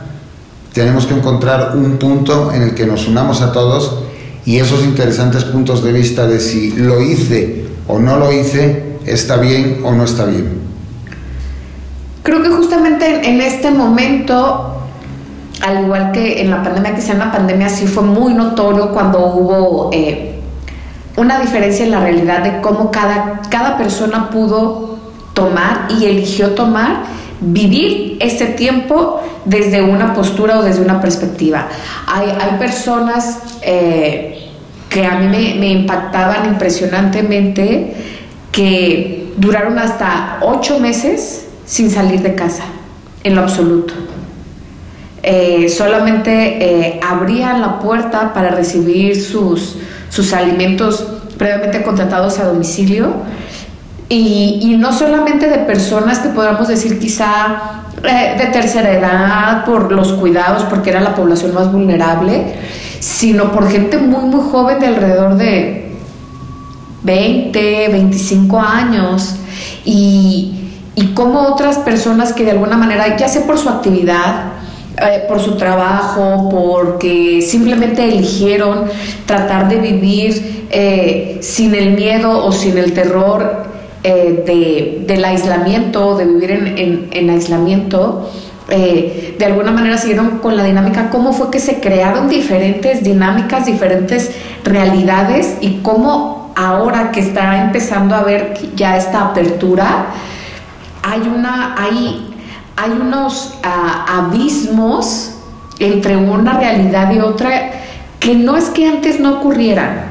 Tenemos que encontrar un punto en el que nos unamos a todos y esos interesantes puntos de vista de si lo hice o no lo hice, está bien o no está bien. Creo que justamente en este momento, al igual que en la pandemia, sea en la pandemia, sí fue muy notorio cuando hubo eh, una diferencia en la realidad de cómo cada, cada persona pudo tomar y eligió tomar vivir este tiempo desde una postura o desde una perspectiva. Hay, hay personas eh, que a mí me, impactaban impresionantemente que duraron hasta ocho meses sin salir de casa, en lo absoluto. Eh, solamente eh, abrían la puerta para recibir sus, sus alimentos previamente contratados a domicilio y, no solamente de personas que podamos decir quizá eh, de tercera edad por los cuidados, porque era la población más vulnerable, sino por gente muy, muy joven de alrededor de 20, 25 años. Y, y como otras personas que de alguna manera, ya sea por su actividad, eh, por su trabajo, porque simplemente eligieron tratar de vivir eh, sin el miedo o sin el terror eh, de, del aislamiento, de vivir en, en, aislamiento, de alguna manera siguieron con la dinámica, cómo fue que se crearon diferentes dinámicas, diferentes realidades y cómo ahora que está empezando a ver ya esta apertura, hay, una, hay, hay unos ah, abismos entre una realidad y otra que no es que antes no ocurrieran,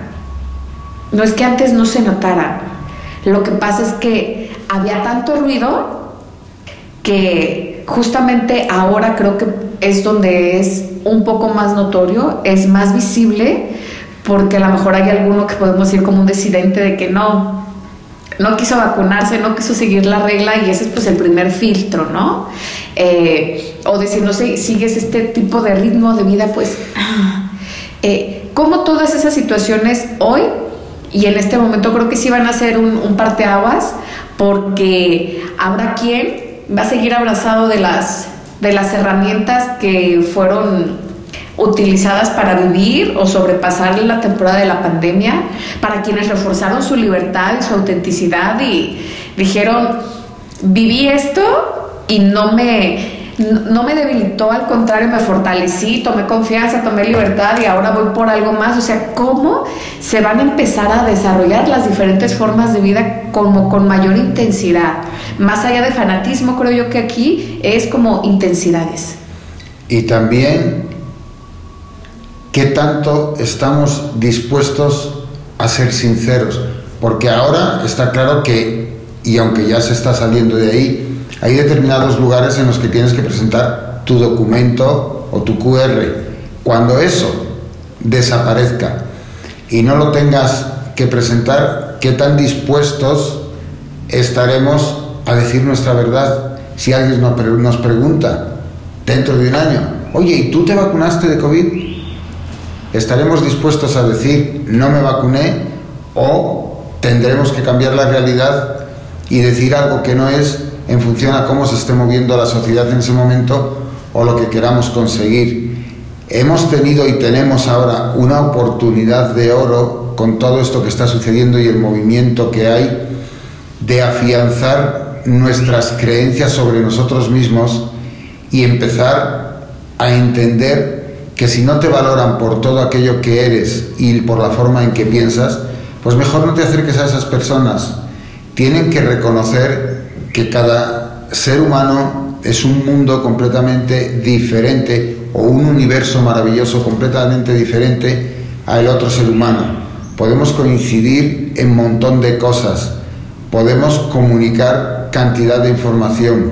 no es que antes no se notaran, lo que pasa es que había tanto ruido que justamente ahora creo que es donde es un poco más notorio, es más visible, porque a lo mejor hay alguno que podemos ir como un decidente de que no, no quiso vacunarse, no quiso seguir la regla y ese es pues el primer filtro, ¿no? Eh, o decir, no sé, sigues este tipo de ritmo de vida, pues, eh, como todas esas situaciones hoy y en este momento creo que sí van a ser un, un parteaguas porque habrá quien va a seguir abrazado de las, de las herramientas que fueron utilizadas para vivir o sobrepasar la temporada de la pandemia, para quienes reforzaron su libertad y su autenticidad y dijeron, viví esto y no me no me debilitó, al contrario, me fortalecí, tomé confianza, tomé libertad y ahora voy por algo más. O sea, ¿cómo se van a empezar a desarrollar las diferentes formas de vida como con mayor intensidad? Más allá de fanatismo, creo yo que aquí es como intensidades. Y también, ¿qué tanto estamos dispuestos a ser sinceros? Porque ahora está claro que, y aunque ya se está saliendo de ahí, hay determinados lugares en los que tienes que presentar tu documento o tu QR. Cuando eso desaparezca y no lo tengas que presentar, ¿qué tan dispuestos estaremos a decir nuestra verdad? Si alguien nos pregunta dentro de un año, oye, ¿y tú te vacunaste de COVID? ¿Estaremos dispuestos a decir no me vacuné o tendremos que cambiar la realidad y decir algo que no es en función a cómo se esté moviendo la sociedad en ese momento o lo que queramos conseguir. Hemos tenido y tenemos ahora una oportunidad de oro con todo esto que está sucediendo y el movimiento que hay de afianzar nuestras creencias sobre nosotros mismos y empezar a entender que si no te valoran por todo aquello que eres y por la forma en que piensas, pues mejor no te acerques a esas personas. Tienen que reconocer que cada ser humano es un mundo completamente diferente o un universo maravilloso completamente diferente al otro ser humano. Podemos coincidir en montón de cosas, podemos comunicar cantidad de información,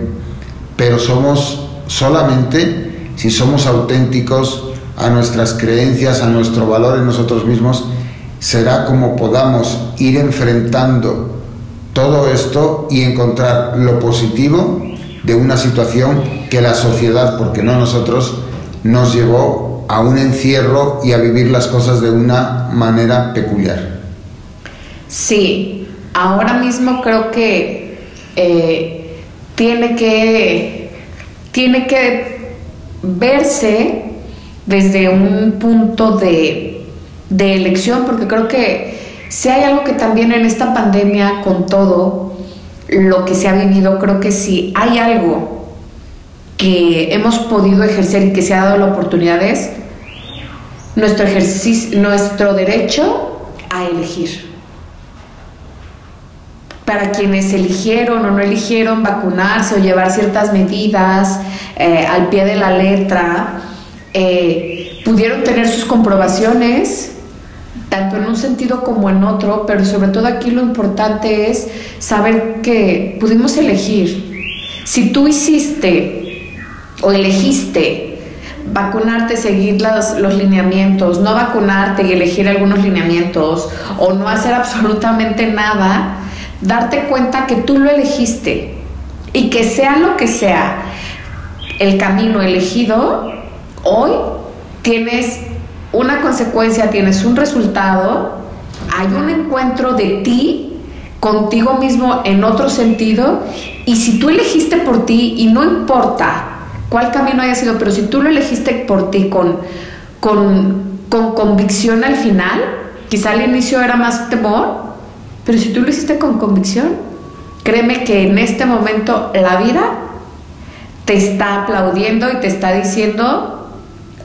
pero somos solamente si somos auténticos a nuestras creencias, a nuestro valor en nosotros mismos, será como podamos ir enfrentando todo esto y encontrar lo positivo de una situación que la sociedad, porque no nosotros, nos llevó a un encierro y a vivir las cosas de una manera peculiar. Sí, ahora mismo creo que eh, tiene que tiene que verse desde un punto de, de elección, porque creo que si hay algo que también en esta pandemia, con todo lo que se ha vivido, creo que si hay algo que hemos podido ejercer y que se ha dado la oportunidad es nuestro ejercicio, nuestro derecho a elegir. Para quienes eligieron o no eligieron vacunarse o llevar ciertas medidas eh, al pie de la letra, eh, pudieron tener sus comprobaciones, tanto en un sentido como en otro, pero sobre todo aquí lo importante es saber que pudimos elegir. Si tú hiciste o elegiste vacunarte, seguir los, los lineamientos, no vacunarte y elegir algunos lineamientos, o no hacer absolutamente nada, darte cuenta que tú lo elegiste y que sea lo que sea el camino elegido, hoy tienes una consecuencia, tienes un resultado, hay un encuentro de ti contigo mismo en otro sentido y si tú elegiste por ti y no importa cuál camino haya sido, pero si tú lo elegiste por ti con, con, con convicción al final, quizá al inicio era más temor, pero si tú lo hiciste con convicción, créeme que en este momento la vida te está aplaudiendo y te está diciendo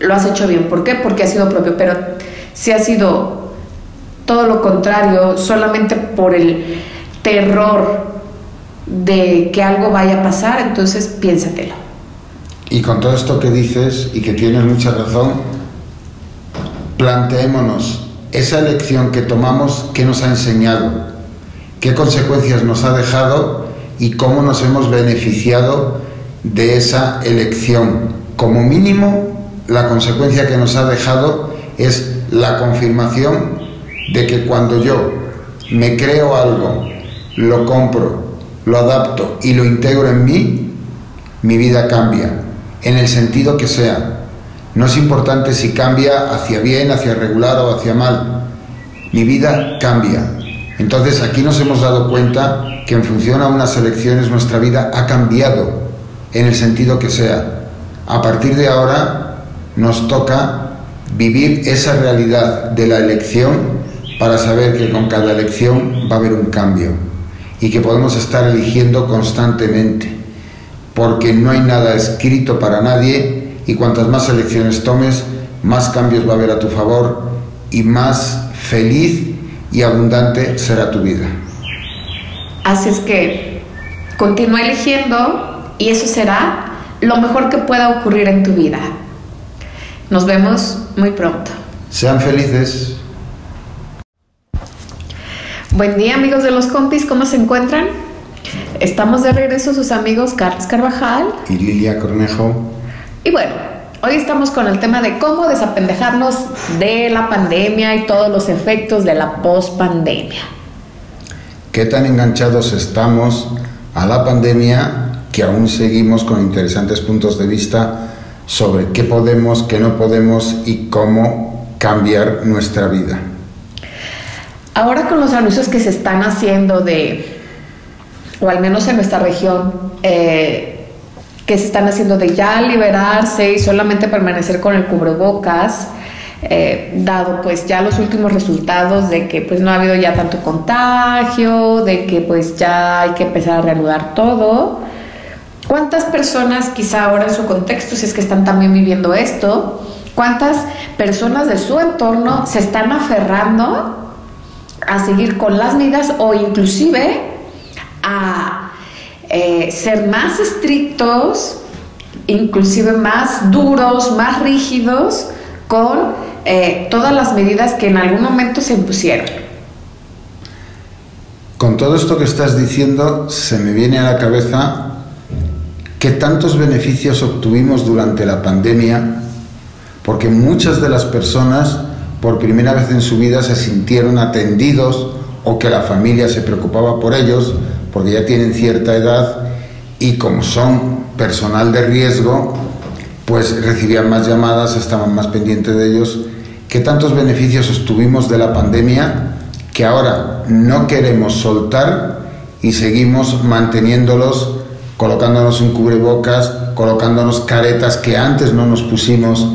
lo has hecho bien. ¿Por qué? Porque ha sido propio. Pero si ha sido todo lo contrario, solamente por el terror de que algo vaya a pasar, entonces piénsatelo. Y con todo esto que dices y que tienes mucha razón, planteémonos esa elección que tomamos, ¿qué nos ha enseñado? ¿Qué consecuencias nos ha dejado? Y cómo nos hemos beneficiado de esa elección. Como mínimo, la consecuencia que nos ha dejado es la confirmación de que cuando yo me creo algo, lo compro, lo adapto y lo integro en mí, mi vida cambia, en el sentido que sea. No es importante si cambia hacia bien, hacia regular o hacia mal. Mi vida cambia. Entonces aquí nos hemos dado cuenta que en función a unas elecciones nuestra vida ha cambiado en el sentido que sea. A partir de ahora nos toca vivir esa realidad de la elección para saber que con cada elección va a haber un cambio y que podemos estar eligiendo constantemente, porque no hay nada escrito para nadie y cuantas más elecciones tomes, más cambios va a haber a tu favor y más feliz y abundante será tu vida. Así es que continúa eligiendo y eso será lo mejor que pueda ocurrir en tu vida. Nos vemos muy pronto. Sean felices. Buen día amigos de los compis, ¿cómo se encuentran? Estamos de regreso sus amigos Carlos Carvajal y Lilia Cornejo. Y bueno, hoy estamos con el tema de cómo desapendejarnos de la pandemia y todos los efectos de la pospandemia. ¿Qué tan enganchados estamos a la pandemia que aún seguimos con interesantes puntos de vista sobre qué podemos, qué no podemos y cómo cambiar nuestra vida. Ahora con los anuncios que se están haciendo de, o al menos en nuestra región, eh, que se están haciendo de ya liberarse y solamente permanecer con el cubrebocas, eh, dado pues ya los últimos resultados de que pues no ha habido ya tanto contagio, de que pues ya hay que empezar a reanudar todo, ¿Cuántas personas, quizá ahora en su contexto, si es que están también viviendo esto, cuántas personas de su entorno se están aferrando a seguir con las medidas o inclusive a eh, ser más estrictos, inclusive más duros, más rígidos con eh, todas las medidas que en algún momento se impusieron? Con todo esto que estás diciendo, se me viene a la cabeza que tantos beneficios obtuvimos durante la pandemia, porque muchas de las personas por primera vez en su vida se sintieron atendidos o que la familia se preocupaba por ellos, porque ya tienen cierta edad y como son personal de riesgo, pues recibían más llamadas, estaban más pendientes de ellos. ¿Qué tantos beneficios obtuvimos de la pandemia que ahora no queremos soltar y seguimos manteniéndolos, colocándonos un cubrebocas, colocándonos caretas que antes no nos pusimos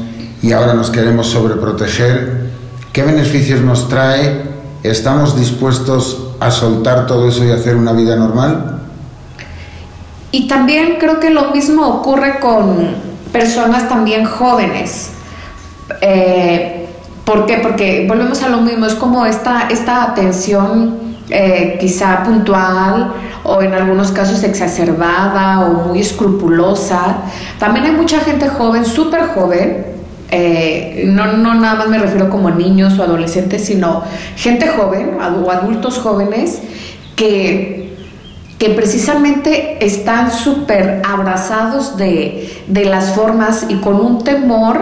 y ahora nos queremos sobreproteger. ¿Qué beneficios nos trae? ¿Estamos dispuestos a soltar todo eso y hacer una vida normal? Y también creo que lo mismo ocurre con personas también jóvenes. Eh, ¿Por qué? Porque volvemos a lo mismo, es como esta, esta atención eh, quizá puntual o en algunos casos exacerbada o muy escrupulosa. También hay mucha gente joven, súper joven, eh, no, no nada más me refiero como niños o adolescentes, sino gente joven o adultos jóvenes que, que precisamente están súper abrazados de, de las formas y con un temor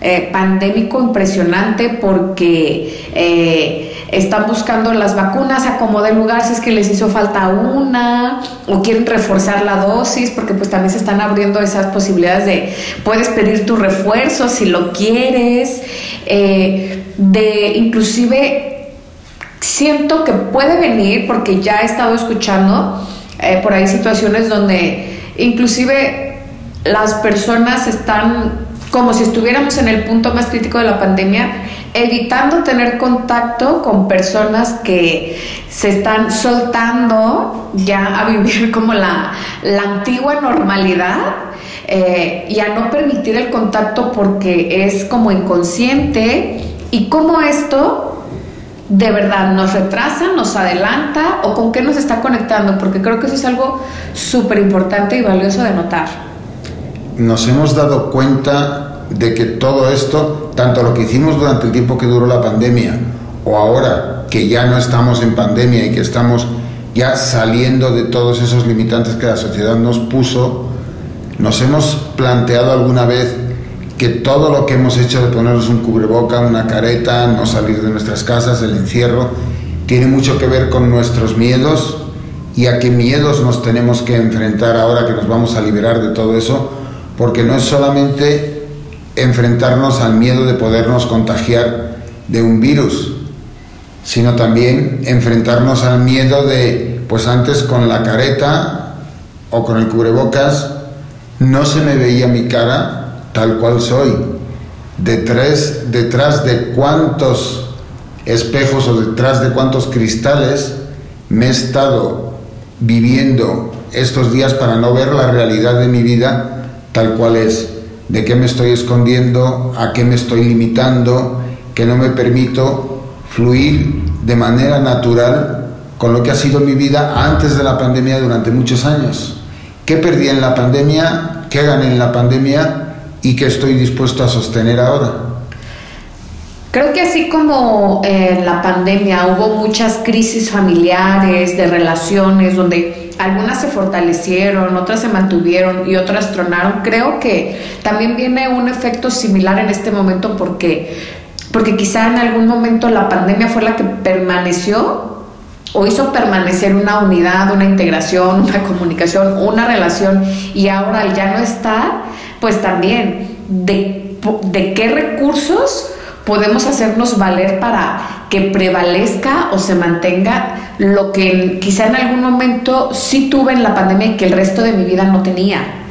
eh, pandémico impresionante porque eh, están buscando las vacunas a como lugar si es que les hizo falta una o quieren reforzar la dosis porque pues también se están abriendo esas posibilidades de puedes pedir tu refuerzo si lo quieres eh, de inclusive siento que puede venir porque ya he estado escuchando por ahí situaciones donde inclusive las personas están como si estuviéramos en el punto más crítico de la pandemia, evitando tener contacto con personas que se están soltando ya a vivir como la, antigua normalidad. Eh, y a no permitir el contacto porque es como inconsciente y cómo esto de verdad nos retrasa, nos adelanta o con qué nos está conectando, porque creo que eso es algo súper importante y valioso de notar nos hemos dado cuenta de que todo esto, tanto lo que hicimos durante el tiempo que duró la pandemia o ahora que ya no estamos en pandemia y que estamos ya saliendo de todos esos limitantes que la sociedad nos puso, nos hemos planteado alguna vez que todo lo que hemos hecho de ponernos un cubreboca, una careta, no salir de nuestras casas, el encierro, tiene mucho que ver con nuestros miedos y a qué miedos nos tenemos que enfrentar ahora que nos vamos a liberar de todo eso porque no es solamente enfrentarnos al miedo de podernos contagiar de un virus, sino también enfrentarnos al miedo de, pues antes con la careta o con el cubrebocas, no se me veía mi cara tal cual soy. Detrás, detrás de cuántos espejos o detrás de cuántos cristales me he estado viviendo estos días para no ver la realidad de mi vida tal cual es, de qué me estoy escondiendo, a qué me estoy limitando, que no me permito fluir de manera natural con lo que ha sido mi vida antes de la pandemia durante muchos años. ¿Qué perdí en la pandemia? ¿Qué gané en la pandemia? ¿Y qué estoy dispuesto a sostener ahora? Creo que así como en la pandemia hubo muchas crisis familiares, de relaciones, donde algunas se fortalecieron, otras se mantuvieron y otras tronaron. Creo que también viene un efecto similar en este momento porque, porque quizá en algún momento la pandemia fue la que permaneció o hizo permanecer una unidad, una integración, una comunicación, una relación y ahora ya no está, pues también de, de qué recursos podemos hacernos valer para que prevalezca o se mantenga lo que quizá en algún momento sí tuve en la pandemia y que el resto de mi vida no tenía.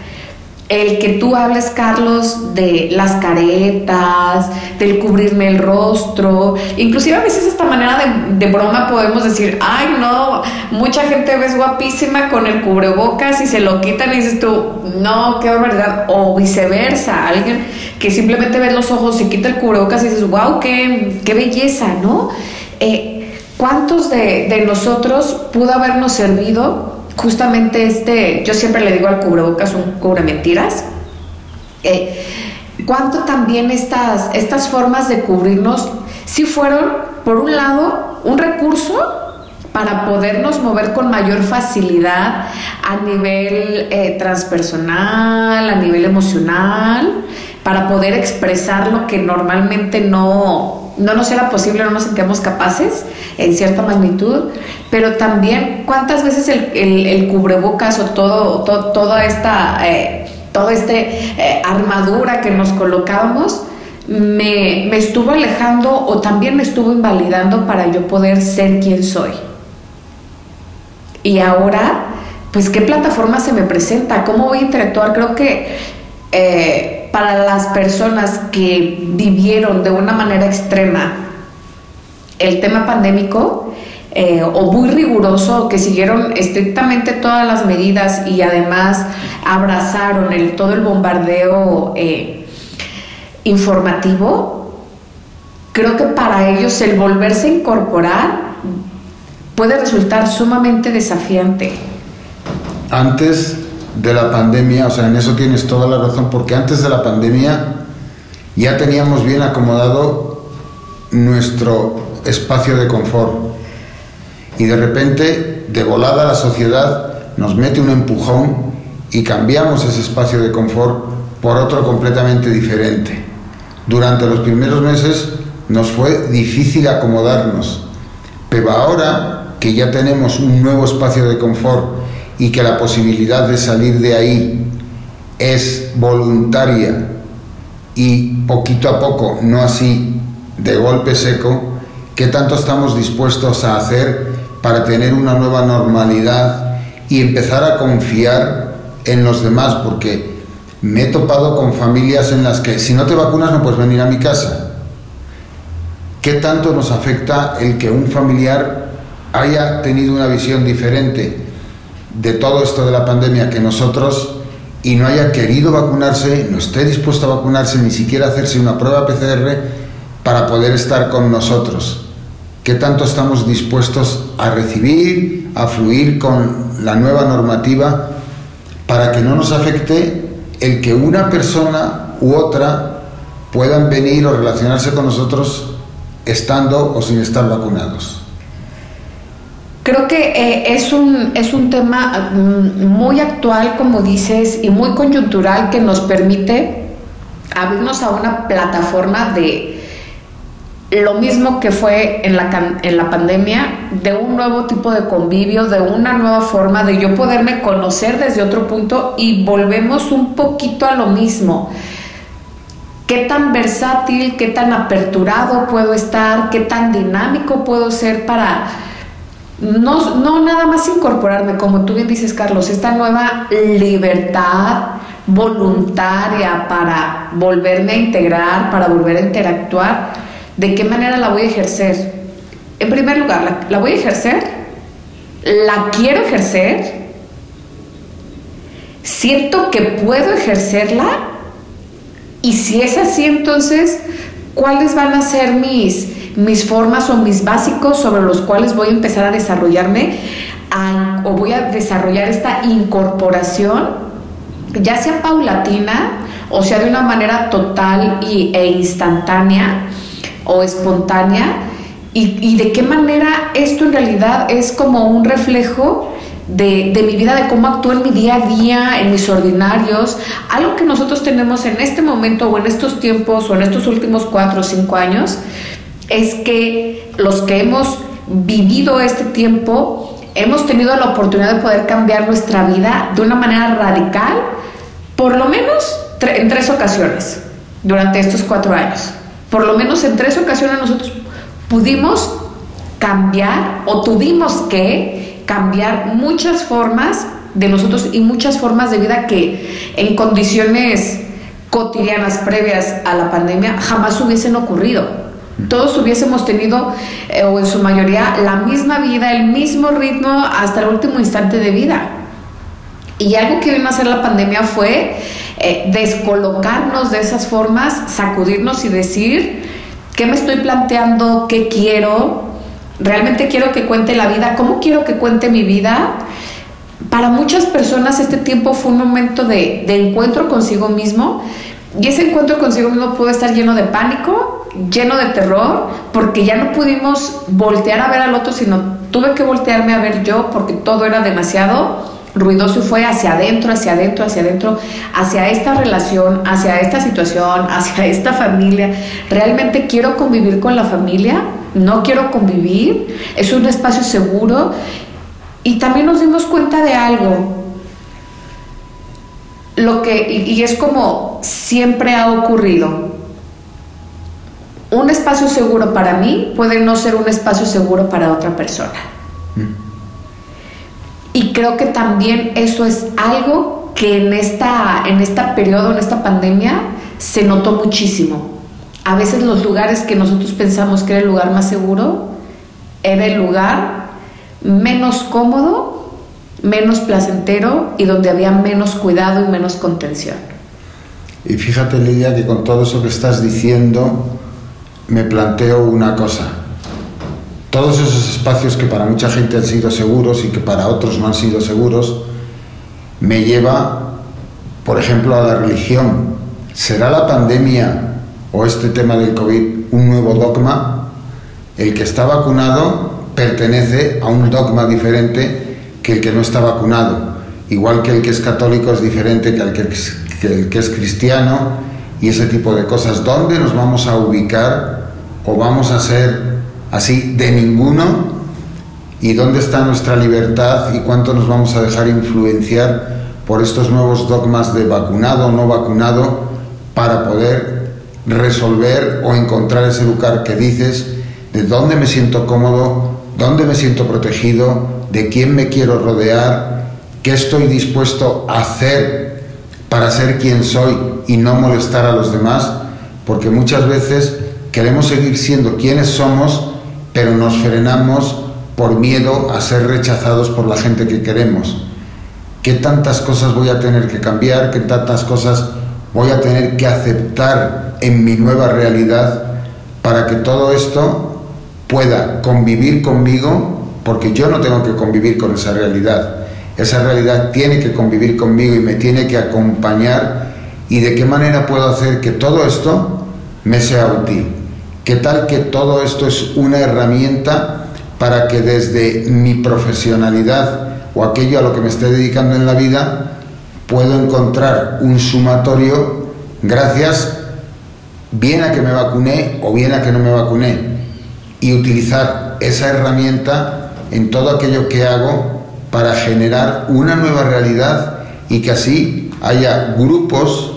El que tú hables, Carlos, de las caretas, del cubrirme el rostro, inclusive a veces esta manera de, broma podemos decir, ay no, mucha gente ves guapísima con el cubrebocas y se lo quitan y dices tú, no, qué barbaridad, o viceversa, alguien que simplemente ves los ojos, y quita el cubrebocas y dices, wow, qué, qué belleza, ¿no? Eh, ¿Cuántos de, nosotros pudo habernos servido justamente este, yo siempre le digo al cubrebocas un cubre mentiras? Eh, ¿Cuánto también estas, estas formas de cubrirnos si fueron, por un lado, un recurso para podernos mover con mayor facilidad a nivel eh, transpersonal, a nivel emocional, para poder expresar lo que normalmente no, no nos era posible, no nos sentíamos capaces en cierta magnitud, pero también cuántas veces el, cubrebocas o todo, toda esta eh, este, eh, armadura que nos colocábamos me, me estuvo alejando o también me estuvo invalidando para yo poder ser quien soy. y ahora, pues, ¿qué plataforma se me presenta? ¿Cómo voy a interactuar? Creo que eh, para las personas que vivieron de una manera extrema el tema pandémico, eh, o muy riguroso, que siguieron estrictamente todas las medidas y además abrazaron todo el bombardeo eh, informativo, creo que para ellos el volverse a incorporar puede resultar sumamente desafiante. Antes de la pandemia, o sea, en eso tienes toda la razón, porque antes de la pandemia ya teníamos bien acomodado nuestro espacio de confort y de repente, de volada, la sociedad nos mete un empujón y cambiamos ese espacio de confort por otro completamente diferente. Durante los primeros meses nos fue difícil acomodarnos, pero ahora que ya tenemos un nuevo espacio de confort y que la posibilidad de salir de ahí es voluntaria y poquito a poco, no así de golpe seco, ¿qué tanto estamos dispuestos a hacer para tener una nueva normalidad y empezar a confiar en los demás, porque me he topado con familias en las que si no te vacunas no puedes venir a mi casa. ¿Qué tanto nos afecta el que un familiar haya tenido una visión diferente de todo esto de la pandemia que nosotros y no haya querido vacunarse, no esté dispuesto a vacunarse, ni siquiera hacerse una prueba PCR para poder estar con nosotros? qué tanto estamos dispuestos a recibir, a fluir con la nueva normativa para que no nos afecte el que una persona u otra puedan venir o relacionarse con nosotros estando o sin estar vacunados. Creo que eh, es, un, es un tema mm, muy actual, como dices, y muy coyuntural que nos permite abrirnos a una plataforma de, lo mismo que fue en la, en la pandemia, de un nuevo tipo de convivio, de una nueva forma de yo poderme conocer desde otro punto y volvemos un poquito a lo mismo. ¿Qué tan versátil, qué tan aperturado puedo estar, qué tan dinámico puedo ser para no, no nada más incorporarme, como tú bien dices, Carlos, esta nueva libertad voluntaria para volverme a integrar, para volver a interactuar? ¿De qué manera la voy a ejercer? En primer lugar, ¿la, voy a ejercer? ¿La quiero ejercer? ¿Siento que puedo ejercerla? Y si es así, entonces, ¿cuáles van a ser mis, mis formas o mis básicos sobre los cuales voy a empezar a desarrollarme o voy a desarrollar esta incorporación, ya sea paulatina o sea de una manera total y, e instantánea? o espontánea y, de qué manera esto en realidad es como un reflejo de, de, mi vida, de cómo actúo en mi día a día, en mis ordinarios. Algo que nosotros tenemos en este momento o en estos tiempos o en estos últimos cuatro o cinco años es que los que hemos vivido este tiempo hemos tenido la oportunidad de poder cambiar nuestra vida de una manera radical, por lo menos en tres ocasiones durante estos cuatro años por lo menos en tres ocasiones nosotros pudimos cambiar o tuvimos que cambiar muchas formas de nosotros y muchas formas de vida que en condiciones cotidianas previas a la pandemia jamás hubiesen ocurrido. Todos hubiésemos tenido, eh, o en su mayoría, la misma vida, el mismo ritmo hasta el último instante de vida. Y algo que vino a hacer la pandemia fue eh, descolocarnos de esas formas, sacudirnos y decir, ¿qué me estoy planteando? ¿Qué quiero? ¿Realmente quiero que cuente la vida? ¿Cómo quiero que cuente mi vida? Para muchas personas este tiempo fue un momento de, de encuentro consigo mismo y ese encuentro consigo mismo pudo estar lleno de pánico, lleno de terror, porque ya no pudimos voltear a ver al otro, sino tuve que voltearme a ver yo porque todo era demasiado ruidoso fue hacia adentro, hacia adentro, hacia adentro, hacia esta relación, hacia esta situación, hacia esta familia. ¿Realmente quiero convivir con la familia? ¿No quiero convivir? ¿Es un espacio seguro? Y también nos dimos cuenta de algo. Lo que, y, es como siempre ha ocurrido. Un espacio seguro para mí puede no ser un espacio seguro para otra persona. Mm. Y creo que también eso es algo que en esta, en este periodo, en esta pandemia, se notó muchísimo. A veces los lugares que nosotros pensamos que era el lugar más seguro, era el lugar menos cómodo, menos placentero y donde había menos cuidado y menos contención. Y fíjate, Lidia, que con todo eso que estás diciendo, me planteo una cosa. Todos esos espacios que para mucha gente han sido seguros y que para otros no han sido seguros, me lleva, por ejemplo, a la religión. ¿Será la pandemia o este tema del COVID un nuevo dogma? El que está vacunado pertenece a un dogma diferente que el que no está vacunado. Igual que el que es católico es diferente que el que es, que el que es cristiano y ese tipo de cosas. ¿Dónde nos vamos a ubicar o vamos a ser así de ninguno? ¿Y dónde está nuestra libertad y cuánto nos vamos a dejar influenciar por estos nuevos dogmas de vacunado o no vacunado para poder resolver o encontrar ese lugar que dices de dónde me siento cómodo, dónde me siento protegido, de quién me quiero rodear, qué estoy dispuesto a hacer para ser quien soy y no molestar a los demás, porque muchas veces queremos seguir siendo quienes somos, pero nos frenamos por miedo a ser rechazados por la gente que queremos. ¿Qué tantas cosas voy a tener que cambiar? ¿Qué tantas cosas voy a tener que aceptar en mi nueva realidad para que todo esto pueda convivir conmigo, porque yo no tengo que convivir con esa realidad. Esa realidad tiene que convivir conmigo y me tiene que acompañar. ¿Y de qué manera puedo hacer que todo esto me sea útil? ¿Qué tal que todo esto es una herramienta para que desde mi profesionalidad o aquello a lo que me esté dedicando en la vida puedo encontrar un sumatorio gracias bien a que me vacuné o bien a que no me vacuné? y utilizar esa herramienta en todo aquello que hago para generar una nueva realidad y que así haya grupos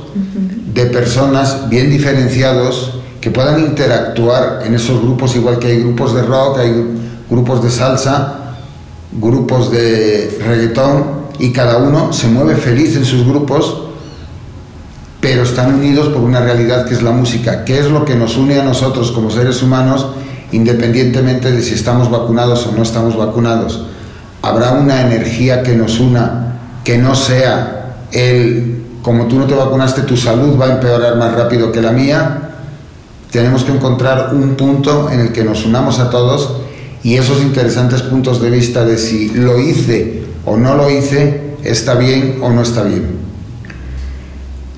de personas bien diferenciados que puedan interactuar en esos grupos, igual que hay grupos de rock, hay grupos de salsa, grupos de reggaetón, y cada uno se mueve feliz en sus grupos, pero están unidos por una realidad que es la música, que es lo que nos une a nosotros como seres humanos independientemente de si estamos vacunados o no estamos vacunados, habrá una energía que nos una, que no sea el, como tú no te vacunaste, tu salud va a empeorar más rápido que la mía. Tenemos que encontrar un punto en el que nos unamos a todos y esos interesantes puntos de vista de si lo hice o no lo hice, está bien o no está bien.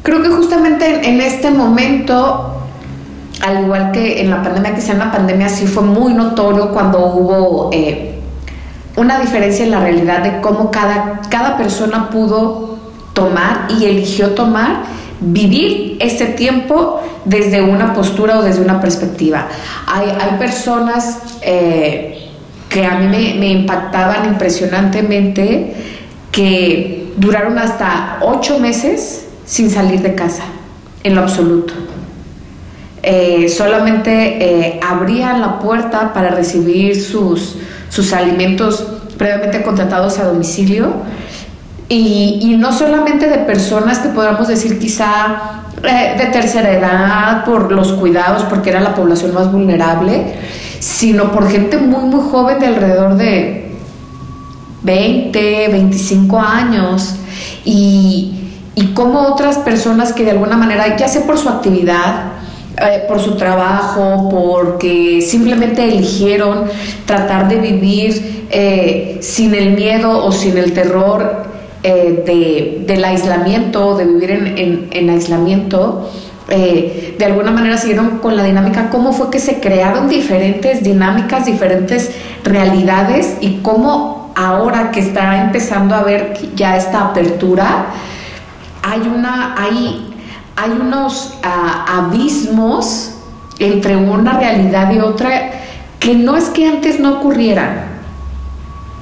Creo que justamente en este momento al igual que en la pandemia, sea en la pandemia, sí fue muy notorio cuando hubo eh, una diferencia en la realidad de cómo cada, cada persona pudo tomar y eligió tomar, vivir ese tiempo desde una postura o desde una perspectiva. Hay, hay personas eh, que a mí me impactaban impresionantemente que duraron hasta ocho meses sin salir de casa, en lo absoluto. Eh, solamente eh, abrían la puerta para recibir sus, sus alimentos previamente contratados a domicilio. Y, no solamente de personas que podamos decir quizá eh, de tercera edad por los cuidados, porque era la población más vulnerable, sino por gente muy, muy joven de alrededor de 20, 25 años. Y, y como otras personas que de alguna manera, ya sea por su actividad, eh, por su trabajo, porque simplemente eligieron tratar de vivir eh, sin el miedo o sin el terror eh, del aislamiento, de vivir en, aislamiento. de alguna manera siguieron con la dinámica, cómo fue que se crearon diferentes dinámicas, diferentes realidades y cómo ahora que está empezando a ver ya esta apertura, hay una, hay hay unos ah, abismos entre una realidad y otra que no es que antes no ocurrieran,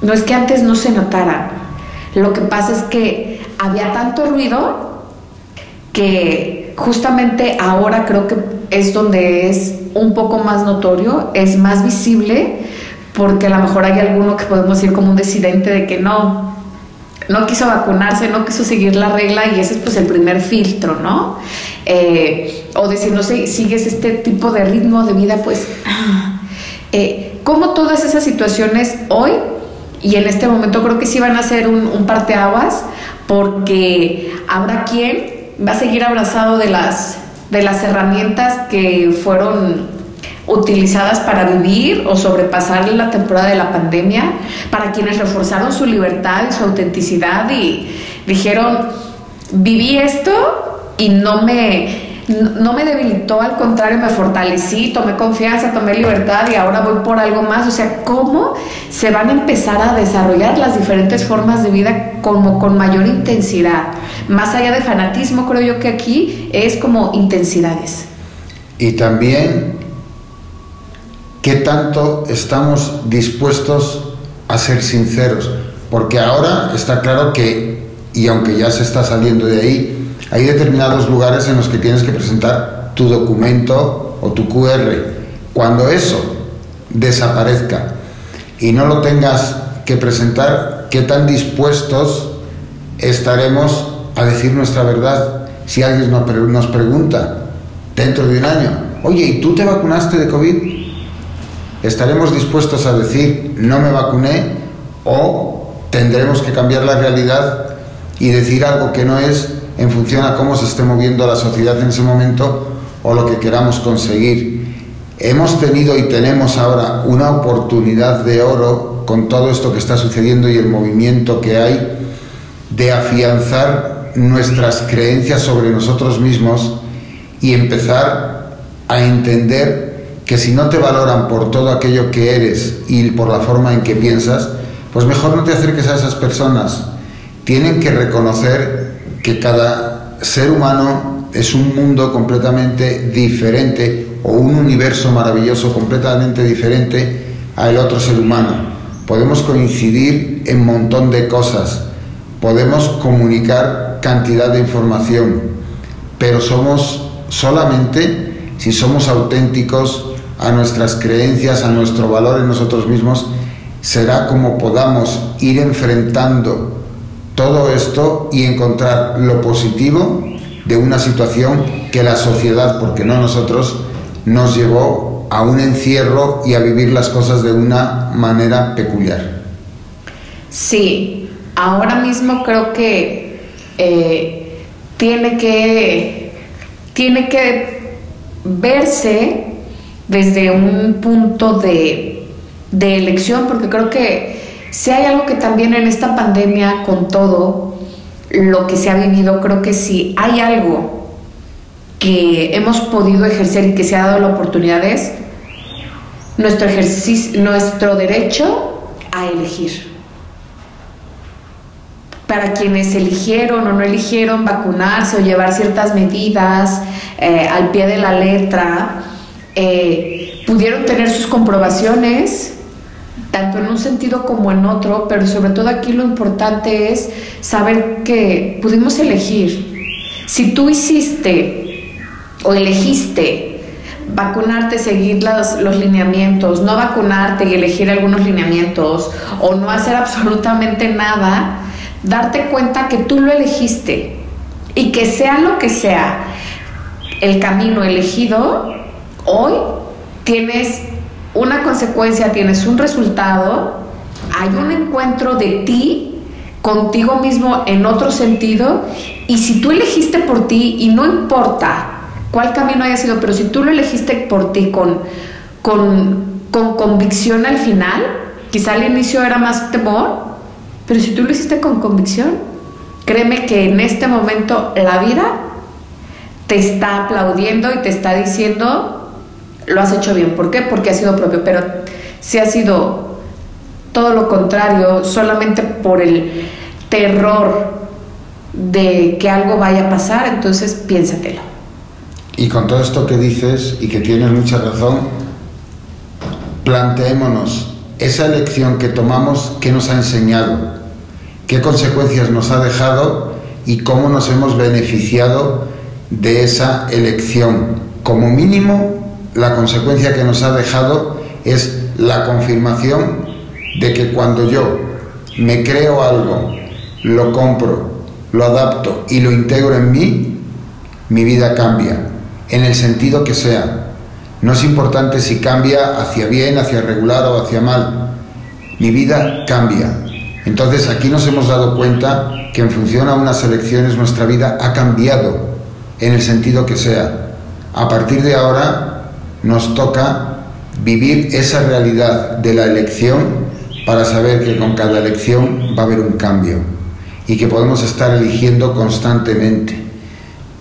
no es que antes no se notaran. Lo que pasa es que había tanto ruido que justamente ahora creo que es donde es un poco más notorio, es más visible, porque a lo mejor hay alguno que podemos decir como un decidente de que no, no quiso vacunarse, no quiso seguir la regla y ese es pues el primer filtro, ¿no? Eh, o decir, no sé, sigues este tipo de ritmo de vida, pues, eh, como todas esas situaciones hoy y en este momento creo que sí van a ser un, un parteaguas porque habrá quien va a seguir abrazado de las, de las herramientas que fueron utilizadas para vivir o sobrepasar la temporada de la pandemia, para quienes reforzaron su libertad y su autenticidad y dijeron, viví esto y no me, no me debilitó, al contrario, me fortalecí, tomé confianza, tomé libertad y ahora voy por algo más. O sea, ¿cómo se van a empezar a desarrollar las diferentes formas de vida como con mayor intensidad? Más allá de fanatismo, creo yo que aquí es como intensidades. Y también qué tanto estamos dispuestos a ser sinceros, porque ahora está claro que, y aunque ya se está saliendo de ahí, hay determinados lugares en los que tienes que presentar tu documento o tu QR. Cuando eso desaparezca y no lo tengas que presentar, ¿qué tan dispuestos estaremos a decir nuestra verdad si alguien nos pregunta dentro de un año? Oye, ¿y tú te vacunaste de COVID? Estaremos dispuestos a decir no me vacuné o tendremos que cambiar la realidad y decir algo que no es en función a cómo se esté moviendo la sociedad en ese momento o lo que queramos conseguir. Hemos tenido y tenemos ahora una oportunidad de oro con todo esto que está sucediendo y el movimiento que hay de afianzar nuestras creencias sobre nosotros mismos y empezar a entender que si no te valoran por todo aquello que eres y por la forma en que piensas, pues mejor no te acerques a esas personas. Tienen que reconocer que cada ser humano es un mundo completamente diferente o un universo maravilloso completamente diferente al otro ser humano. Podemos coincidir en montón de cosas, podemos comunicar cantidad de información, pero somos solamente si somos auténticos a nuestras creencias, a nuestro valor en nosotros mismos, será como podamos ir enfrentando todo esto y encontrar lo positivo de una situación que la sociedad, porque no nosotros, nos llevó a un encierro y a vivir las cosas de una manera peculiar. Sí, ahora mismo creo que eh, tiene que tiene que verse desde un punto de, elección, porque creo que si hay algo que también en esta pandemia, con todo lo que se ha vivido, creo que si hay algo que hemos podido ejercer y que se ha dado la oportunidad es nuestro ejercicio, nuestro derecho a elegir. Para quienes eligieron o no eligieron vacunarse o llevar ciertas medidas eh, al pie de la letra, eh, pudieron tener sus comprobaciones, tanto en un sentido como en otro, pero sobre todo aquí lo importante es saber que pudimos elegir. Si tú hiciste o elegiste vacunarte, seguir los, los lineamientos, no vacunarte y elegir algunos lineamientos, o no hacer absolutamente nada, darte cuenta que tú lo elegiste y que sea lo que sea el camino elegido, Hoy tienes una consecuencia, tienes un resultado, hay un encuentro de ti contigo mismo en otro sentido y si tú elegiste por ti y no importa cuál camino haya sido, pero si tú lo elegiste por ti con, con, con convicción al final, quizá al inicio era más temor, pero si tú lo hiciste con convicción, créeme que en este momento la vida te está aplaudiendo y te está diciendo lo has hecho bien. ¿Por qué? Porque ha sido propio. Pero si ha sido todo lo contrario, solamente por el terror de que algo vaya a pasar, entonces piénsatelo. Y con todo esto que dices y que tienes mucha razón, planteémonos esa elección que tomamos, ¿qué nos ha enseñado? ¿Qué consecuencias nos ha dejado? Y cómo nos hemos beneficiado de esa elección. Como mínimo, la consecuencia que nos ha dejado es la confirmación de que cuando yo me creo algo lo compro, lo adapto y lo integro en mí, mi vida cambia, en el sentido que sea. No es importante si cambia hacia bien, hacia regular o hacia mal. Mi vida cambia. Entonces aquí nos hemos dado cuenta que en función a unas elecciones nuestra vida ha cambiado en el sentido que sea. A partir de ahora nos toca vivir esa realidad de la elección para saber que con cada elección va a haber un cambio y que podemos estar eligiendo constantemente,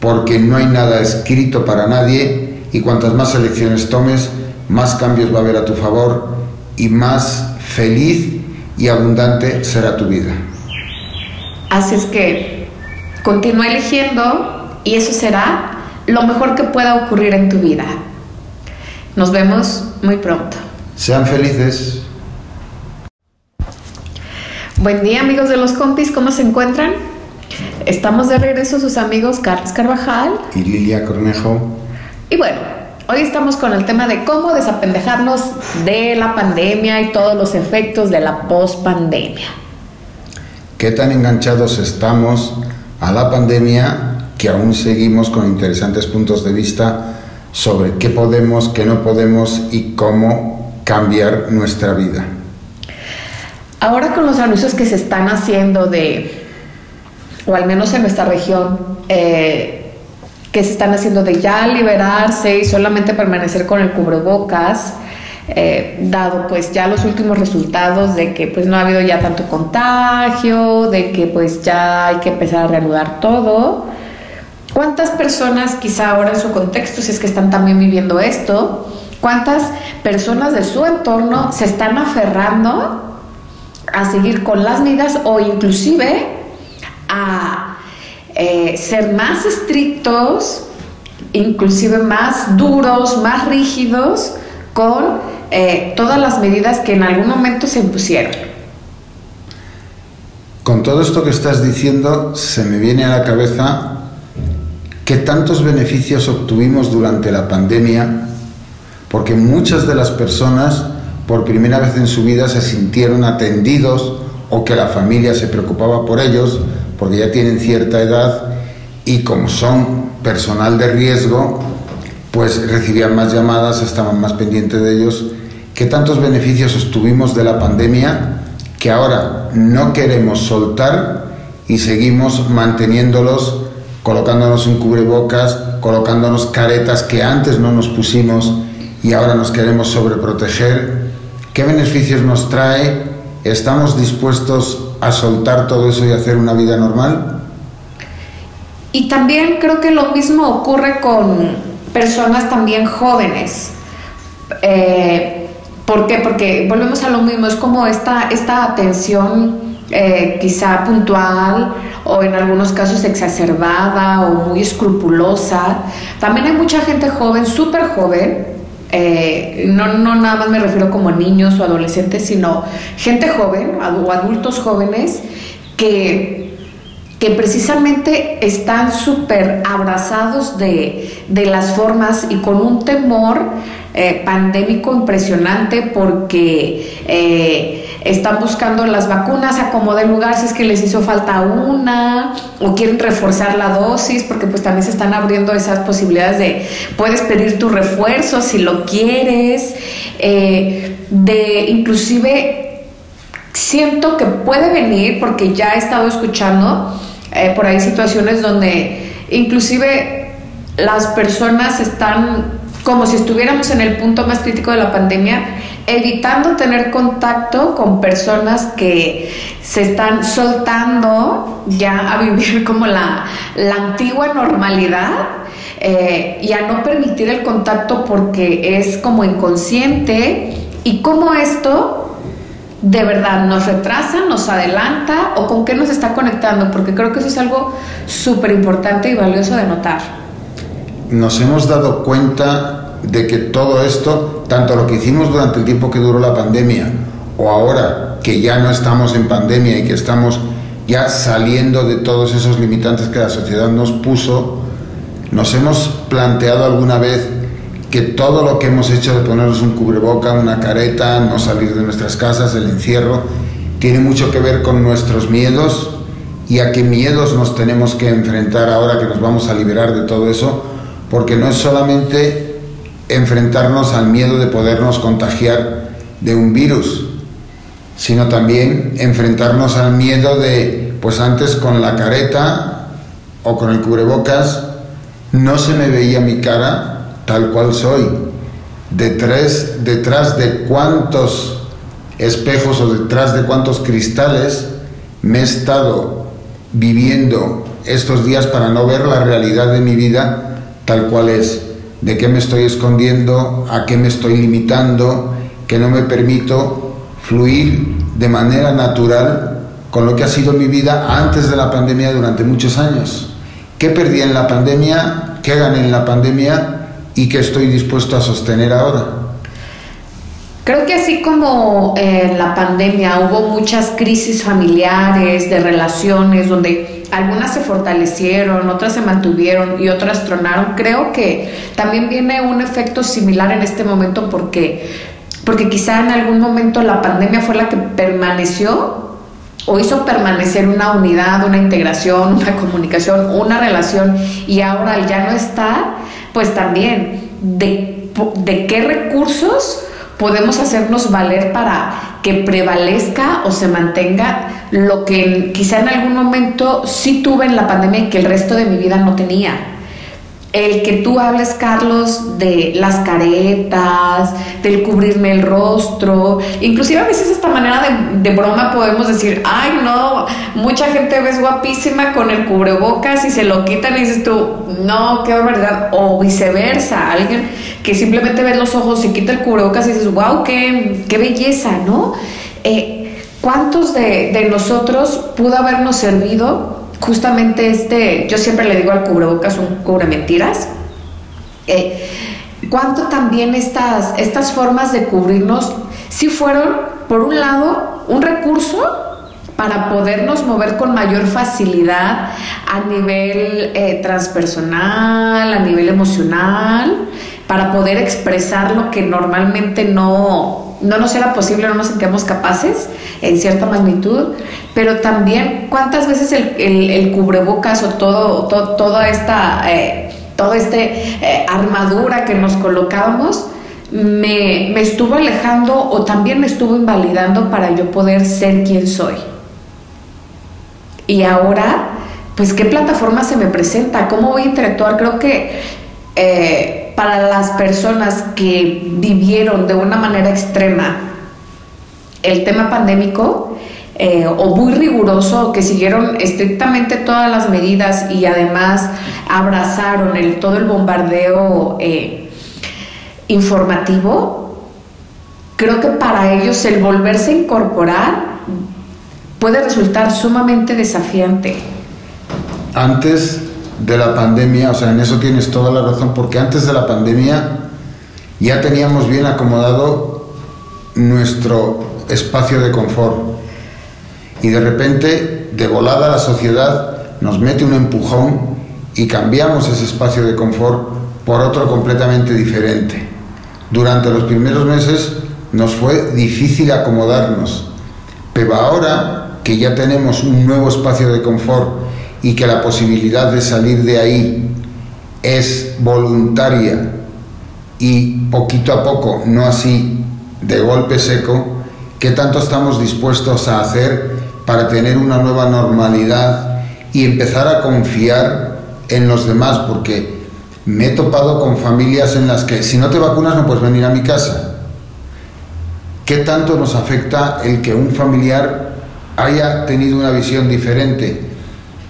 porque no hay nada escrito para nadie y cuantas más elecciones tomes, más cambios va a haber a tu favor y más feliz y abundante será tu vida. Así es que continúa eligiendo y eso será lo mejor que pueda ocurrir en tu vida. Nos vemos muy pronto. Sean felices. Buen día amigos de los compis, ¿cómo se encuentran? Estamos de regreso sus amigos Carlos Carvajal y Lilia Cornejo. Y bueno, hoy estamos con el tema de cómo desapendejarnos de la pandemia y todos los efectos de la pospandemia. ¿Qué tan enganchados estamos a la pandemia que aún seguimos con interesantes puntos de vista sobre qué podemos, qué no podemos y cómo cambiar nuestra vida. Ahora con los anuncios que se están haciendo de, o al menos en nuestra región, eh, que se están haciendo de ya liberarse y solamente permanecer con el cubrebocas, eh, dado pues ya los últimos resultados de que pues no ha habido ya tanto contagio, de que pues ya hay que empezar a reanudar todo, ¿Cuántas personas, quizá ahora en su contexto, si es que están también viviendo esto, cuántas personas de su entorno se están aferrando a seguir con las medidas o inclusive a eh, ser más estrictos, inclusive más duros, más rígidos con eh, todas las medidas que en algún momento se impusieron? Con todo esto que estás diciendo, se me viene a la cabeza ¿Qué tantos beneficios obtuvimos durante la pandemia? Porque muchas de las personas por primera vez en su vida se sintieron atendidos o que la familia se preocupaba por ellos porque ya tienen cierta edad y como son personal de riesgo, pues recibían más llamadas, estaban más pendientes de ellos. ¿Qué tantos beneficios obtuvimos de la pandemia que ahora no queremos soltar y seguimos manteniéndolos colocándonos un cubrebocas, colocándonos caretas que antes no nos pusimos y ahora nos queremos sobreproteger. ¿Qué beneficios nos trae? ¿Estamos dispuestos a soltar todo eso y hacer una vida normal? Y también creo que lo mismo ocurre con personas también jóvenes. Eh, ¿Por qué? Porque volvemos a lo mismo, es como esta, esta atención eh, quizá puntual o en algunos casos exacerbada o muy escrupulosa. También hay mucha gente joven, súper joven, eh, no, no nada más me refiero como niños o adolescentes, sino gente joven o adultos jóvenes que, que precisamente están súper abrazados de, de, las formas y con un temor eh, pandémico impresionante porque están buscando las vacunas a como lugar si es que les hizo falta una o quieren reforzar la dosis porque pues también se están abriendo esas posibilidades de puedes pedir tu refuerzo si lo quieres eh, de inclusive siento que puede venir porque ya he estado escuchando eh, por ahí situaciones donde inclusive las personas están como si estuviéramos en el punto más crítico de la pandemia evitando tener contacto con personas que se están soltando ya a vivir como la, antigua normalidad eh, y a no permitir el contacto porque es como inconsciente y cómo esto de verdad nos retrasa, nos adelanta o con qué nos está conectando, porque creo que eso es algo súper importante y valioso de notar. Nos hemos dado cuenta de que todo esto, tanto lo que hicimos durante el tiempo que duró la pandemia o ahora que ya no estamos en pandemia y que estamos ya saliendo de todos esos limitantes que la sociedad nos puso, nos hemos planteado alguna vez que todo lo que hemos hecho de ponernos un cubreboca, una careta, no salir de nuestras casas, el encierro, tiene mucho que ver con nuestros miedos y a qué miedos nos tenemos que enfrentar ahora que nos vamos a liberar de todo eso, porque no es solamente enfrentarnos al miedo de podernos contagiar de un virus, sino también enfrentarnos al miedo de, pues antes con la careta o con el cubrebocas, no se me veía mi cara tal cual soy. Detrás, detrás de cuántos espejos o detrás de cuántos cristales me he estado viviendo estos días para no ver la realidad de mi vida tal cual es. De qué me estoy escondiendo, a qué me estoy limitando, que no me permito fluir de manera natural con lo que ha sido mi vida antes de la pandemia durante muchos años. ¿Qué perdí en la pandemia? ¿Qué gané en la pandemia? ¿Y qué estoy dispuesto a sostener ahora? Creo que así como en la pandemia hubo muchas crisis familiares, de relaciones, donde algunas se fortalecieron, otras se mantuvieron y otras tronaron, creo que también viene un efecto similar en este momento porque porque quizá en algún momento la pandemia fue la que permaneció o hizo permanecer una unidad, una integración, una comunicación, una relación y ahora al ya no estar, pues también de, de qué recursos podemos hacernos valer para que prevalezca o se mantenga lo que quizá en algún momento sí tuve en la pandemia y que el resto de mi vida no tenía el que tú hables, Carlos, de las caretas, del cubrirme el rostro, inclusive a veces esta manera de, broma podemos decir, ay no, mucha gente ves guapísima con el cubrebocas y se lo quitan y dices tú, no, qué barbaridad, o viceversa, alguien que simplemente ve los ojos, y quita el cubrebocas y dices, wow, qué, qué belleza, ¿no? Eh, ¿Cuántos de, de nosotros pudo habernos servido justamente este, yo siempre le digo al cubrebocas un cubre mentiras. Eh, ¿Cuánto también estas, estas formas de cubrirnos si fueron, por un lado, un recurso para podernos mover con mayor facilidad a nivel eh, transpersonal, a nivel emocional, para poder expresar lo que normalmente no, no nos era posible, no nos sentíamos capaces en cierta magnitud, pero también cuántas veces el, cubrebocas o todo, toda esta, eh, toda este eh, armadura que nos colocábamos me, me estuvo alejando o también me estuvo invalidando para yo poder ser quien soy. Y ahora, pues, ¿qué plataforma se me presenta? ¿Cómo voy a interactuar? Creo que... Eh, para las personas que vivieron de una manera extrema el tema pandémico eh, o muy riguroso, que siguieron estrictamente todas las medidas y además abrazaron todo el bombardeo eh, informativo, creo que para ellos el volverse a incorporar puede resultar sumamente desafiante. Antes de la pandemia, o sea, en eso tienes toda la razón, porque antes de la pandemia ya teníamos bien acomodado nuestro espacio de confort. Y de repente, de volada, la sociedad nos mete un empujón y cambiamos ese espacio de confort por otro completamente diferente. Durante los primeros meses nos fue difícil acomodarnos, pero ahora que ya tenemos un nuevo espacio de confort, y que la posibilidad de salir de ahí es voluntaria y poquito a poco, no así de golpe seco, ¿qué tanto estamos dispuestos a hacer para tener una nueva normalidad y empezar a confiar en los demás? Porque me he topado con familias en las que si no te vacunas no puedes venir a mi casa. ¿Qué tanto nos afecta el que un familiar haya tenido una visión diferente?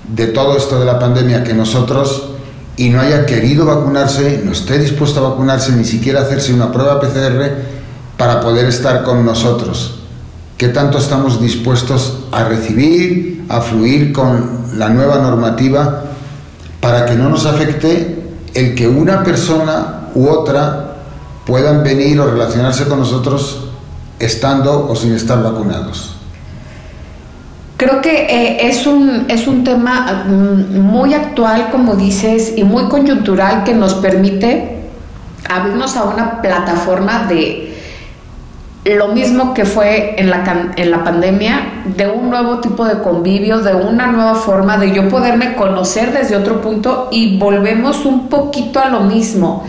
De todo esto de la pandemia que nosotros y no haya querido vacunarse, no esté dispuesto a vacunarse, ni siquiera hacerse una prueba PCR para poder estar con nosotros. ¿Qué tanto estamos dispuestos a recibir, a fluir con la nueva normativa para que no nos afecte el que una persona u otra puedan venir o relacionarse con nosotros estando o sin estar vacunados? Creo que eh, es, un, es un tema mm, muy actual, como dices, y muy coyuntural que nos permite abrirnos a una plataforma de, lo mismo que fue en la, en la pandemia, de un nuevo tipo de convivio, de una nueva forma de yo poderme conocer desde otro punto y volvemos un poquito a lo mismo.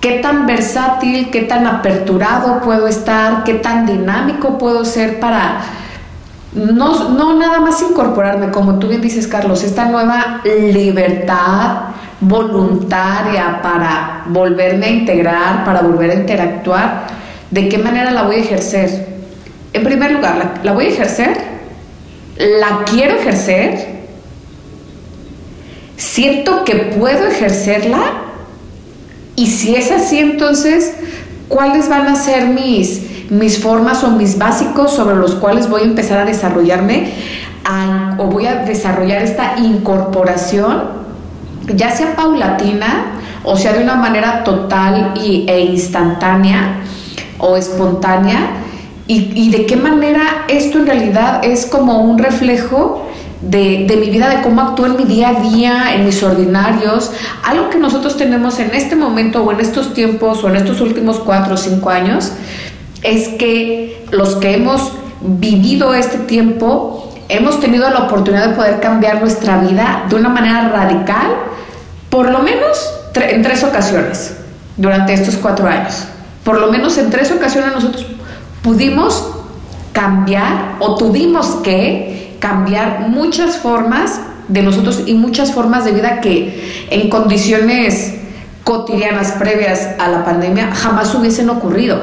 ¿Qué tan versátil, qué tan aperturado puedo estar, qué tan dinámico puedo ser para no, no nada más incorporarme, como tú bien dices, Carlos, esta nueva libertad voluntaria para volverme a integrar, para volver a interactuar? ¿De qué manera la voy a ejercer? En primer lugar, ¿la, voy a ejercer? ¿La quiero ejercer? ¿Siento que puedo ejercerla? Y si es así, entonces, ¿cuáles van a ser mis, mis formas o mis básicos sobre los cuales voy a empezar a desarrollarme o voy a desarrollar esta incorporación, ya sea paulatina o sea de una manera total y, e instantánea? o espontánea y, de qué manera esto en realidad es como un reflejo de, mi vida, de cómo actúo en mi día a día, en mis ordinarios. Algo que nosotros tenemos en este momento o en estos tiempos o en estos últimos cuatro o cinco años es que los que hemos vivido este tiempo hemos tenido la oportunidad de poder cambiar nuestra vida de una manera radical, por lo menos en tres ocasiones durante estos cuatro años por lo menos en tres ocasiones nosotros pudimos cambiar o tuvimos que cambiar muchas formas de nosotros y muchas formas de vida que en condiciones cotidianas previas a la pandemia jamás hubiesen ocurrido.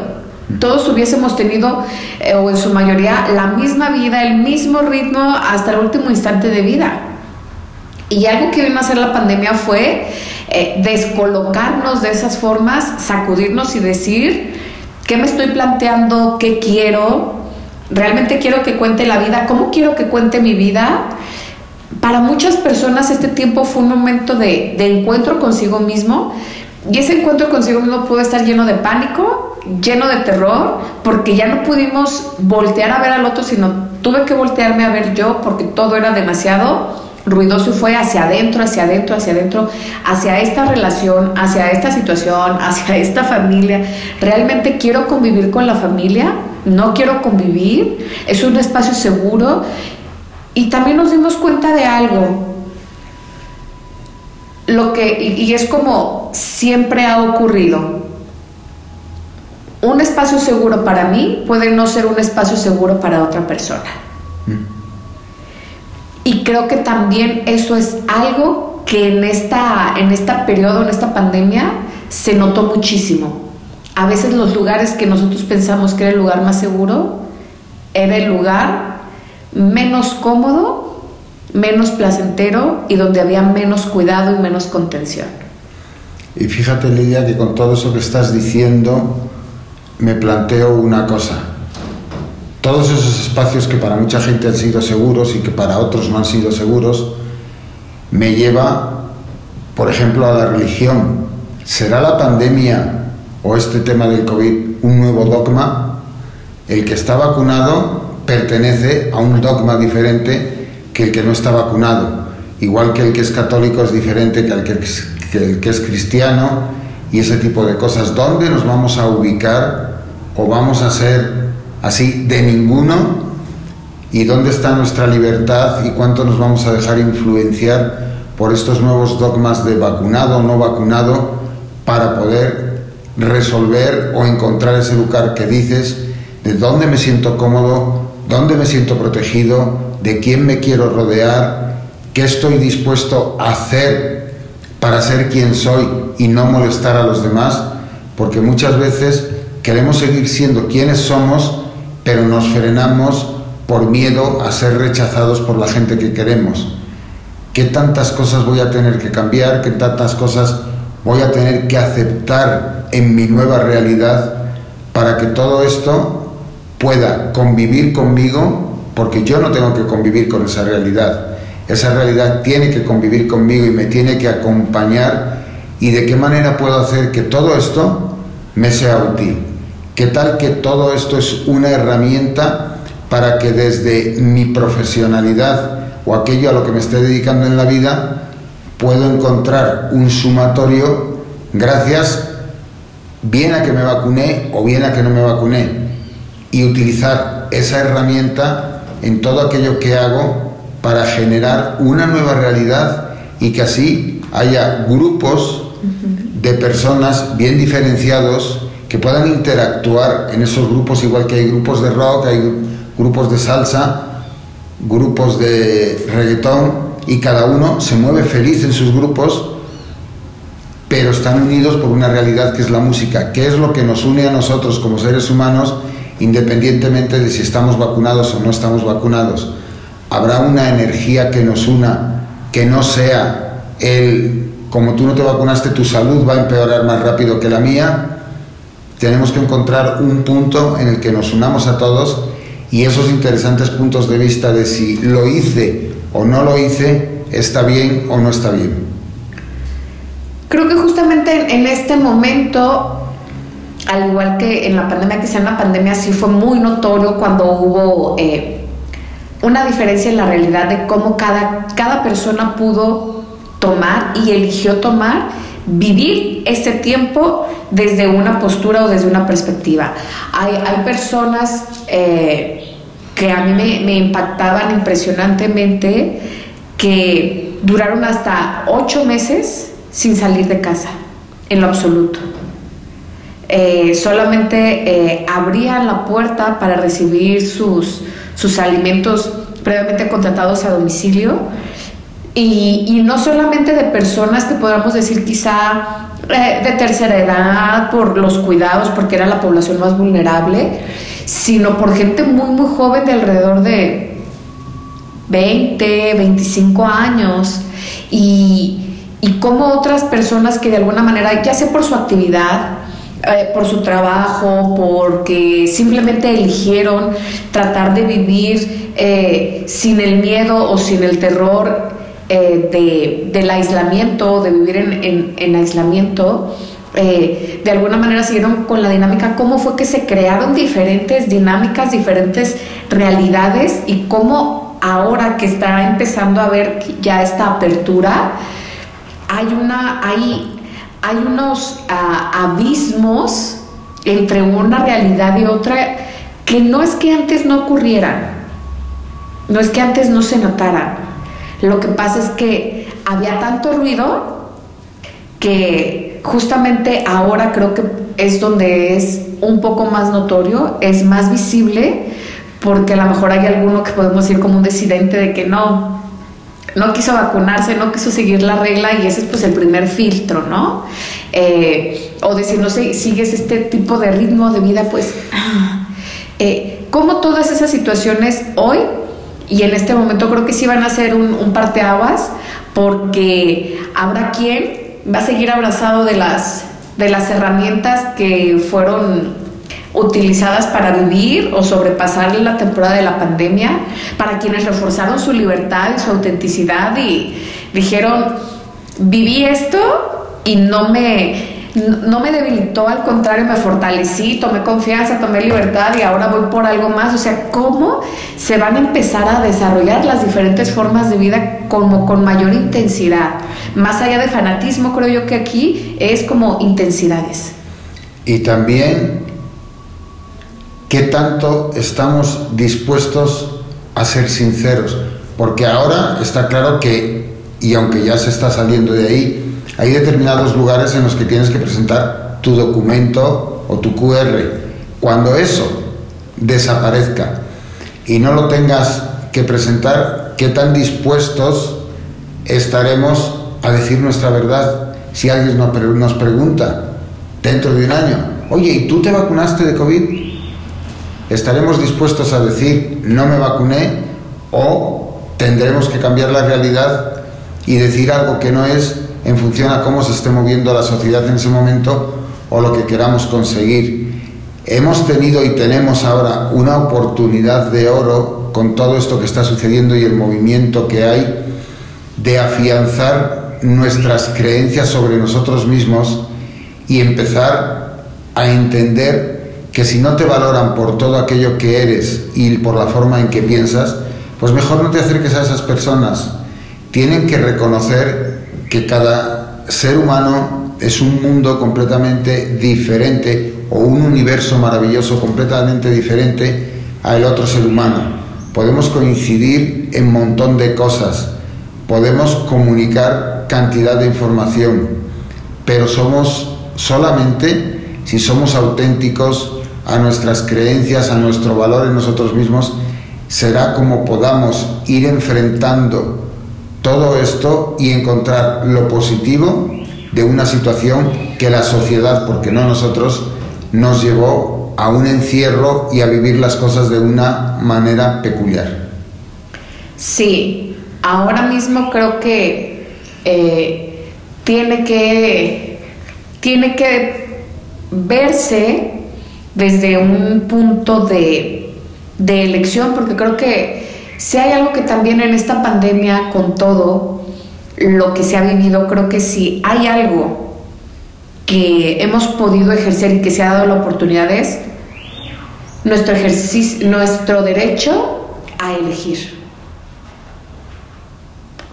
Todos hubiésemos tenido, eh, o en su mayoría, la misma vida, el mismo ritmo hasta el último instante de vida. Y algo que vino a hacer la pandemia fue eh, descolocarnos de esas formas, sacudirnos y decir, ¿qué me estoy planteando? ¿Qué quiero? ¿Realmente quiero que cuente la vida? ¿Cómo quiero que cuente mi vida? Para muchas personas este tiempo fue un momento de, de encuentro consigo mismo y ese encuentro consigo mismo pudo estar lleno de pánico, lleno de terror, porque ya no pudimos voltear a ver al otro, sino tuve que voltearme a ver yo porque todo era demasiado ruidoso y fue hacia adentro, hacia adentro, hacia adentro, hacia esta relación, hacia esta situación, hacia esta familia. ¿Realmente quiero convivir con la familia? ¿No quiero convivir? ¿Es un espacio seguro? Y también nos dimos cuenta de algo. Lo que, y, es como siempre ha ocurrido. Un espacio seguro para mí puede no ser un espacio seguro para otra persona. Mm. Y creo que también eso es algo que en esta, en este periodo, en esta pandemia, se notó muchísimo. A veces los lugares que nosotros pensamos que era el lugar más seguro, era el lugar menos cómodo, menos placentero y donde había menos cuidado y menos contención. Y fíjate, Lidia, que con todo eso que estás diciendo, me planteo una cosa todos esos espacios que para mucha gente han sido seguros y que para otros no han sido seguros, me lleva, por ejemplo, a la religión. ¿Será la pandemia o este tema del COVID un nuevo dogma? El que está vacunado pertenece a un dogma diferente que el que no está vacunado. Igual que el que es católico es diferente que el que es, el que es cristiano y ese tipo de cosas. ¿Dónde nos vamos a ubicar o vamos a ser así de ninguno y dónde está nuestra libertad y cuánto nos vamos a dejar influenciar por estos nuevos dogmas de vacunado o no vacunado para poder resolver o encontrar ese lugar que dices de dónde me siento cómodo, dónde me siento protegido, de quién me quiero rodear, qué estoy dispuesto a hacer para ser quien soy y no molestar a los demás, porque muchas veces queremos seguir siendo quienes somos, pero nos frenamos por miedo a ser rechazados por la gente que queremos. ¿Qué tantas cosas voy a tener que cambiar? ¿Qué tantas cosas voy a tener que aceptar en mi nueva realidad para que todo esto pueda convivir conmigo? Porque yo no tengo que convivir con esa realidad. Esa realidad tiene que convivir conmigo y me tiene que acompañar. ¿Y de qué manera puedo hacer que todo esto me sea útil? ¿Qué tal que todo esto es una herramienta para que desde mi profesionalidad o aquello a lo que me esté dedicando en la vida puedo encontrar un sumatorio gracias bien a que me vacuné o bien a que no me vacuné, y utilizar esa herramienta en todo aquello que hago para generar una nueva realidad y que así haya grupos de personas bien diferenciados que puedan interactuar en esos grupos, igual que hay grupos de rock, hay grupos de salsa, grupos de reggaetón, y cada uno se mueve feliz en sus grupos, pero están unidos por una realidad que es la música, que es lo que nos une a nosotros como seres humanos, independientemente de si estamos vacunados o no estamos vacunados. Habrá una energía que nos una, que no sea el, como tú no te vacunaste, tu salud va a empeorar más rápido que la mía, tenemos que encontrar un punto en el que nos unamos a todos y esos interesantes puntos de vista de si lo hice o no lo hice, está bien o no está bien. Creo que justamente en este momento, al igual que en la pandemia, sea en la pandemia, sí fue muy notorio cuando hubo eh, una diferencia en la realidad de cómo cada, cada persona pudo tomar y eligió tomar vivir este tiempo desde una postura o desde una perspectiva. Hay, hay personas eh, que a mí me, impactaban impresionantemente que duraron hasta ocho meses sin salir de casa, en lo absoluto. Eh, solamente eh, abrían la puerta para recibir sus, sus alimentos previamente contratados a domicilio y, no solamente de personas que podamos decir quizá eh, de tercera edad por los cuidados, porque era la población más vulnerable, sino por gente muy, muy joven de alrededor de 20, 25 años. Y, y como otras personas que de alguna manera, ya sea por su actividad, eh, por su trabajo, porque simplemente eligieron tratar de vivir eh, sin el miedo o sin el terror eh, de, del aislamiento, de vivir en, en, aislamiento, de alguna manera siguieron con la dinámica, cómo fue que se crearon diferentes dinámicas, diferentes realidades y cómo ahora que está empezando a ver ya esta apertura, hay, una, hay, hay unos ah, abismos entre una realidad y otra que no es que antes no ocurrieran, no es que antes no se notaran, lo que pasa es que había tanto ruido que justamente ahora creo que es donde es un poco más notorio, es más visible, porque a lo mejor hay alguno que podemos decir como un decidente de que no, no quiso vacunarse, no quiso seguir la regla y ese es pues el primer filtro, ¿no? Eh, o decir, no sé, sigues este tipo de ritmo de vida, pues, eh, como todas esas situaciones hoy y en este momento creo que sí van a ser un, un parteaguas porque habrá quien va a seguir abrazado de las, de las herramientas que fueron utilizadas para vivir o sobrepasar la temporada de la pandemia, para quienes reforzaron su libertad y su autenticidad y dijeron, viví esto y no me no me debilitó, al contrario, me fortalecí, tomé confianza, tomé libertad y ahora voy por algo más. O sea, ¿cómo se van a empezar a desarrollar las diferentes formas de vida como con mayor intensidad? Más allá de fanatismo, creo yo que aquí es como intensidades. Y también, ¿qué tanto estamos dispuestos a ser sinceros? Porque ahora está claro que, y aunque ya se está saliendo de ahí, hay determinados lugares en los que tienes que presentar tu documento o tu QR. Cuando eso desaparezca y no lo tengas que presentar, ¿qué tan dispuestos estaremos a decir nuestra verdad? Si alguien nos pregunta dentro de un año, oye, ¿y tú te vacunaste de COVID? ¿Estaremos dispuestos a decir no me vacuné o tendremos que cambiar la realidad y decir algo que no es en función a cómo se esté moviendo la sociedad en ese momento o lo que queramos conseguir. Hemos tenido y tenemos ahora una oportunidad de oro con todo esto que está sucediendo y el movimiento que hay de afianzar nuestras creencias sobre nosotros mismos y empezar a entender que si no te valoran por todo aquello que eres y por la forma en que piensas, pues mejor no te acerques a esas personas. Tienen que reconocer que cada ser humano es un mundo completamente diferente o un universo maravilloso completamente diferente al otro ser humano. Podemos coincidir en montón de cosas, podemos comunicar cantidad de información, pero somos solamente si somos auténticos a nuestras creencias, a nuestro valor en nosotros mismos, será como podamos ir enfrentando todo esto y encontrar lo positivo de una situación que la sociedad, porque no nosotros, nos llevó a un encierro y a vivir las cosas de una manera peculiar. Sí, ahora mismo creo que eh, tiene que tiene que verse desde un punto de, de elección, porque creo que si hay algo que también en esta pandemia, con todo lo que se ha vivido, creo que si hay algo que hemos podido ejercer y que se ha dado la oportunidad es nuestro ejercicio, nuestro derecho a elegir.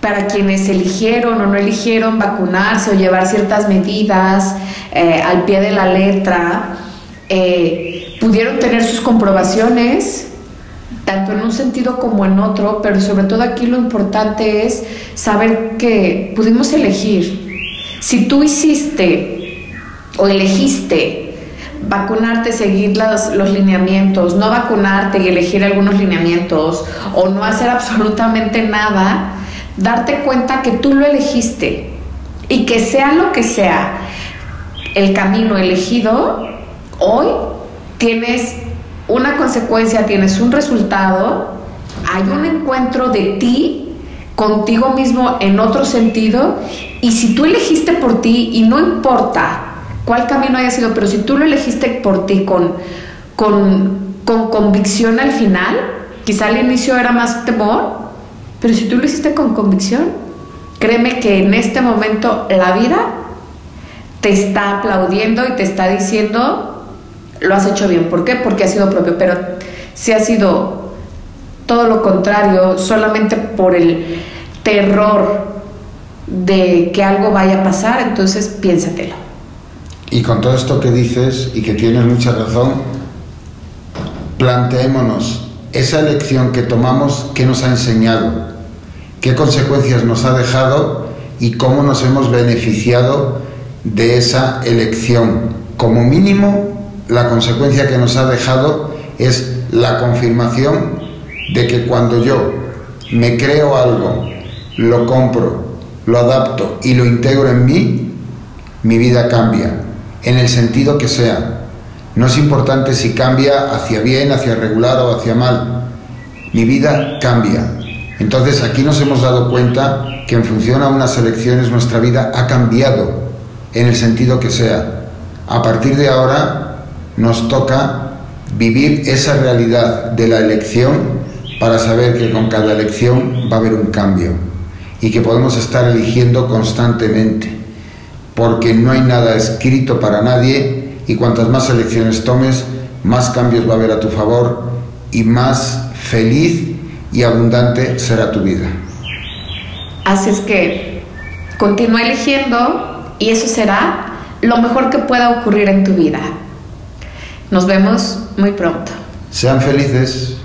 Para quienes eligieron o no eligieron vacunarse o llevar ciertas medidas eh, al pie de la letra, eh, pudieron tener sus comprobaciones, tanto en un sentido como en otro, pero sobre todo aquí lo importante es saber que pudimos elegir. Si tú hiciste o elegiste vacunarte, seguir los, los lineamientos, no vacunarte y elegir algunos lineamientos, o no hacer absolutamente nada, darte cuenta que tú lo elegiste y que sea lo que sea el camino elegido, hoy tienes una consecuencia, tienes un resultado, hay un encuentro de ti contigo mismo en otro sentido y si tú elegiste por ti y no importa cuál camino haya sido, pero si tú lo elegiste por ti con, con, con convicción al final, quizá al inicio era más temor, pero si tú lo hiciste con convicción, créeme que en este momento la vida te está aplaudiendo y te está diciendo lo has hecho bien. ¿Por qué? Porque ha sido propio. Pero si ha sido todo lo contrario, solamente por el terror de que algo vaya a pasar, entonces piénsatelo. Y con todo esto que dices y que tienes mucha razón, planteémonos esa elección que tomamos, ¿qué nos ha enseñado? ¿Qué consecuencias nos ha dejado? Y cómo nos hemos beneficiado de esa elección. Como mínimo, la consecuencia que nos ha dejado es la confirmación de que cuando yo me creo algo, lo compro, lo adapto y lo integro en mí, mi vida cambia, en el sentido que sea. No es importante si cambia hacia bien, hacia regular o hacia mal. Mi vida cambia. Entonces aquí nos hemos dado cuenta que en función a unas elecciones nuestra vida ha cambiado, en el sentido que sea. A partir de ahora nos toca vivir esa realidad de la elección para saber que con cada elección va a haber un cambio y que podemos estar eligiendo constantemente, porque no hay nada escrito para nadie y cuantas más elecciones tomes, más cambios va a haber a tu favor y más feliz y abundante será tu vida. Así es que continúa eligiendo y eso será lo mejor que pueda ocurrir en tu vida. Nos vemos muy pronto. Sean felices.